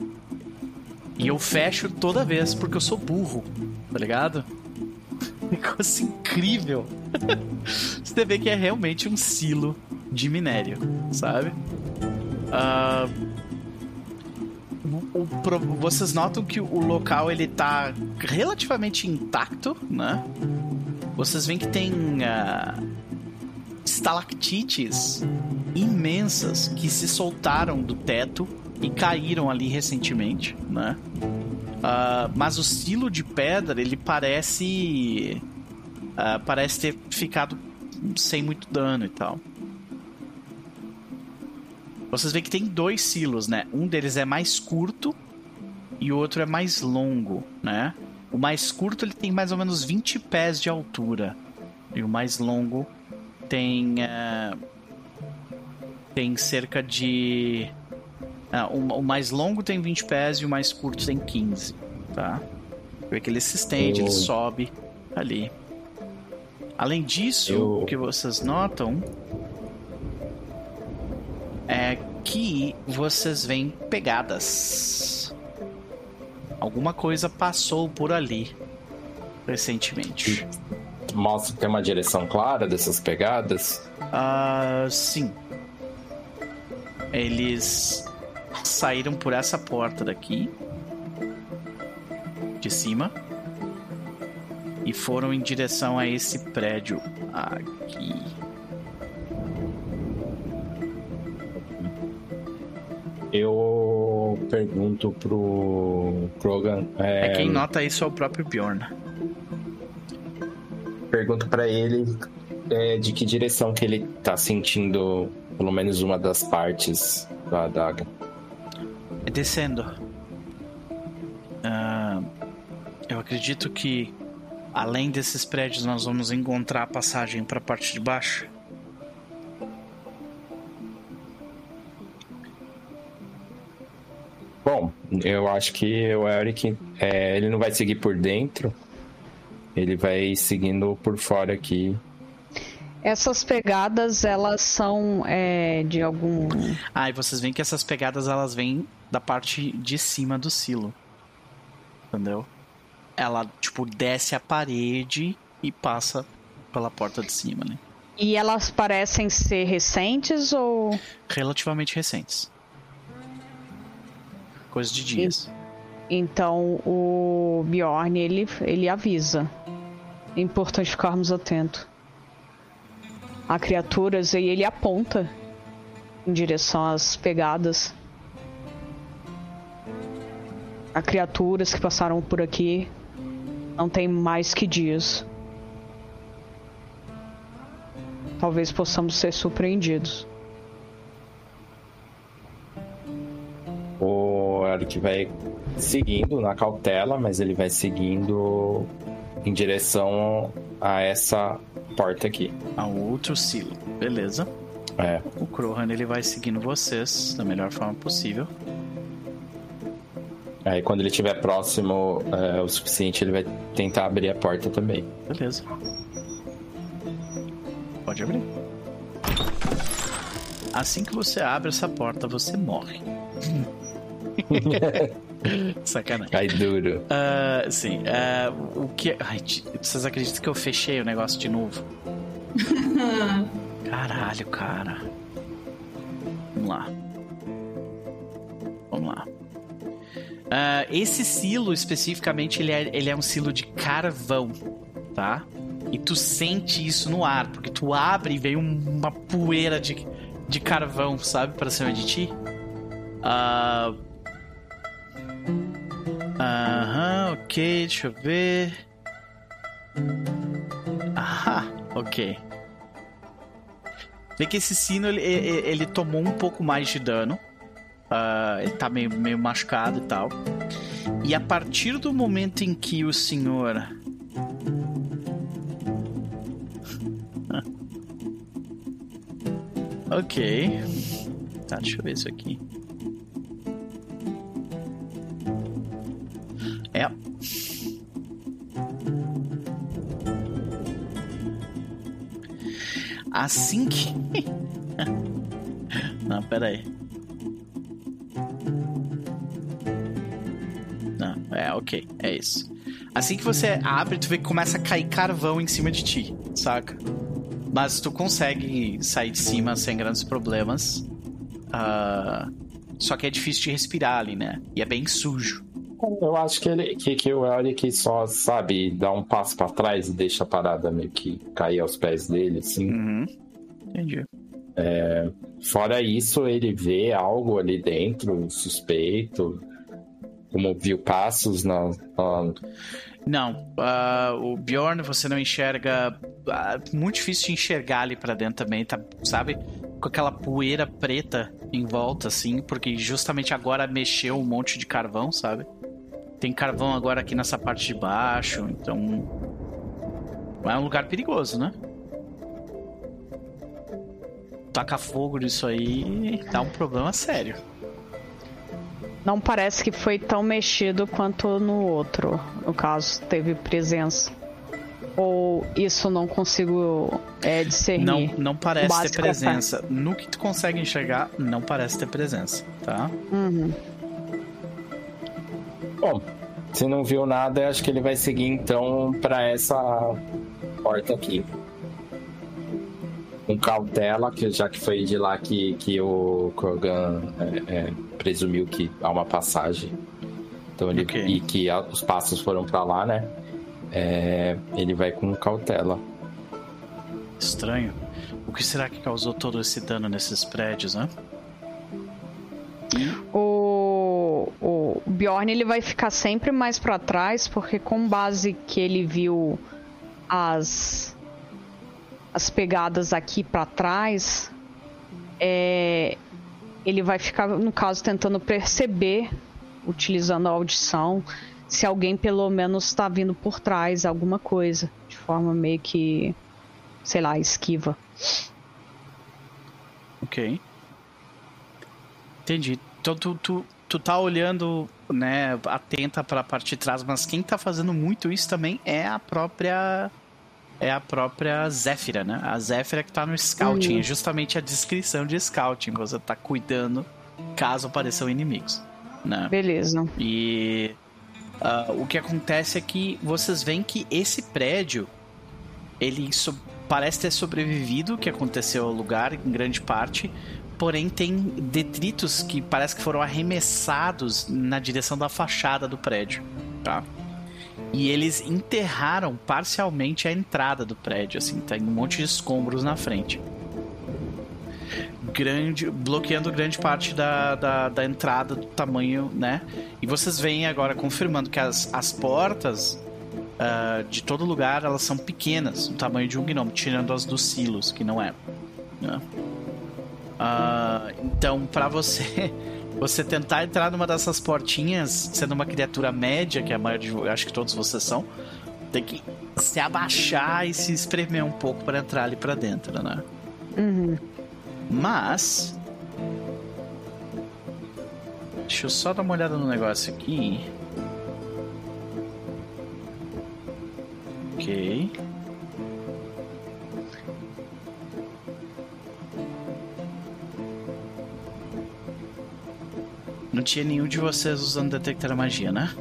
E eu fecho toda vez porque eu sou burro, tá ligado? Negócio incrível. Você vê que é realmente um silo de minério, sabe? Ah, o- vocês notam que o local ele tá relativamente intacto, né? Vocês veem que tem ah, estalactites imensas que se soltaram do teto e caíram ali recentemente, né? Uh, mas o silo de pedra ele parece uh, parece ter ficado sem muito dano e tal. Vocês veem que tem dois silos, né? Um deles é mais curto e o outro é mais longo, né? O mais curto ele tem mais ou menos 20 pés de altura e o mais longo tem uh, tem cerca de uh, o, o, mais longo tem 20 pés e o mais curto tem 15, tá? Vê que ele se estende, Eu... ele sobe ali. Além disso, Eu... o que vocês notam é que vocês veem pegadas. Alguma coisa passou por ali recentemente. Mostra que tem uma direção clara dessas pegadas? Ah, sim. Eles saíram por essa porta daqui, de cima, e foram em direção a esse prédio aqui. Eu pergunto pro Krogan. É... é, quem nota isso é o próprio Bjorn. Pergunto para ele é, de que direção que ele tá sentindo pelo menos uma das partes da adaga. É descendo. Uh, eu acredito que além desses prédios nós vamos encontrar a passagem para a parte de baixo. Bom, eu acho que o Eric, é, ele não vai seguir por dentro, ele vai seguindo por fora aqui. Essas pegadas, elas são é, de algum. Ah, e vocês veem que essas pegadas elas vêm da parte de cima do silo. Entendeu? Ela, tipo, desce a parede e passa pela porta de cima, né? E elas parecem ser recentes ou. Relativamente recentes coisa de dias. Então o Bjorn ele, ele avisa. É importante ficarmos atentos a criaturas e ele aponta em direção às pegadas. A criaturas que passaram por aqui não tem mais que dias. Talvez possamos ser surpreendidos. Que vai seguindo na cautela, mas ele vai seguindo em direção a essa porta aqui. A outro silo, beleza. É. O Krohan ele vai seguindo vocês da melhor forma possível. Aí quando ele estiver próximo é, o suficiente, ele vai tentar abrir a porta também. Beleza. Pode abrir. Assim que você abre essa porta, você morre. Sacanagem. Cai duro. Uh, sim. Uh, o que. Ai, vocês acreditam que eu fechei o negócio de novo? Caralho, cara. Vamos lá. Vamos lá. Uh, esse silo, especificamente, ele é, ele é um silo de carvão, tá? E tu sente isso no ar, porque tu abre e vem uma poeira de, de carvão, sabe, para cima de ti. Uh, Aham, ok, deixa eu ver. Ah, ok. Vê que esse sino ele, ele, ele, tomou um pouco mais de dano. Uh, ele tá meio, meio machucado e tal. E a partir do momento em que o senhor. ok. Tá, deixa eu ver isso aqui. Assim que. Não, pera aí. Não, é, ok, é isso. Assim que você abre, tu vê que começa a cair carvão em cima de ti, saca? Mas tu consegue sair de cima sem grandes problemas. Uh, só que é difícil de respirar ali, né? E é bem sujo. Eu acho que, ele, que, que o Eric só, sabe, dá um passo para trás e deixa a parada meio que cair aos pés dele, assim. Uhum. Entendi. É, fora isso, ele vê algo ali dentro, suspeito, como viu passos na. na... Não, uh, o Bjorn você não enxerga. Uh, muito difícil de enxergar ali pra dentro também, tá, sabe? Com aquela poeira preta em volta, assim, porque justamente agora mexeu um monte de carvão, sabe? Tem carvão agora aqui nessa parte de baixo, então. É um lugar perigoso, né? Taca fogo nisso aí dá um problema sério. Não parece que foi tão mexido quanto no outro. No caso, teve presença. Ou isso não consigo é, discernir? Não, não parece ter presença. No que tu consegue enxergar, não parece ter presença, tá? Uhum. Bom, se não viu nada, acho que ele vai seguir então para essa porta aqui. Com cautela, que já que foi de lá que, que o Krogan é, é, presumiu que há uma passagem. Então ele okay. e que a, os passos foram para lá, né? É, ele vai com cautela. Estranho. O que será que causou todo esse dano nesses prédios, né? O, o Bjorn ele vai ficar sempre mais para trás, porque com base que ele viu as as pegadas aqui para trás, é, ele vai ficar, no caso, tentando perceber, utilizando a audição, se alguém pelo menos está vindo por trás, alguma coisa, de forma meio que, sei lá, esquiva. Ok. Entendi. Então tu, tu, tu tá olhando, né, atenta para a parte de trás, mas quem tá fazendo muito isso também é a própria é a própria Zéfira, né? A Zéfira que tá no scouting, uhum. é justamente a descrição de scouting, você tá cuidando caso apareçam inimigos, né? Beleza. E uh, o que acontece é que vocês veem que esse prédio ele so parece ter sobrevivido o que aconteceu ao lugar em grande parte, porém tem detritos que parece que foram arremessados na direção da fachada do prédio, tá? E eles enterraram parcialmente a entrada do prédio, assim, tem um monte de escombros na frente. Grande, bloqueando grande parte da, da, da entrada do tamanho, né? E vocês veem agora confirmando que as, as portas uh, de todo lugar elas são pequenas, do tamanho de um gnomo, tirando as dos silos, que não é. Né? Uh, então, para você você tentar entrar numa dessas portinhas, sendo uma criatura média, que é a maior de acho que todos vocês são, tem que se abaixar e se espremer um pouco para entrar ali para dentro, né? Uhum. Mas Deixa eu só dar uma olhada no negócio aqui. Ok. Não tinha nenhum de vocês usando detectar magia, né?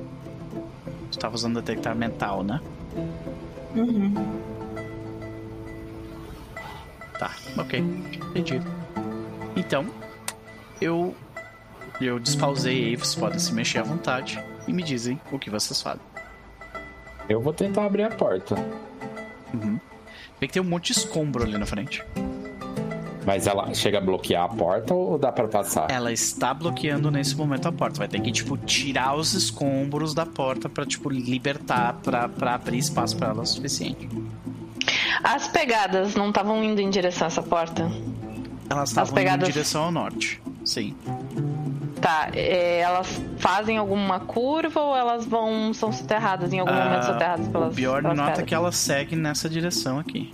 Estava usando detectar mental, né? Uhum. Tá, ok. Entendi. Então, eu. Eu despausei aí, vocês podem se mexer à vontade e me dizem o que vocês fazem. Eu vou tentar abrir a porta. Uhum. Vê que tem um monte de escombro ali na frente. Mas ela chega a bloquear a porta ou dá para passar? Ela está bloqueando nesse momento a porta. Vai ter que, tipo, tirar os escombros da porta para tipo, libertar, para abrir espaço para ela o suficiente. As pegadas não estavam indo em direção a essa porta? Elas estavam pegadas... indo em direção ao norte, sim. Tá, é, elas fazem alguma curva ou elas vão são soterradas em algum uh, momento soterradas pelas O Bjorn pelas nota pedras? que elas seguem nessa direção aqui.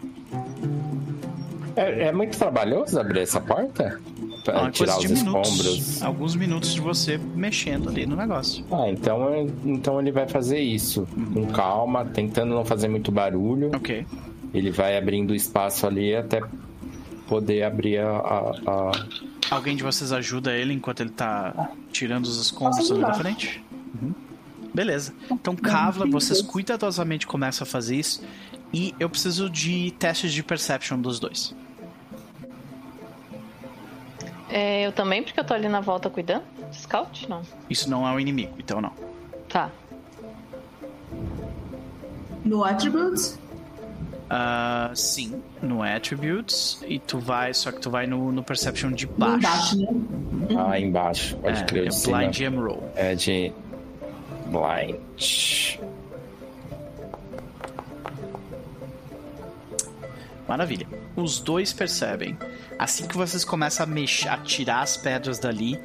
É, é muito trabalhoso abrir essa porta? Pra tirar os escombros. Alguns minutos de você mexendo ali no negócio. Ah, então, então ele vai fazer isso. Com calma, tentando não fazer muito barulho. Ok. Ele vai abrindo espaço ali até poder abrir a, a, a... Alguém de vocês ajuda ele enquanto ele tá tirando os escombros ali na frente? Uhum. Beleza. Então, Kavla, vocês cuidadosamente começam a fazer isso. E eu preciso de testes de perception dos dois. É, eu também, porque eu tô ali na volta cuidando? Scout? Não. Isso não é um inimigo, então não. Tá. No Attributes? Ah, sim, no Attributes. E tu vai, só que tu vai no, no Perception de baixo. Embaixo, né? Ah, embaixo. Pode é, crer. é. Blind Gem Roll. É de. Blind. Maravilha. Os dois percebem. Assim que vocês começam a mexer, a tirar as pedras dali,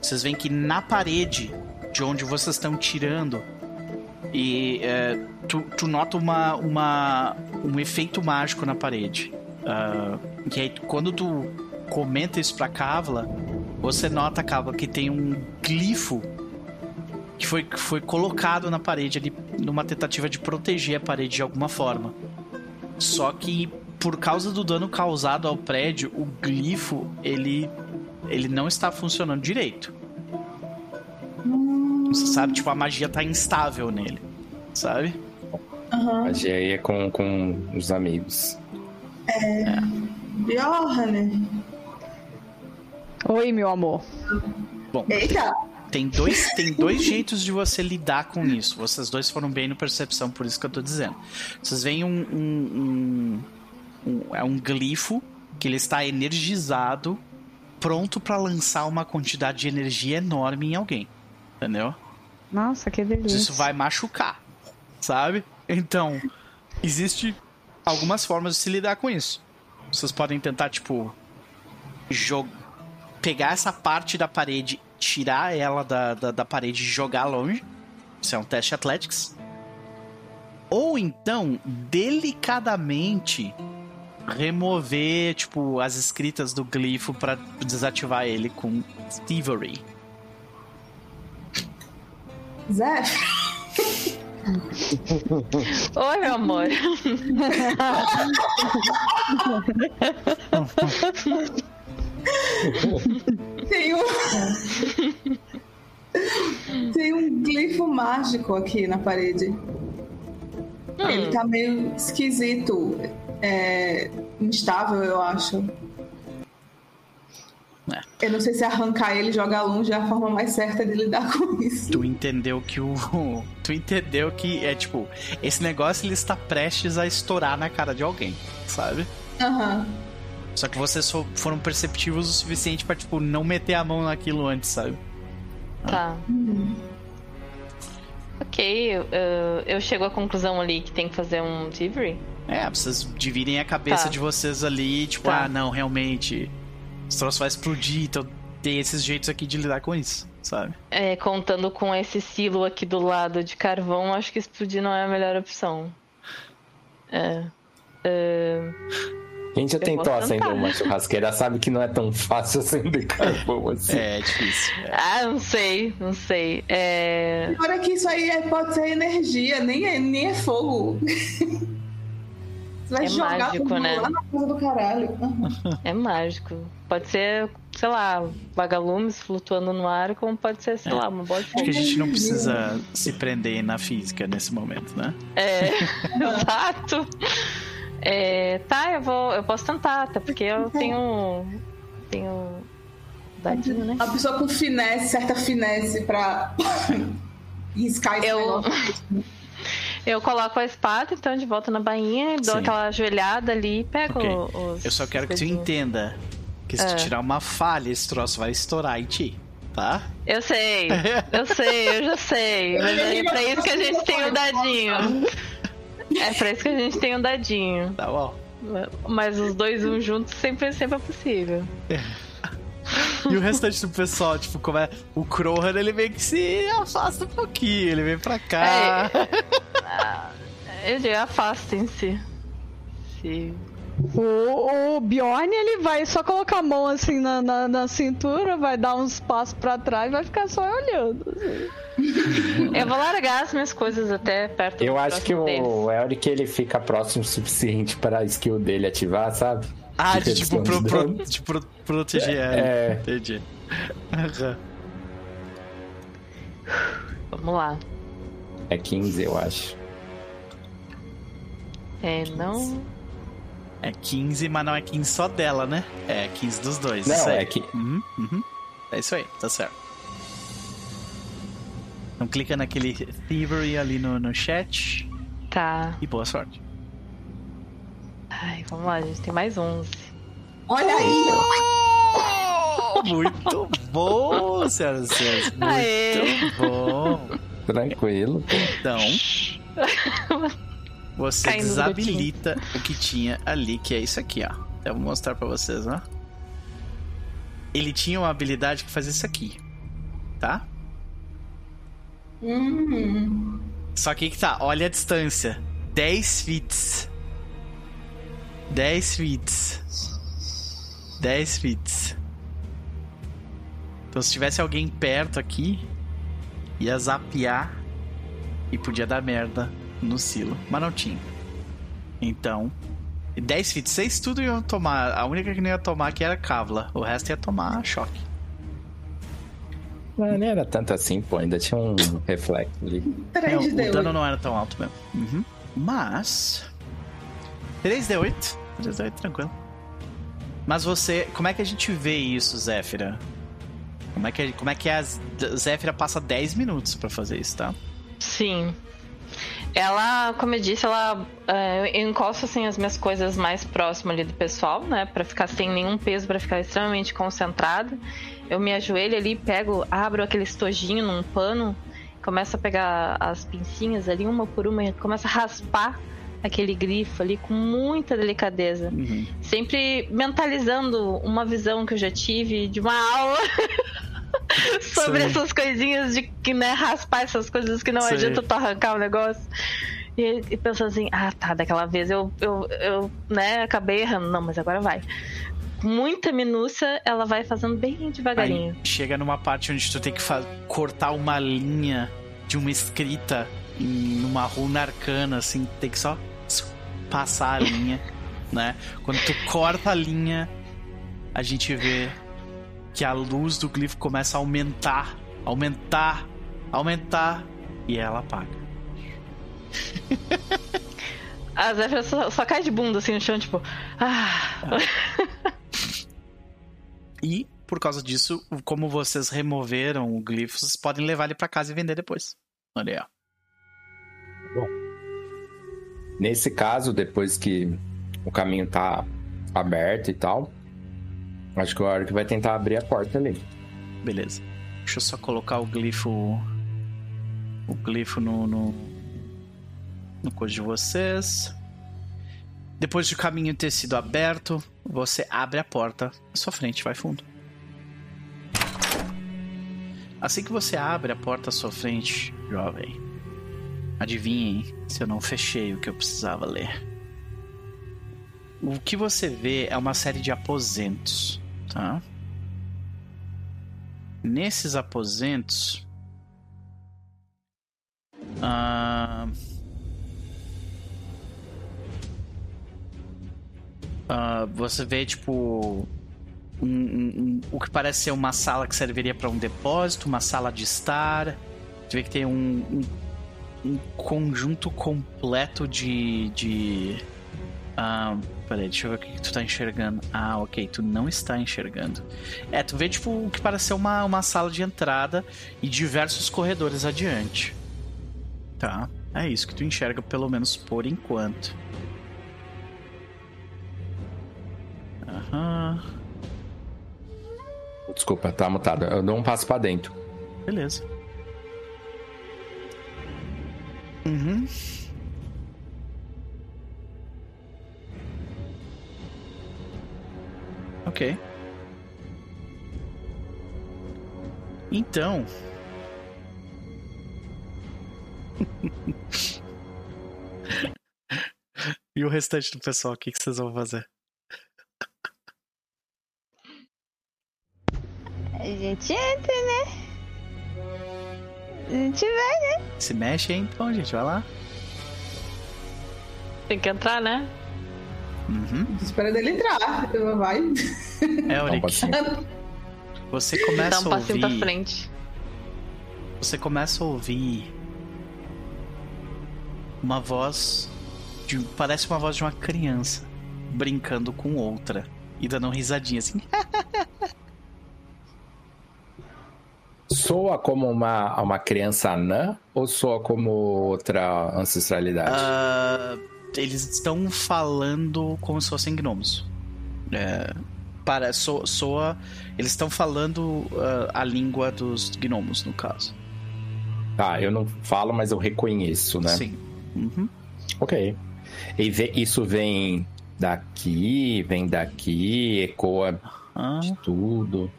vocês veem que na parede de onde vocês estão tirando, e é, tu, tu nota uma, uma, um efeito mágico na parede. Ah, que aí, quando tu comenta isso pra Kavla, você nota, Kavla, que tem um glifo que foi, que foi colocado na parede ali numa tentativa de proteger a parede de alguma forma. Só que por causa do dano causado ao prédio, o glifo ele ele não está funcionando direito. Você sabe, tipo, a magia tá instável nele, sabe? Aham. Magia aí é com, com os amigos. Bjorn. Oi, meu amor. Eita! Tem dois, tem dois jeitos de você lidar com isso. Vocês dois foram bem no percepção, por isso que eu tô dizendo. Vocês veem um, um, um, um- é um glifo que ele está energizado, pronto pra lançar uma quantidade de energia enorme em alguém. Entendeu? Nossa, que delícia. Isso vai machucar, sabe? Então, existe algumas formas de se lidar com isso. Vocês podem tentar, tipo, pegar essa parte da parede, tirar ela da, da, da parede e jogar longe. Isso é um teste Athletics. Ou então, delicadamente, remover, tipo, as escritas do glifo pra desativar ele com Thievery. Zé? Oi, meu amor. Tem um. Tem um glifo mágico aqui na parede. Ele tá meio esquisito. É. instável, eu acho. É. Eu não sei se arrancar ele e jogar longe é a forma mais certa de lidar com isso. tu entendeu que o. Tu entendeu que é tipo, esse negócio ele está prestes a estourar na cara de alguém, sabe? Aham. Só que vocês fo- foram perceptivos o suficiente pra, tipo, não meter a mão naquilo antes, sabe? Tá. Ok, eu, eu- chego à conclusão ali que tem que fazer um delivery. É, vocês dividem a cabeça Tá. de vocês ali, tipo, Tá. ah, não, realmente. Esse troço vai explodir, então tem esses jeitos aqui de lidar com isso, sabe? É, contando com esse silo aqui do lado de carvão, acho que explodir não é a melhor opção. É. É, Quem já tentou acender uma churrasqueira sabe que não é tão fácil acender carvão assim. É, difícil. é. Ah, não sei, não sei. É. Agora que isso aí é- pode ser energia, nem é, nem é fogo. Você vai É jogar mágico, né? lá na casa do caralho. É mágico. Pode ser, sei lá, vagalumes flutuando no ar, como pode ser, sei É. lá, uma bola de Acho que fogo. a gente não precisa se prender na física nesse momento, né? É, exato. É, tá, eu vou. Eu posso tentar, até porque eu tenho. Tenho. Dadinho, né? Uma pessoa com finesse, certa finesse pra riscar esse Eu- negócio. Eu coloco a espada, então, de volta na bainha, dou Sim. aquela ajoelhada ali e pego Ok. os. Eu só quero que tu entenda que se É. tu tirar uma falha, esse troço vai estourar em ti, tá? Eu sei, eu sei, eu já sei. Mas é pra isso que a gente tem o dadinho. É pra isso que a gente tem o dadinho. Tá bom. Mas os dois um juntos sempre, sempre é possível. E o restante do pessoal, tipo, como é. O Krohan, ele meio que se afasta um pouquinho, ele vem pra cá. Eu digo, afastem-se. Se... O, o Bjorn, ele vai só colocar a mão assim na, na, na cintura, vai dar uns passos pra trás e vai ficar só olhando. assim. Eu vou largar as minhas coisas até perto Eu do acho que deles. o Elric ele fica próximo o suficiente para a skill dele ativar, sabe? Ah, De tipo, pro, pro, de pro- proteger ela. É. Entendi. Vamos lá. É 15, eu acho. É, não. É 15, mas não é 15 só dela, né? É 15 dos dois. Não, isso aí. é que- Uhum, uhum. É isso aí, tá certo. Então clica naquele Thievery ali no, no chat Tá. e boa sorte. Ai, vamos lá, gente. Tem mais 11. Olha aí! Muito bom, senhoras e senhores. Muito Aê. bom. Tranquilo. Então, você Caindo do desabilita o que tinha ali, que é isso aqui, ó. Eu vou mostrar pra vocês, ó. Ele tinha uma habilidade que fazia isso aqui, tá? Hum. Só que que tá, olha a distância. 10 fits. 10 fits. 10 fits. Então se tivesse alguém perto aqui, ia zapear e podia dar merda no silo. Mas não tinha. Então, 10 fits, 6 tudo iam tomar. A única que não ia tomar aqui era Kavla. O resto ia tomar choque. Não, nem era tanto assim, pô. Ainda tinha um reflexo ali. Não, 3 o dano não era tão alto mesmo. Uhum. Mas. 3D8. 3D8, tranquilo. Mas você. Como é que a gente vê isso, Zéfira? Como é que, como é que a Z- Zéfira passa 10 minutos pra fazer isso, tá? Sim. Ela, como eu disse, ela é, eu encosto assim as minhas coisas mais próximas ali do pessoal, né, Pra ficar sem nenhum peso, pra ficar extremamente concentrada. Eu me ajoelho ali, pego, abro aquele estojinho num pano, começo a pegar as pincinhas ali uma por uma, e começo a raspar aquele grifo ali com muita delicadeza, Uhum. sempre mentalizando uma visão que eu já tive de uma aula sobre Sim. essas coisinhas de que, né, raspar essas coisas que não Sim. adianta tu arrancar o negócio. E, e pensando assim, ah tá, daquela vez eu, eu, eu né, acabei errando. Não, mas agora vai. Muita minúcia, ela vai fazendo bem devagarinho. Aí chega numa parte onde tu tem que cortar uma linha de uma escrita em uma runa arcana, assim, tem que só passar a linha, né? Quando tu corta a linha, a gente vê que a luz do glifo começa a aumentar, aumentar, aumentar e ela apaga. A Zéfira só, só cai de bunda assim no chão, tipo, ah. E por causa disso, como vocês removeram o glifo, vocês podem levar ele pra casa e vender depois. Olha aí, ó. Nesse caso, depois que o caminho tá aberto e tal, acho que o Auric vai tentar abrir a porta ali. Beleza. Deixa eu só colocar o glifo. O glifo no. No, no de vocês. Depois do caminho ter sido aberto, você abre a porta à sua frente, vai fundo. Assim que você abre a porta à sua frente, jovem, adivinhem se eu não fechei o que eu precisava ler. O que você vê é uma série de aposentos, tá? Nesses aposentos. ah, ah, você vê, tipo. um- um- um- o que parece ser uma sala que serviria para um depósito, uma sala de estar. Você vê que tem um, um, conjunto completo de. de ah, peraí, deixa eu ver o que, tu tá enxergando. Ah, ok, tu não está enxergando. É, tu vê tipo o que parece ser uma, uma sala de entrada e diversos corredores adiante. Tá? É isso que tu enxerga, pelo menos por enquanto. Aham. Desculpa, tá mutado. Eu dou um passo pra dentro. Beleza. Uhum. Ok. Então. e o restante do pessoal, o que, que vocês vão fazer? A gente entra, né? A gente vai, né? Se mexe aí então, gente, vai lá. Tem que entrar, né? Uhum. Espera dele entrar. Eu- Vai. É, passinho. você Dá começa um a passinho pra ouvir. frente. Você começa a ouvir uma voz de, parece uma voz de uma criança brincando com outra e dando uma risadinha assim. Soa como uma, uma criança anã ou soa como outra ancestralidade? Ah, eles estão falando como se fossem gnomos. É, para, so, soa. Eles estão falando uh, a língua dos gnomos, no caso. Tá, eu não falo, mas eu reconheço, né? Sim. Uhum. Ok. E vê- isso vem daqui, vem daqui, ecoa Ah, de tudo.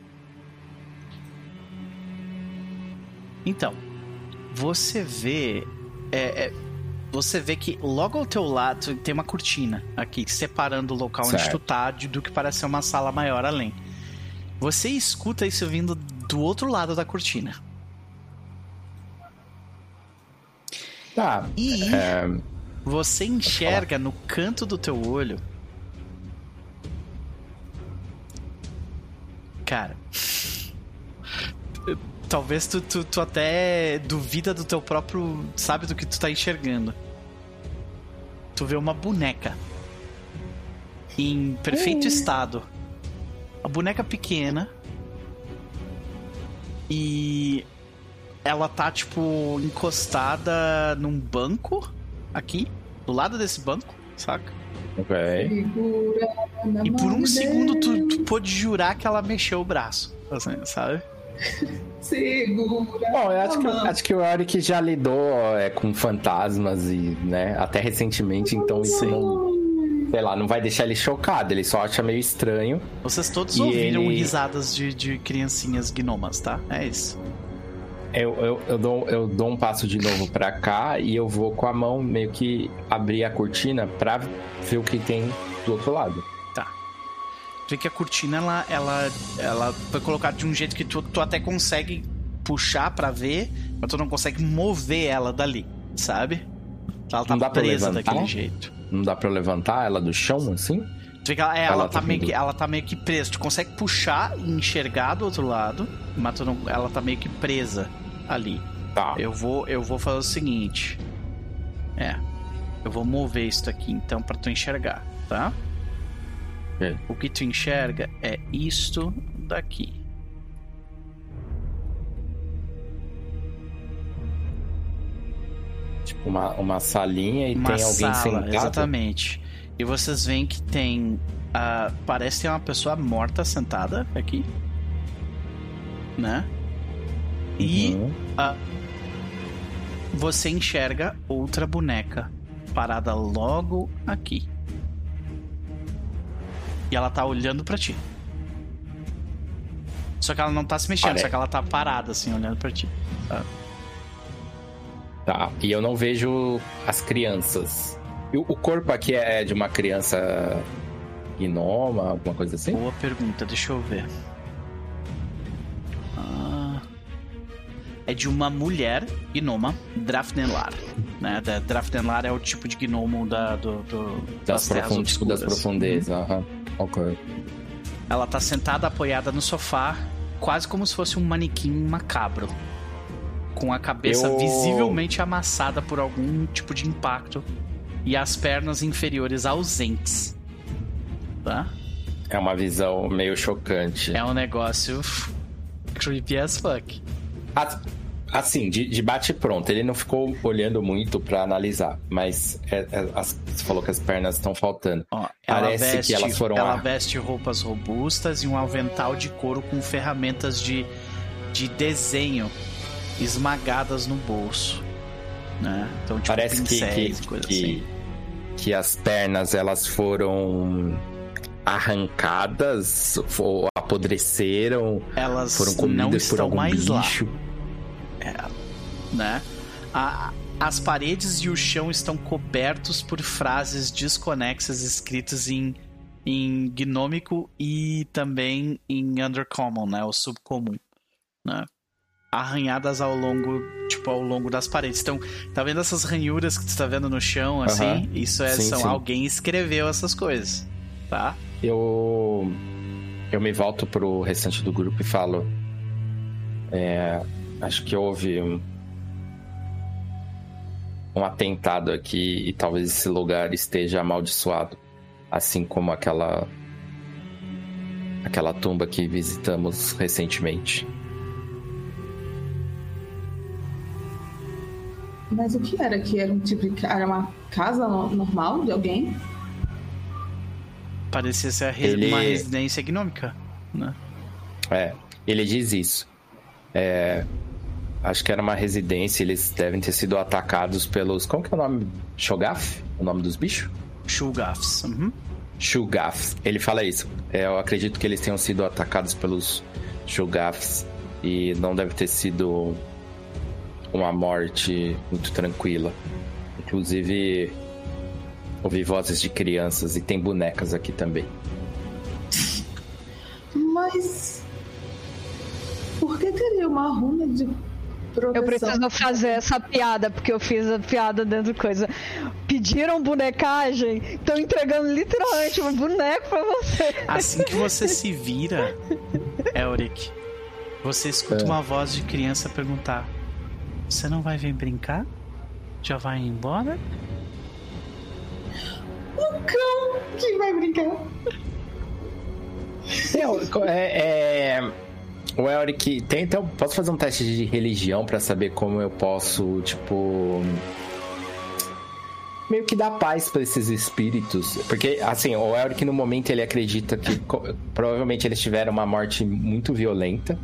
Então, você vê. é, é, você vê que logo ao teu lado tem uma cortina aqui, separando o local onde Certo. tu tá do que parece ser uma sala maior além. Você escuta isso vindo do outro lado da cortina. Tá. E É, você enxerga no canto do teu olho. Cara. Talvez tu, tu, tu até duvida do teu próprio. Sabe do que tu tá enxergando. Tu vê uma boneca. Em perfeito estado. A boneca pequena. E. Ela tá, tipo, encostada num banco. Aqui. Do lado desse banco, saca? ok. E por um segundo tu, tu pôde jurar que ela mexeu o braço. Assim, sabe? Segura. Bom, eu acho que, acho que o Eric já lidou é, com fantasmas e, né, até recentemente, então isso não, sei lá, não vai deixar ele chocado, ele só acha meio estranho. Vocês todos E ouviram ele- risadas de, de criancinhas gnomas, tá? É isso. Eu, eu, eu, dou, eu dou um passo de novo pra cá e eu vou com a mão meio que abrir a cortina pra ver o que tem do outro lado. Tu vê que a cortina, ela, ela, ela foi colocada de um jeito que tu, tu até consegue puxar pra ver, mas tu não consegue mover ela dali, sabe? Ela tá Não dá presa daquele jeito. Não dá pra levantar ela do chão assim? Tu vê que ela, é, ela, Ela tá tá meio que, ela tá meio que presa. Tu consegue puxar e enxergar do outro lado, mas tu não, ela tá meio que presa ali. Tá. Eu vou, eu vou fazer o seguinte. É. Eu vou mover isso aqui então pra tu enxergar, tá? Ok. O que tu enxerga é isto daqui. Tipo uma, uma salinha e Uma tem alguém sala, sentado. exatamente. E vocês veem que tem. ah, parece ter uma pessoa morta sentada aqui. Né? E Uhum. você enxerga outra boneca parada logo aqui. E ela tá olhando pra ti. Só que ela não tá se mexendo, Pare- só que ela tá parada assim, olhando pra ti. Tá. E eu não vejo as crianças. E o corpo aqui é de uma criança gnoma, alguma coisa assim? Boa pergunta, deixa eu ver. Ah, é de uma mulher gnoma, Drafnelar. Né? Drafnelar é o tipo de gnomo da, do, do- Das, terras profund... tipo, das profundezas. aham. Ok. Ela tá sentada apoiada no sofá, quase como se fosse um manequim macabro. Com a cabeça Eu- visivelmente amassada por algum tipo de impacto e as pernas inferiores ausentes. Tá? É uma visão meio chocante. É um negócio creepy as fuck. As- Assim, de, de bate pronto, ele não ficou olhando muito pra analisar, mas é- é- as- você falou que as pernas estão faltando. Ó, Parece veste, que elas foram Ela a- veste roupas robustas e um avental de couro com ferramentas de, de desenho esmagadas no bolso. Né? Então, tipo, Parece que, pincéis que, e coisa que, assim. que as pernas elas foram arrancadas ou apodreceram, Elas foram não comidas por algum mais lá. Né? A- as paredes e o chão estão cobertos por frases desconexas escritas em, em gnômico e também em undercommon, né? O subcomum, né? Arranhadas ao longo, tipo, ao longo das paredes. Então, tá vendo essas ranhuras que tu tá vendo no chão, assim? Isso é, Sim, são sim. alguém escreveu essas coisas, tá? Eu eu me volto pro restante do grupo e falo, é, acho que houve um, atentado aqui e talvez esse lugar esteja amaldiçoado, assim como aquela aquela tumba que visitamos recentemente. Mas o que era? Que era um tipo de. Era uma casa no- normal de alguém? Parecia ser a re- Ele- uma residência gnômica, né? É, ele diz isso. É, acho que era uma residência, eles devem ter sido atacados pelos. Como que é o nome? Shogaf? O nome dos bichos? Shulgafs. Uhum. Shugafs. Ele fala isso. É, eu acredito que eles tenham sido atacados pelos Shugafs e não deve ter sido uma morte muito tranquila. Inclusive, ouvi vozes de crianças e tem bonecas aqui também. Mas. Por que teria uma runa de? Eu preciso fazer essa piada, porque eu fiz a piada dentro de coisa. Pediram bonecagem, estão entregando literalmente um boneco pra você. Assim que você se vira, Elric, você escuta É. uma voz de criança perguntar: Você não vai vir brincar? Já vai embora? O cão que vai brincar. É, é, o Elric, tem, então, posso fazer um teste de religião pra saber como eu posso, tipo. Meio que dar paz pra esses espíritos. Porque, assim, o Elric no momento ele acredita que provavelmente eles tiveram uma morte muito violenta.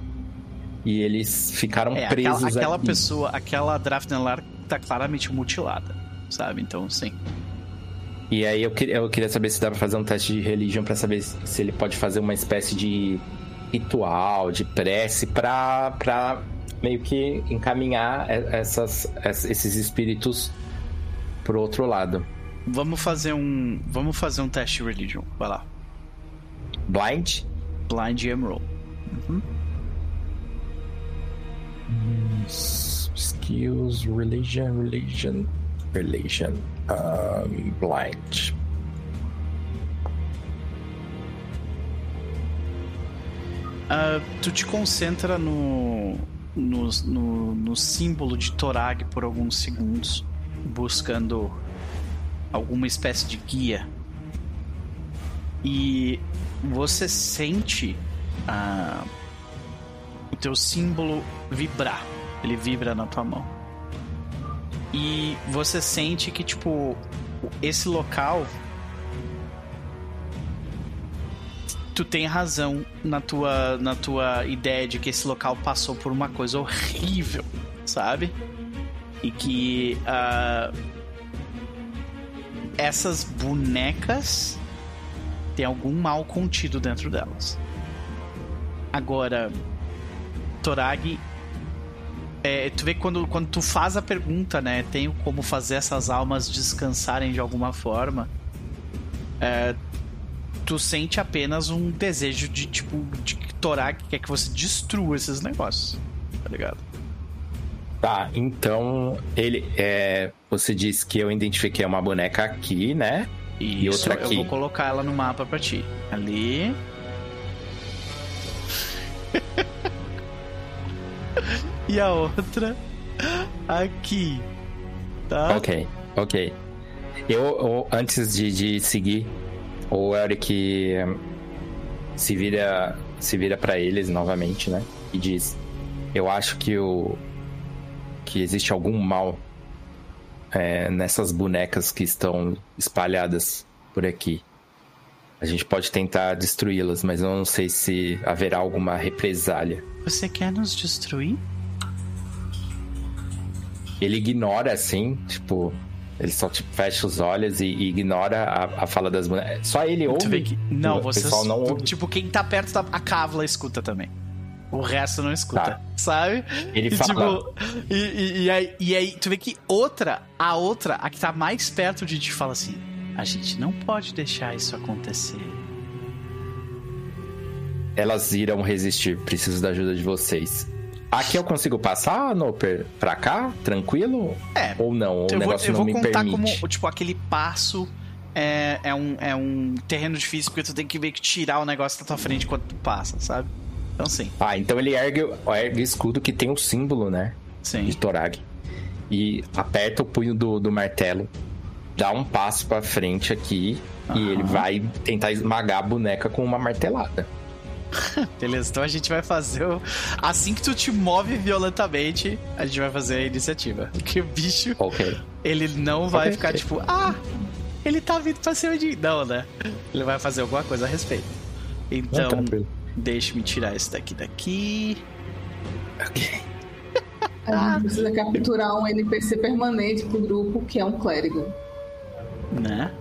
E eles ficaram É, presos aquela, aquela aqui. pessoa, aquela Drafnelar tá claramente mutilada, sabe? Então, sim. E aí eu, eu queria saber se dá pra fazer um teste de religião pra saber se ele pode fazer uma espécie de ritual, de prece pra, pra meio que encaminhar essas, es- esses espíritos pro outro lado. Vamos fazer um. Vamos fazer um teste de religion. Vai lá. Blind? Blind Emerald. Skills, religion, religion, religion, um, blind. Ah, tu te concentra no, no, no, no símbolo de Torag por alguns segundos, buscando alguma espécie de guia. E você sente ah, o teu símbolo vibrar. Ele vibra na tua mão. E você sente que, tipo, esse local tu tem razão na tua, na tua ideia de que esse local passou por uma coisa horrível, sabe? E que ah, essas bonecas têm algum mal contido dentro delas. Agora, Torag. é, tu vê que quando, quando tu faz a pergunta, né? Tenho como fazer essas almas descansarem de alguma forma. É, tu sente apenas um desejo de, tipo, de que Torag quer que você destrua esses negócios. Tá ligado? Tá, então ele é. Você disse que eu identifiquei uma boneca aqui, né? E outra eu aqui. vou colocar ela no mapa pra ti. Ali. e a outra aqui. Tá? Ok, ok. Eu, eu- antes de, de seguir, o Eric se vira se vira para eles novamente, né? E diz: Eu acho que o que existe algum mal eh, nessas bonecas que estão espalhadas por aqui. A gente pode tentar destruí-las, mas eu não sei se haverá alguma represália. Você quer nos destruir? Ele ignora assim, tipo, ele só tipo, fecha os olhos e, e ignora a, a fala das bonecas. Só ele ouve. Que... Não, pessoal não ouve. Tipo, quem tá perto da a Cávala escuta também. O resto não escuta, Tá. sabe? Ele e, fala. tipo, e, e- e aí, e aí, tu vê que outra, a outra, a que tá mais perto de ti, fala assim: A gente não pode deixar isso acontecer. Elas irão resistir. Preciso da ajuda de vocês. Aqui eu consigo passar, Noper? Pra cá? Tranquilo? É, Ou não? Ou o eu vou, negócio eu não vou me contar permite? como, tipo, aquele passo é, é, um, é um terreno difícil, porque tu tem que ver que tirar o negócio da tua frente quando tu passa, sabe? Então, sim, Ah, então ele ergue, ergue o escudo que tem o símbolo, né? sim. De Torag. E aperta o punho do, do martelo. Dá um passo pra frente aqui. E Aham. ele vai tentar esmagar a boneca com uma martelada. Beleza, então a gente vai fazer o... Assim que tu te move violentamente, a gente vai fazer a iniciativa. Porque o bicho, Ok. ele não vai Ok, ficar tipo, ah, ele tá vindo pra cima de... Não, né? Ele vai fazer alguma coisa a respeito. Então, tranquilo. deixa-me tirar esse daqui daqui. Ok. A gente precisa capturar um NPC permanente pro grupo, que é um clérigo. Né?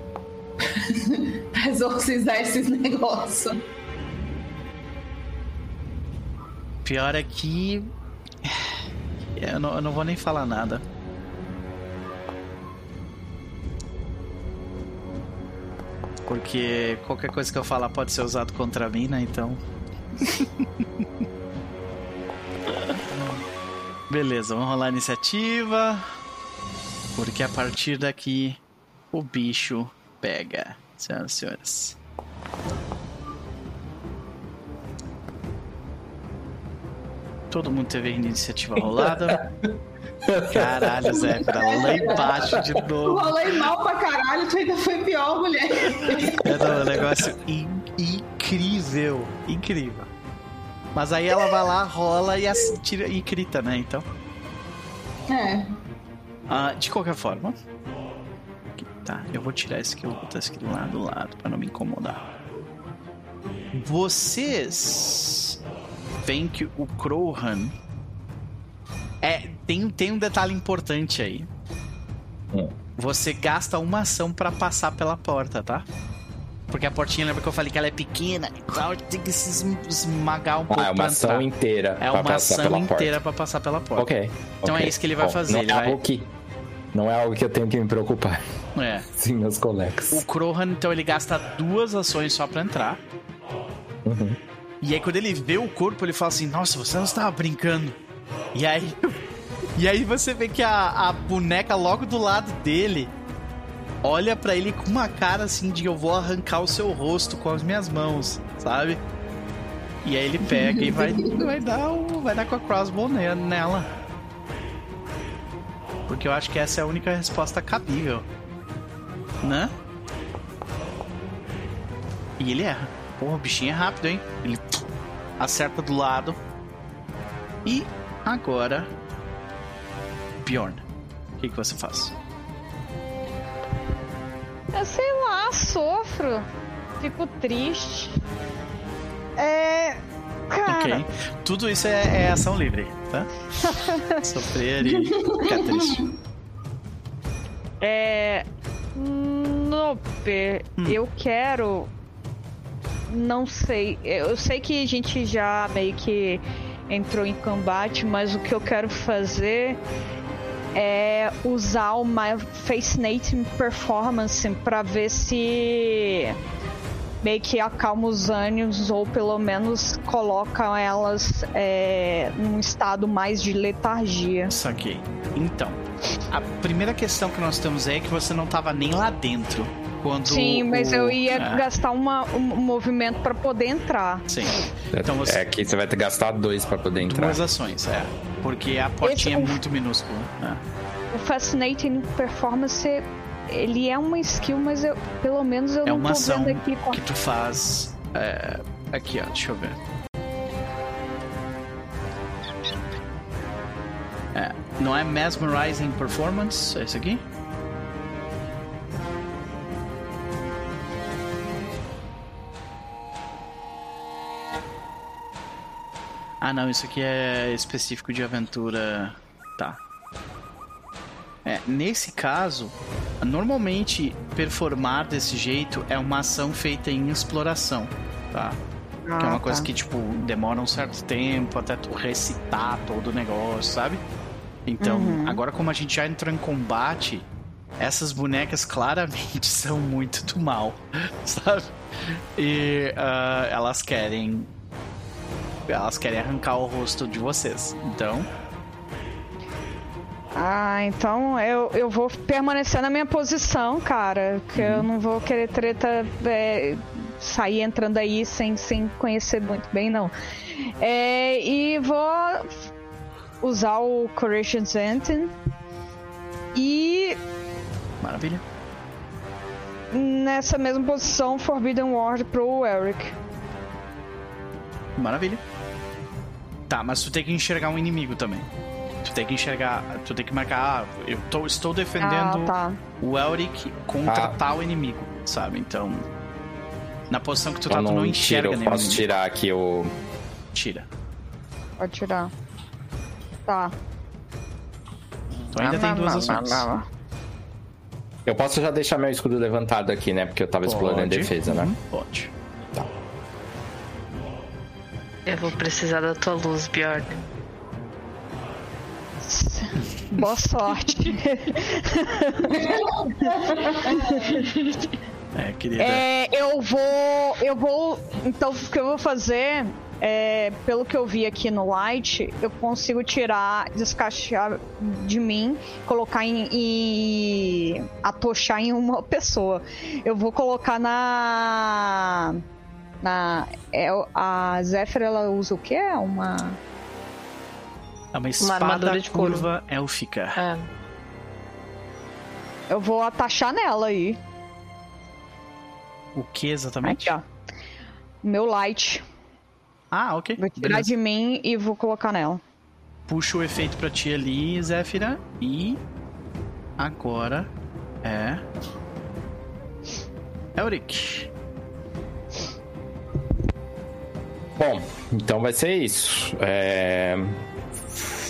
Pra exorcizar esses negócios. Pior é que. Eu não, eu não vou nem falar nada. Porque qualquer coisa que eu falar pode ser usado contra mim, né? Então. Beleza, vamos rolar a iniciativa. Porque a partir daqui o bicho pega, senhoras e senhores. Todo mundo teve a iniciativa rolada. Caralho, Zé, pra lá embaixo de Eu novo. rolei mal pra caralho, tu ainda foi pior, mulher. É um negócio in- incrível. Incrível. Mas aí ela vai lá, rola e, tira, e grita, né? Então. É. Ah, de qualquer forma. Tá, eu vou tirar esse aqui, eu vou botar esse aqui lá do lado pra não me incomodar. Vocês veem que o Crowhan é tem, tem um detalhe importante aí. Hum. Você gasta uma ação pra passar pela porta, tá? Porque a portinha, lembra que eu falei que ela é pequena e tal, tem que se esm- esmagar um pouco Ah, é uma ação entrar. inteira É uma ação inteira porta. pra passar pela porta. Ok. Então ok. é isso que ele vai Bom, fazer, Não ele é vai- algo que. Não é algo que eu tenho que me preocupar. É. Sim, meus colegas. O Krohan, então, ele gasta duas ações só pra entrar. Uhum. E aí, quando ele vê o corpo, ele fala assim: Nossa, você não estava brincando. E aí. E aí você vê que a, a boneca logo do lado dele olha pra ele com uma cara assim de eu vou arrancar o seu rosto com as minhas mãos, sabe? E aí ele pega e vai, vai dar o, vai dar com a crossbow ne- nela. Porque eu acho que essa é a única resposta cabível. Né? E ele erra. Porra, o bichinho é rápido, hein? Ele acerta do lado. E agora. Bjorn, o que, que você faz? Eu sei lá, sofro. Fico triste. É. Cara, Ok. Tudo isso é, é ação livre, tá? Sofrer e ficar triste. é. Nope, Hum. eu quero. Não sei. Eu sei que a gente já meio que entrou em combate, mas o que eu quero fazer é usar My Fascinating Performance pra ver se meio que acalma os ânimos ou pelo menos coloca elas é, num estado mais de letargia. Saquei. Então, a primeira questão que nós temos é que você não tava nem lá dentro. Quando Sim, mas o- eu ia é, gastar uma- um movimento pra poder entrar. Sim. Então você- É que você vai ter que gastar dois pra poder entrar. Duas ações, é. Porque a portinha Esse- é muito minúscula. né? O Fascinating Performance, ele é uma skill, mas eu, pelo menos eu É não uma tô ação vendo aqui qual... que tu faz. é, aqui, ó, deixa eu ver. É, não é Mesmerizing Performance? É isso aqui? Ah, não, isso aqui é específico de aventura. Tá. É, nesse caso, normalmente performar desse jeito é uma ação feita em exploração, tá? que é uma Ah, coisa tá. que, tipo, demora um certo tempo até tu recitar todo o negócio, sabe? Então, Uhum. agora como a gente já entrou em combate, essas bonecas claramente são muito do mal, sabe? E ah, elas querem. Elas querem arrancar o rosto de vocês. Então, Ah, então eu, eu vou permanecer na minha posição, cara. Que eu não vou querer treta é, sair entrando aí sem, sem conhecer muito bem, não. É, e vou usar o Courageous Anthem. E maravilha. nessa mesma posição, Forbidden Ward pro Eric. Maravilha. Tá, mas tu tem que enxergar um inimigo também. Tu tem que enxergar. Tu tem que marcar. Ah, eu tô, estou defendendo Ah, tá. o Elric contra Ah. tal inimigo, sabe? Então. Na posição que tu tá, Eu tu não enxerga tiro, eu nenhum posso inimigo. tirar aqui o. Tira. Pode tirar. Tá. Tu ainda tem duas ações. Eu posso já deixar meu escudo levantado aqui, né? Porque eu tava explorando Pode. defesa, né? Pode. Eu vou precisar da tua luz, Bjorn. Boa sorte. É, querida. É, eu vou. Eu vou. Então, o que eu vou fazer. É, pelo que eu vi aqui no Light, eu consigo tirar, descaixar de mim, colocar em. e atochar em uma pessoa. Eu vou colocar na. Na. É, a Zephyr, ela usa o quê? Uma. É uma espada armadura de couro. curva élfica. É. Eu vou atachar nela aí. O que exatamente? Aqui, ó. Meu Light. Ah, ok. Vou tirar Beleza. de mim e vou colocar nela. Puxa o efeito pra ti ali, Zéfira. E. Agora é. Elric. Bom, então vai ser isso. É,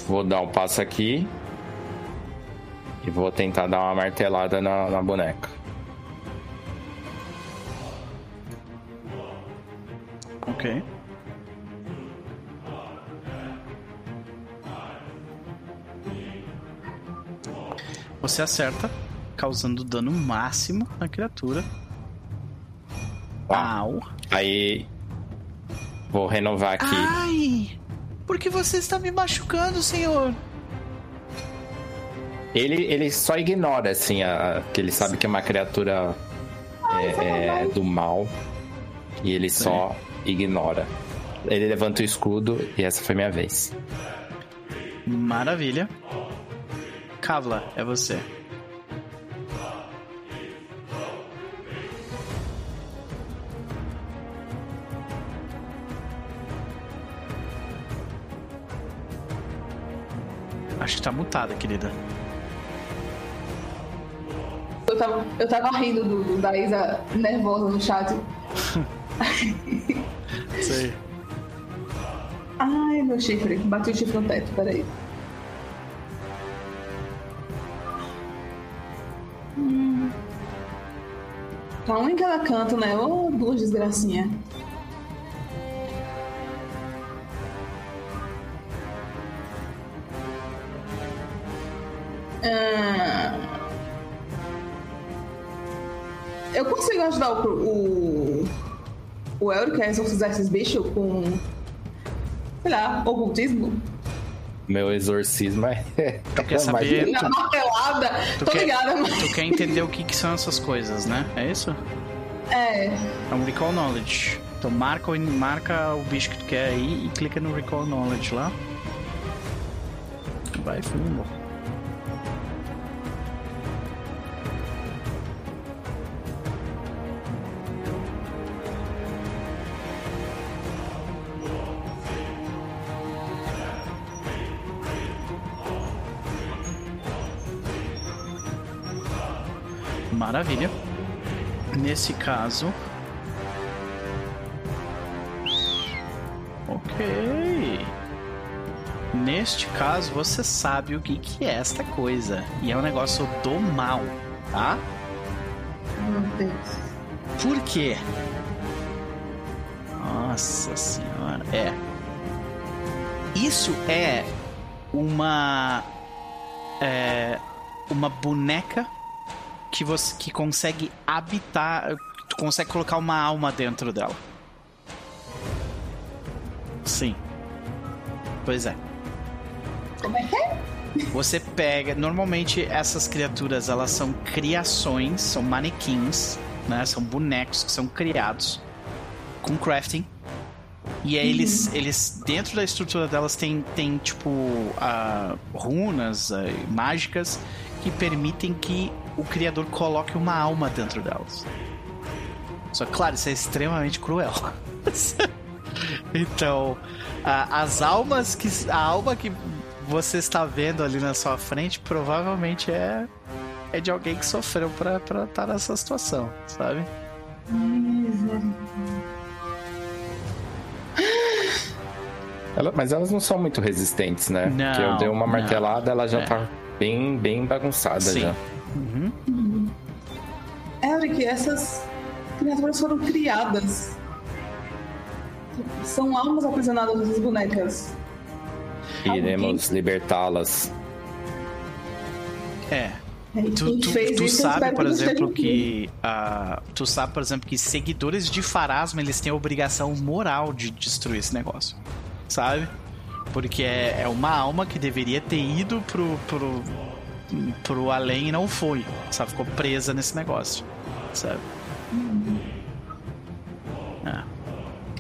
Vou dar um passo aqui. E vou tentar dar uma martelada na, na boneca. Ok. Você acerta, causando dano máximo na criatura. Tá. Au. Aí. Vou renovar aqui. Ai! Por que você está me machucando, senhor? Ele, ele só ignora, assim, a, que ele sabe que é uma criatura é, é, do mal. E ele só ignora. Ele levanta o escudo e essa foi minha vez. Maravilha. Kavla, é você. Acho que tá mutada, querida. Eu tava, eu tava rindo do, do- da Isa nervosa no chat. Sei. Ai, meu chifre. Bati o chifre no teto, peraí. Hum. Pra onde que ela canta, né? Ô, duas desgracinhas. Ah. Eu consigo ajudar o, o, o Elric a exorcizar esses bichos com, sei lá, ocultismo? Meu exorcismo é. Tu quer saber? Na Tu, martelada, tu tô quer, ligada, mas... tu quer entender o que, que são essas coisas, né? É isso? É, É um Recall Knowledge. Então marca, o- marca o bicho que tu quer aí e clica no Recall Knowledge lá. Vai fundo. Maravilha. Nesse caso. Ok. Neste caso, você sabe o que, que é esta coisa. E é um negócio do mal, tá? meu Deus. Por quê? Nossa senhora. É. Isso é uma. É. Uma boneca que você que consegue habitar. Tu consegue colocar uma alma dentro dela. Sim. Pois é. Como é que é? Você pega. Normalmente essas criaturas elas são criações, são manequins, né? São bonecos que são criados com crafting. E aí eles, eles dentro da estrutura delas tem, tem tipo ah, runas ah, mágicas que permitem que o criador coloque uma alma dentro delas. Só que, claro, isso é extremamente cruel. Então, a- as almas que. A alma que você está vendo ali na sua frente provavelmente é. É de alguém que sofreu pra estar nessa situação, sabe? Ela- mas elas não são muito resistentes, né? Não, Porque eu dei uma não. martelada, ela já É. tá bem, bem bagunçada Sim. já. Uhum. Eric, essas criaturas foram criadas. São almas aprisionadas nessas bonecas. Iremos libertá-las. É. E Tu, tu- tu sabe, por exemplo, que. ah, tu sabe, por exemplo, que seguidores de Farasma eles têm a obrigação moral de destruir esse negócio. Sabe? Porque é, é uma alma que deveria ter ido pro, pro, pro além e não foi. Sabe? Ficou presa nesse negócio. Sabe? É.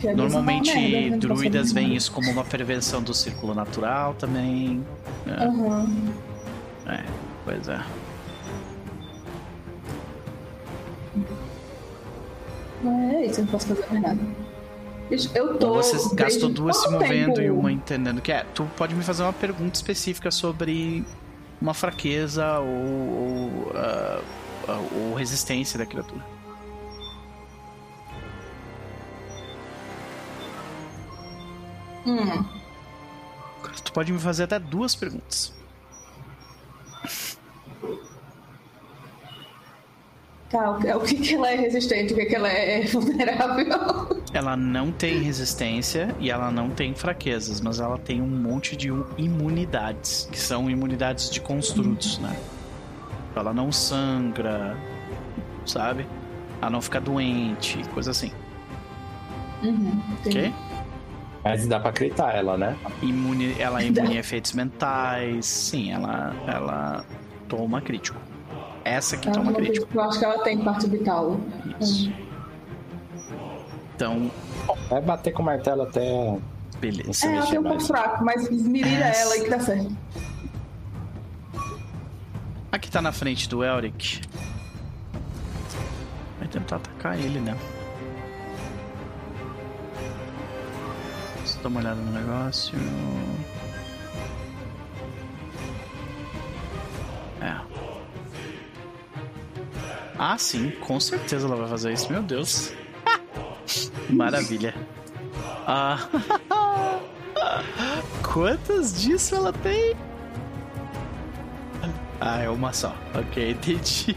Uma Normalmente, merda, né? Druidas veem isso como uma prevenção do círculo natural também. É, Aham. é, pois é. Mas é isso, eu não posso fazer mais nada. Eu tô. Ou você gastou duas se movendo tempo? e uma entendendo que é. Tu pode me fazer uma pergunta específica sobre uma fraqueza ou, ou, ah, ou resistência da criatura. Hum. Tu pode me fazer até duas perguntas. Tá, o que- o que, que ela é resistente, o que, que ela é vulnerável. Ela não tem resistência e ela não tem fraquezas, mas ela tem um monte de imunidades, que são imunidades de construtos, né? Ela não sangra, sabe? Ela não fica doente, coisa assim, Uhum, ok? Mas dá pra acreditar ela, né? Imune, ela é imune a efeitos mentais. Sim, ela, ela toma crítico. Essa que Ela toma crítico. Eu acho que ela tem parte vital. Isso. Então, Vai bater com o martelo até. beleza. É, ela tem um pouco fraco, mas esmirira Essa. ela e que dá certo. Aqui tá na frente do Elric. Vai tentar atacar ele, né? Deixa eu dar uma olhada no negócio. É. Ah, sim, com certeza ela vai fazer isso. Meu Deus. Maravilha. Ah. Quantas disso ela tem? Ah, é uma só. Ok, entendi.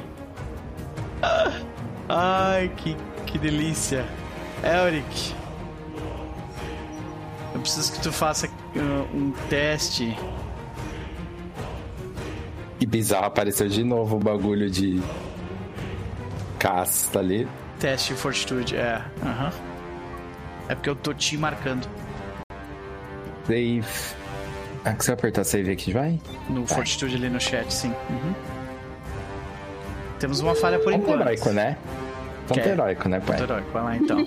Ai, que, que delícia. Elric. Eu preciso que tu faça uh, um teste. Que bizarro, apareceu de novo o bagulho de. Casta ali. Teste de fortitude, é. Aham. É porque eu tô te marcando. Save. Ah, que se eu apertar save aqui, vai? No fortitude ali no chat, sim. Uhum. Temos uma falha por Ponto enquanto. heróico, né? Ponto Quer? heróico, né, pai? Ponto heróico, vai lá então.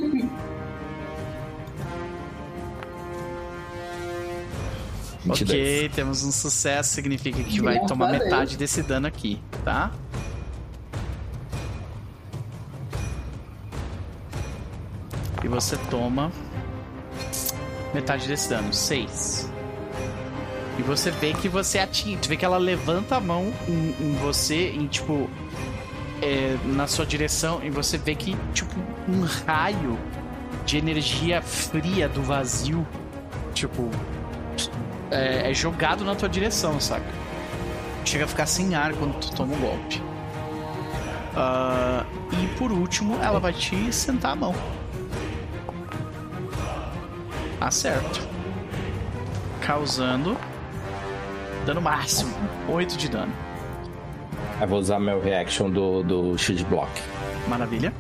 Ok, 22. temos um sucesso, significa que vai tomar metade desse dano aqui, tá? E você toma metade desse dano, 6. E você vê que você atinge, tu vê que ela levanta a mão em, em você, em tipo, é, na sua direção, e você vê que, tipo, um raio de energia fria do vazio, tipo, é, é jogado na tua direção, saca? Chega a ficar sem ar quando tu toma um golpe. Ah, e por último, ela vai te sentar a mão. Acerto. Causando dano máximo. 8 de dano. Eu vou usar meu reaction do, do shield block. Maravilha.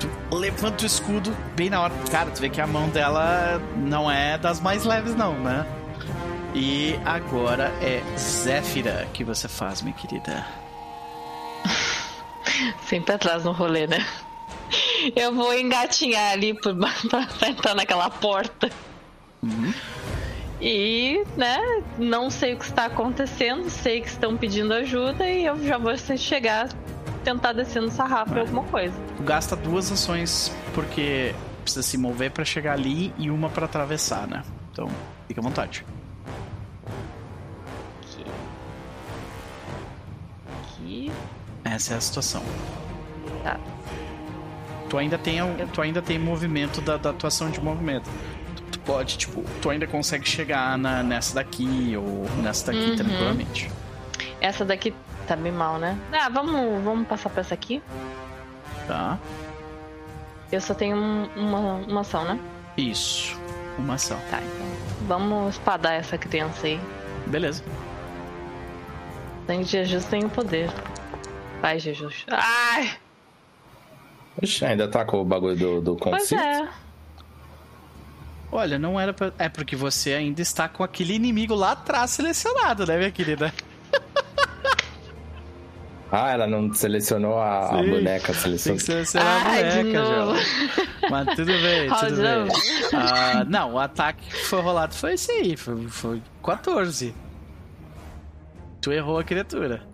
Tu levanta o escudo bem na hora. Cara, tu vê que a mão dela não é das mais leves, não, né? E agora é Zéfira que você faz, minha querida. Sempre atrás no rolê, né? Eu vou engatinhar ali pra, pra entrar naquela porta. E, né, não sei o que está acontecendo, sei que estão pedindo ajuda e eu já vou chegar tentar descer no sarrafo É. alguma coisa. Tu gasta duas ações porque precisa se mover pra chegar ali e uma pra atravessar, né? Então, fica à vontade. Aqui. Aqui. Essa é a situação. Tá. Tu ainda tem, tu ainda tem movimento da, da atuação de movimento. Tu, tu pode, tipo, tu ainda consegue chegar na, nessa daqui ou nessa daqui Uhum. tranquilamente. Essa daqui tá bem mal, né? Ah, vamos, vamos passar pra essa aqui. Tá? Eu só tenho um- uma, uma ação, né? Isso. Uma ação. Tá, então. Vamos espadar essa criança aí. Beleza. Sangue de Jesus tem o poder. Vai, Jesus. Ai! Ixi, ainda tá com o bagulho do, do Pois conceito? é. Olha, não era pra... É porque você ainda está com aquele inimigo lá atrás selecionado, né, minha querida? Ah, ela não selecionou a, a Sim. boneca, Tem selecionou. que selecionar Ai, a boneca, já. Mas tudo bem, tudo bem. Ah, não, o ataque que foi rolado foi esse aí, foi, foi 14. Tu errou a criatura.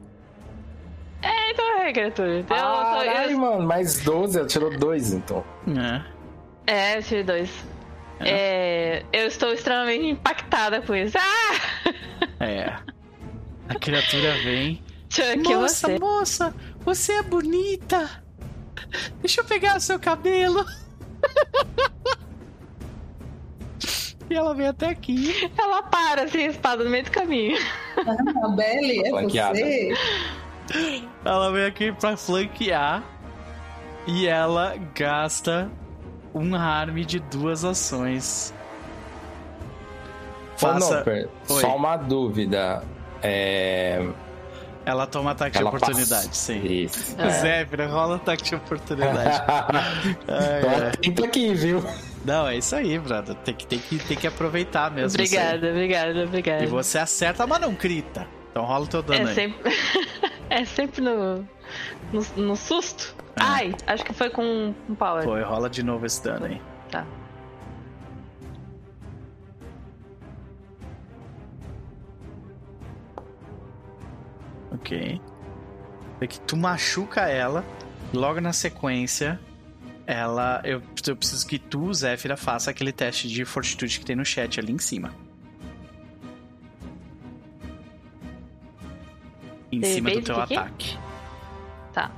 É, é, criatura. Então, tô- eu- Ai, mano, mais 12, ela tirou 2, então. É. É, eu tirei dois. É, eu estou extremamente impactada com isso. Ah! É. A criatura vem. Chuck, moça, você. moça, você é bonita. Deixa eu pegar o seu cabelo. e ela vem até aqui. Ela para assim, a espada no meio do caminho. Ah, Belly, é Flanqueada. você? Ela vem aqui pra flanquear. E ela gasta um harm de duas ações. Faça... Noper, Oi. só uma dúvida. É. Ela toma ataque Ela de oportunidade, passa- sim. Isso. É. Zé, rola ataque de oportunidade. Atento aqui, viu? Não, é isso aí, brother. Tem que, tem que, tem que aproveitar mesmo. Obrigada, obrigada, obrigada. E você acerta, mas não crita. Então rola o teu dano É aí. sempre. é sempre no. No, no susto. É. Ai, acho que foi com um power. Foi, rola de novo esse dano aí. Tá. Ok. É que tu machuca ela, logo na sequência, ela. Eu, eu preciso que tu, Zéfira, faça aquele teste de fortitude que tem no chat ali em cima. Em cima do teu aqui? ataque. Tá.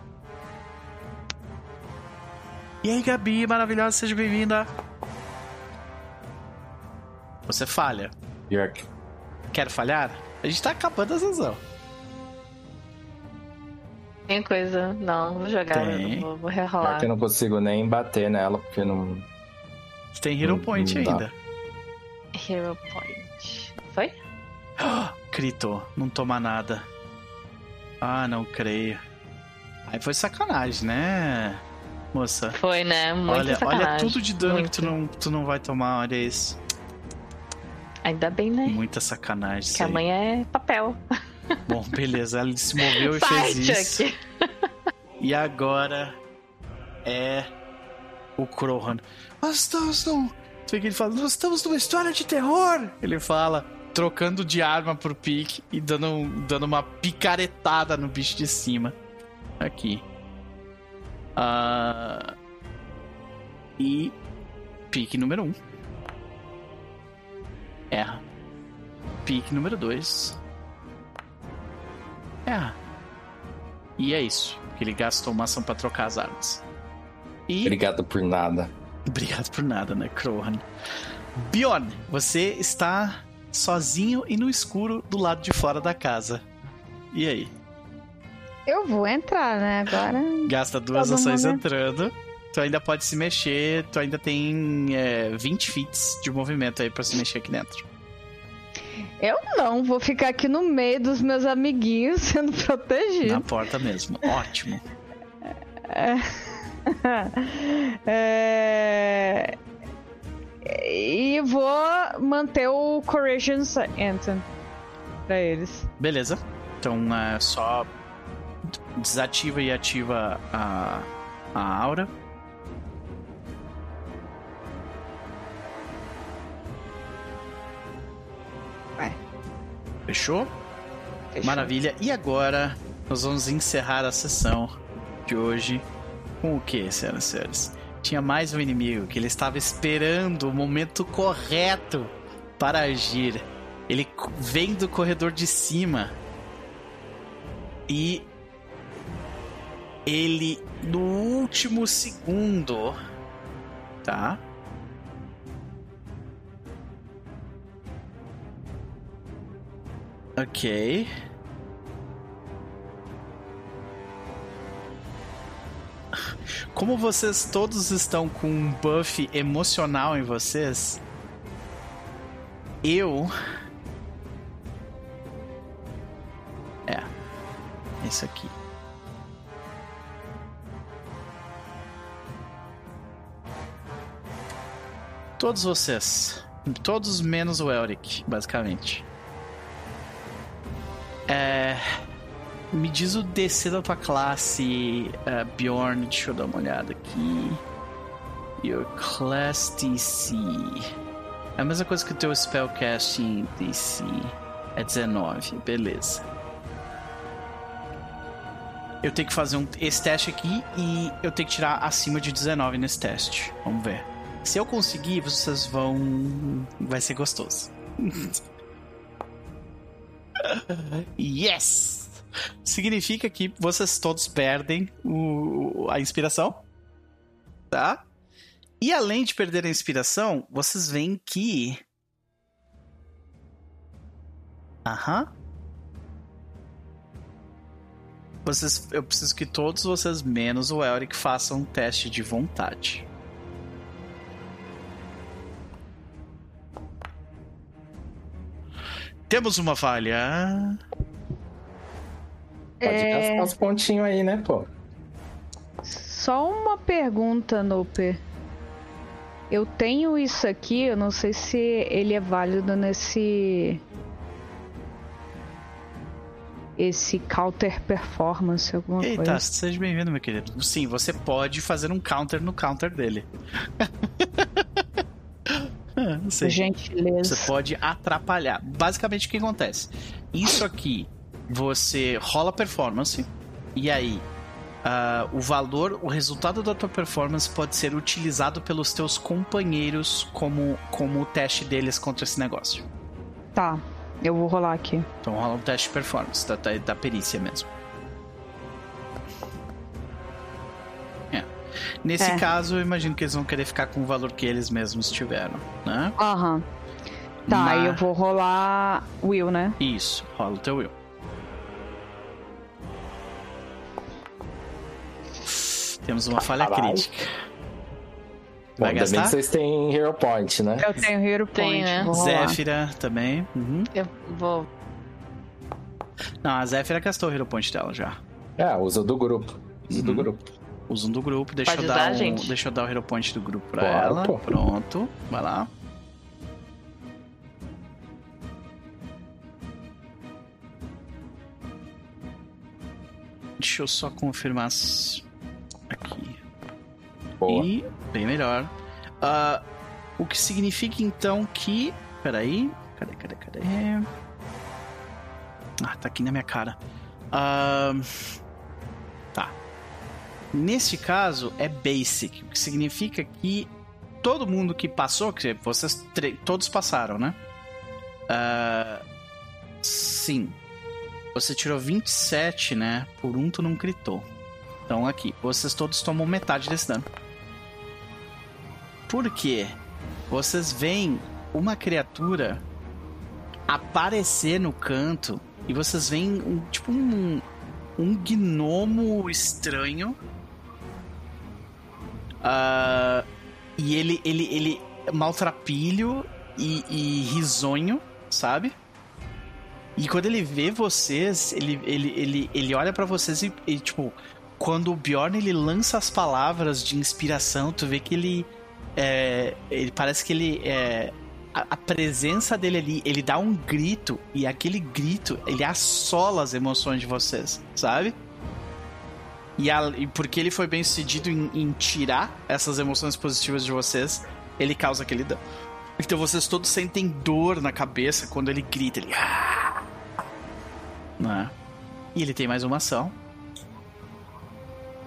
E aí, Gabi, maravilhosa, seja bem-vinda. Você falha. Pior que. Quer falhar? A gente tá acabando a sessão. Tem coisa. Não, vou jogar. Tem. Vou, vou Pior rerolar. que eu não consigo nem bater nela, porque não. Tem Hero Não- Point não ainda. Hero Point. Foi? Critou, não toma nada. Ah, não creio. Aí foi sacanagem, né, moça? Foi, né? Muito olha, sacanagem. olha tudo de dano Muito. que tu não, tu não vai tomar, olha isso. Ainda bem, né? Muita sacanagem. Que amanhã é papel. Bom, beleza, ela se moveu e Sai, fez isso. E agora é o Krohan. Nós estamos num. Ele fala, nós estamos numa história de terror! Ele fala, trocando de arma pro pique e dando, dando uma picaretada no bicho de cima. Aqui. Ah, E. Pique número 1. Um. Erra. Pique número 2. Erra. E é isso. que Ele gastou uma ação pra trocar as armas. E. Obrigado por nada. Obrigado por nada, né, Crohan? Bjorn, você está sozinho e no escuro do lado de fora da casa. E aí? Eu vou entrar, né? Agora. Gasta duas ações mundo- entrando. Tu ainda pode se mexer, tu ainda tem é, 20 feats de movimento aí pra se mexer aqui dentro. Eu não, vou ficar aqui no meio dos meus amiguinhos sendo protegido. Na porta mesmo. Ótimo. É... E vou manter o Courageous Anthem pra eles. Beleza. Então é só desativa e ativa a, a aura. Vai. Fechou? Fechou. Maravilha. E agora nós vamos encerrar a sessão de hoje com o que, senhoras e senhores? Tinha mais um inimigo que ele estava esperando o momento correto para agir. Ele vem do corredor de cima e ele no último segundo, tá? Ok. Como vocês todos estão com um buff emocional em vocês, eu. É. Isso aqui. Todos vocês. Todos menos o Elric, basicamente. É. Me diz o DC da tua classe, eh, Bjorn. Deixa eu dar uma olhada aqui. Your class DC. É a mesma coisa que o teu spellcasting DC. É 19, beleza. Eu tenho que fazer um, esse teste aqui e eu tenho que tirar acima de 19 nesse teste. Vamos ver. Se eu conseguir, vocês vão. Vai ser gostoso. yes! Significa que vocês todos perdem o, a inspiração. Tá? E além de perder a inspiração, vocês veem que. Aham. Vocês, eu preciso que todos vocês, menos o Elric, façam um teste de vontade. Temos uma falha. Pode É. gastar os pontinhos aí, né, pô? Só uma pergunta, Noper. Eu tenho isso aqui, eu não sei se ele é válido nesse. Esse counter performance, alguma Eita, coisa. seja bem-vindo, meu querido. Sim, você pode fazer um counter no counter dele. Ah, não sei. Gentileza. Você pode atrapalhar. Basicamente, o que acontece? Isso aqui, você rola performance, e aí ah, o valor, o resultado da tua performance pode ser utilizado pelos teus companheiros como, como o teste deles contra esse negócio. Tá, eu vou rolar aqui. Então rola um teste de performance, da, da, da perícia mesmo. É. Nesse É. caso, eu imagino que eles vão querer ficar com o valor que eles mesmos tiveram, né? Aham. Tá, Mas- eu vou rolar Will, né? Isso, rola o teu will. Temos uma falha Caralho. crítica. Bom, Vai gastar? vocês têm Hero Point, né? Eu tenho Hero Tem, Point. né? Zéfira também. Uhum. Eu vou. Não, a Zéfira gastou o Hero Point dela já. É, usa do grupo. Usa do Uhum. grupo. Usa um do grupo, deixa Pode eu, dar um, deixa eu dar o Hero Point do grupo pra Claro, ela. pô. Pronto, vai lá. Deixa eu só confirmar as- aqui. Boa. E bem melhor. Ah, o que significa então que. Peraí. Cadê, cadê, cadê? Ah, tá aqui na minha cara. Ah, tá. Nesse caso é basic, o que significa que todo mundo que passou, que vocês todos passaram, né? Ah, sim. Você tirou 27, né? Por um tu não gritou. Então aqui, vocês todos tomam metade desse dano. Por quê? Vocês veem uma criatura aparecer no canto e vocês veem um, tipo um, um gnomo estranho. Ah, e ele, ele, ele maltrapilho e, e risonho, sabe? E quando ele vê vocês, ele, ele, ele, ele olha pra vocês e, e, tipo, quando o Bjorn ele lança as palavras de inspiração, tu vê que ele. É, ele parece que ele. É, a, a presença dele ali, ele dá um grito e aquele grito ele assola as emoções de vocês, sabe? E, a- e porque ele foi bem sucedido em, em tirar essas emoções positivas de vocês, ele causa aquele dano. Então vocês todos sentem dor na cabeça quando ele grita. Ele. "Ah!" Né? E ele tem mais uma ação.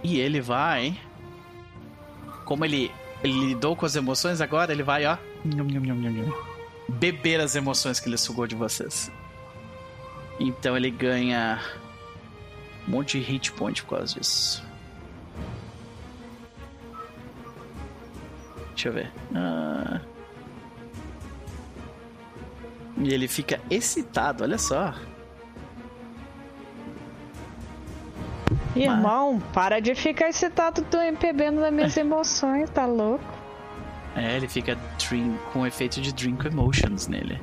E ele vai. Como ele, ele lidou com as emoções agora, ele vai, ó. Beber as emoções que ele sugou de vocês. Então ele ganha um monte de hit point por causa disso. Deixa eu ver. Ah. E ele fica excitado, olha só. Irmão, para de ficar excitado do bebendo das minhas emoções, tá louco? É, ele fica drink, com efeito de Drink Emotions nele.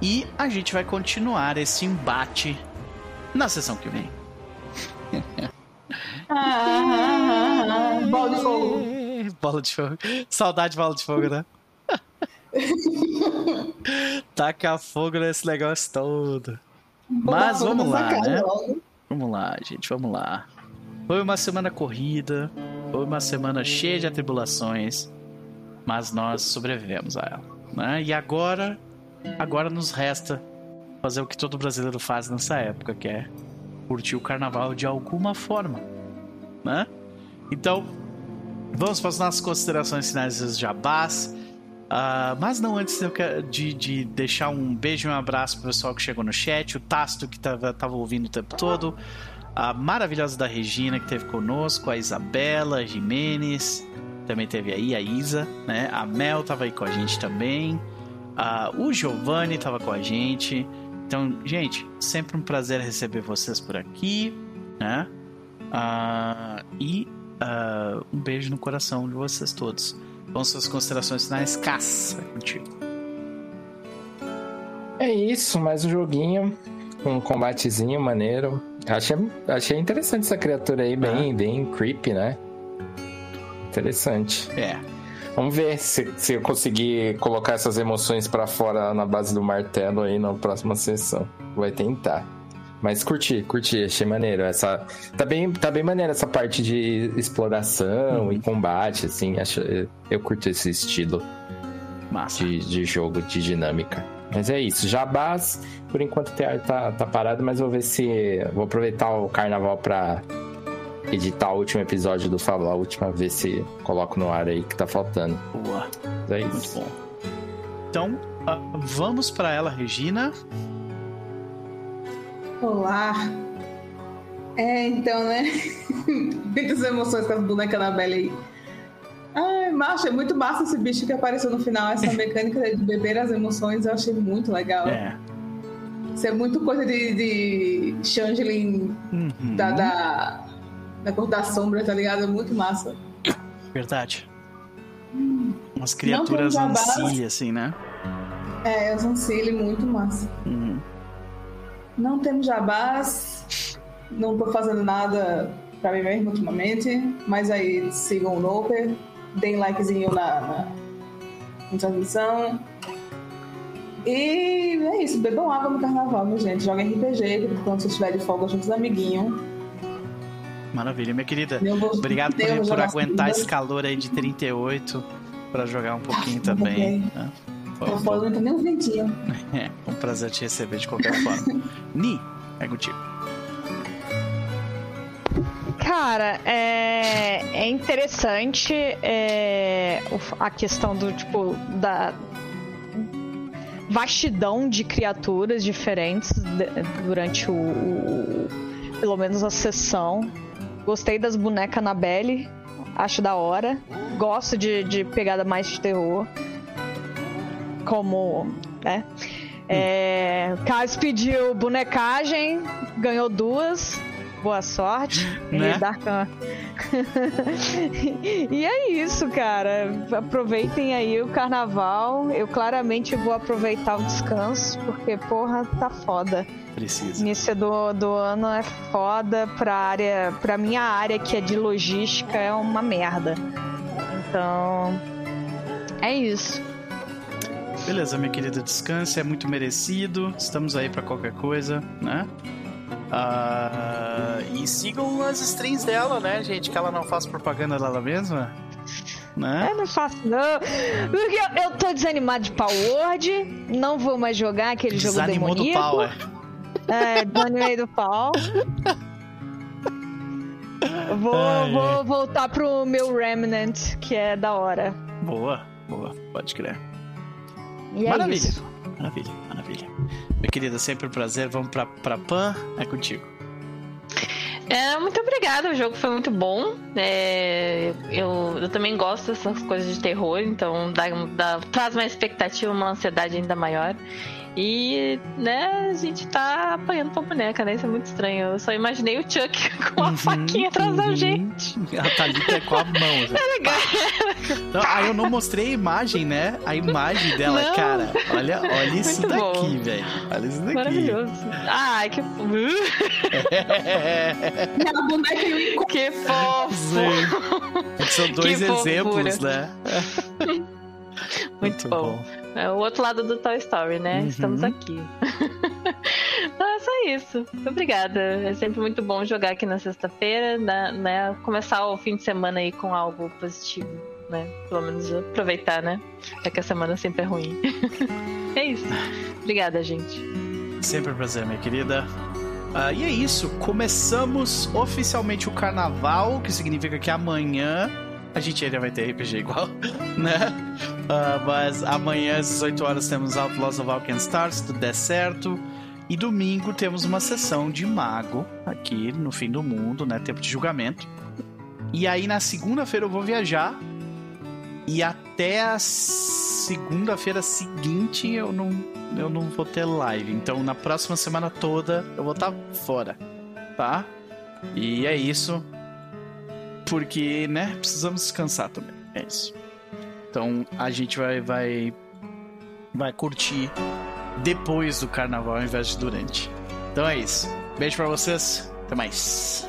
E a gente vai continuar esse embate na sessão que vem. Ah, ah, ah, ah, bola de fogo. Bola de fogo. Saudade de bola de fogo, né? Taca fogo nesse negócio todo. Mas vamos lá, né? Logo. Vamos lá, gente, vamos lá. Foi uma semana corrida, foi uma semana cheia de atribulações, mas nós sobrevivemos a ela. Né? E agora, agora nos resta fazer o que todo brasileiro faz nessa época, que é curtir o carnaval de alguma forma, né? Então, vamos para as nossas considerações finais dos jabás. Uh, mas não antes de, de, deixar um beijo e um abraço pro pessoal que chegou no chat, o Tasto que tava, tava ouvindo o tempo todo, a maravilhosa da Regina que teve conosco, a Isabela, a Jimenez, também teve aí a Isa, né? A Mel tava aí com a gente também, uh, o Giovanni tava com a gente. Então, gente, sempre um prazer receber vocês por aqui, né? Uh, e um beijo no coração de vocês todos. Vamos suas considerações finais, caça contigo. É isso, mais um joguinho. Um combatezinho maneiro. Achei, achei interessante essa criatura aí, bem, ah. bem creepy, né? Interessante. É. Vamos ver se, se eu conseguir colocar essas emoções para fora na base do martelo aí na próxima sessão. Vai tentar. Mas curti, curti, achei maneiro. Essa, tá, bem, tá bem maneiro essa parte de exploração uhum. e combate, assim. Acho, eu curto esse estilo de, de jogo, de dinâmica. Mas é isso. Jabás, por enquanto tá, tá parado, mas vou ver se. Vou aproveitar o carnaval pra editar o último episódio do Fábula, a última, ver se coloco no ar aí que tá faltando. Boa. Mas é isso. Muito bom. Então, uh, vamos para ela, Regina. Olá. É, então, né? Muitas emoções com as bonecas da Bela aí. Ai, macho, é muito massa esse bicho que apareceu no final, essa mecânica de beber as emoções, eu achei muito legal. É. Isso é muito coisa de, de Changeling uhum. da, da, da cor da sombra, tá ligado? É muito massa. Verdade. Hum. Umas criaturas ancilha, assim, né? É, as ancilha, muito massa. Uhum. Não temos jabás, não tô fazendo nada pra mim mesmo ultimamente, mas aí sigam o Noper, deem likezinho na, na, na transmissão. E é isso, bebam água no carnaval, minha gente. Joguem RPG quando você estiver de folga junto dos amiguinhos. Maravilha, minha querida. Obrigado por, por aguentar esse calor aí de 38 para jogar um pouquinho ah, também. Né? Não tem nem um ventinho. É, um prazer te receber de qualquer forma. Ni, é contigo. Cara, é, é interessante é, a questão do tipo da vastidão de criaturas diferentes durante o, o pelo menos a sessão. Gostei das bonecas Annabelle, acho da hora. Gosto de, de pegada mais de terror como, né? É, Caso pediu bonecagem, ganhou duas. Boa sorte. Né? e é isso, cara. Aproveitem aí o carnaval. Eu claramente vou aproveitar o descanso, porque, porra, tá foda. Precisa. Início do, do ano é foda pra área. Pra minha área, que é de logística, é uma merda. Então. É isso. Beleza, minha querida, descanse, é muito merecido. Estamos aí para qualquer coisa, né? Uh, e sigam as strings dela, né, gente? Que ela não faz propaganda dela mesma. Né? Eu não faço, não. Porque eu, eu tô desanimado de Power não vou mais jogar aquele Desanimou jogo demoníaco. do pau, é. É, desanimei do pau. Vou, Ai, vou voltar pro meu Remnant, que é da hora. Boa, boa, pode crer. E é maravilha, isso. maravilha, maravilha. Minha querida, sempre um prazer. Vamos pra, pra Pan, é contigo. É, muito obrigada, o jogo foi muito bom. É, eu, eu também gosto dessas coisas de terror, então dá, dá- traz uma expectativa, uma ansiedade ainda maior. E, né, a gente tá apanhando pra boneca, né? Isso é muito estranho. Eu só imaginei o Chuck com a Uhum, faquinha atrás da uhum. gente. A Thalita é com a mão. assim. É legal. Não, aí eu não mostrei a imagem, né? A imagem dela, Não. cara. Olha, olha isso Muito daqui, bom. velho. Olha isso daqui. Maravilhoso. Ai, que, E a boneca e o que fofo. Sim. São dois Que fofura. exemplos, né? Muito bom. É o outro lado do Toy Story, né? Uhum. Estamos aqui. então é só isso. Muito obrigada. É sempre muito bom jogar aqui na sexta-feira, né? né? Começar o fim de semana aí com algo positivo, né? Pelo menos aproveitar, né? Já que a semana sempre é ruim. é isso. Obrigada, gente. Sempre um prazer, minha querida. Ah, e é isso, começamos oficialmente o carnaval, que significa que amanhã a gente ainda vai ter RPG igual, né? Ah, mas amanhã às 18 horas temos Outlaws of Alkenstar, se tudo der certo. E domingo temos uma sessão de mago aqui no fim do mundo, né? Tempo de julgamento. E aí na segunda-feira eu vou viajar. E até a segunda-feira seguinte eu não, eu não vou ter live. Então na próxima semana toda eu vou estar fora, tá? E é isso. Porque, né, precisamos descansar também. É isso. Então a gente vai vai vai curtir depois do carnaval ao invés de durante. Então é isso. Beijo pra vocês. Até mais.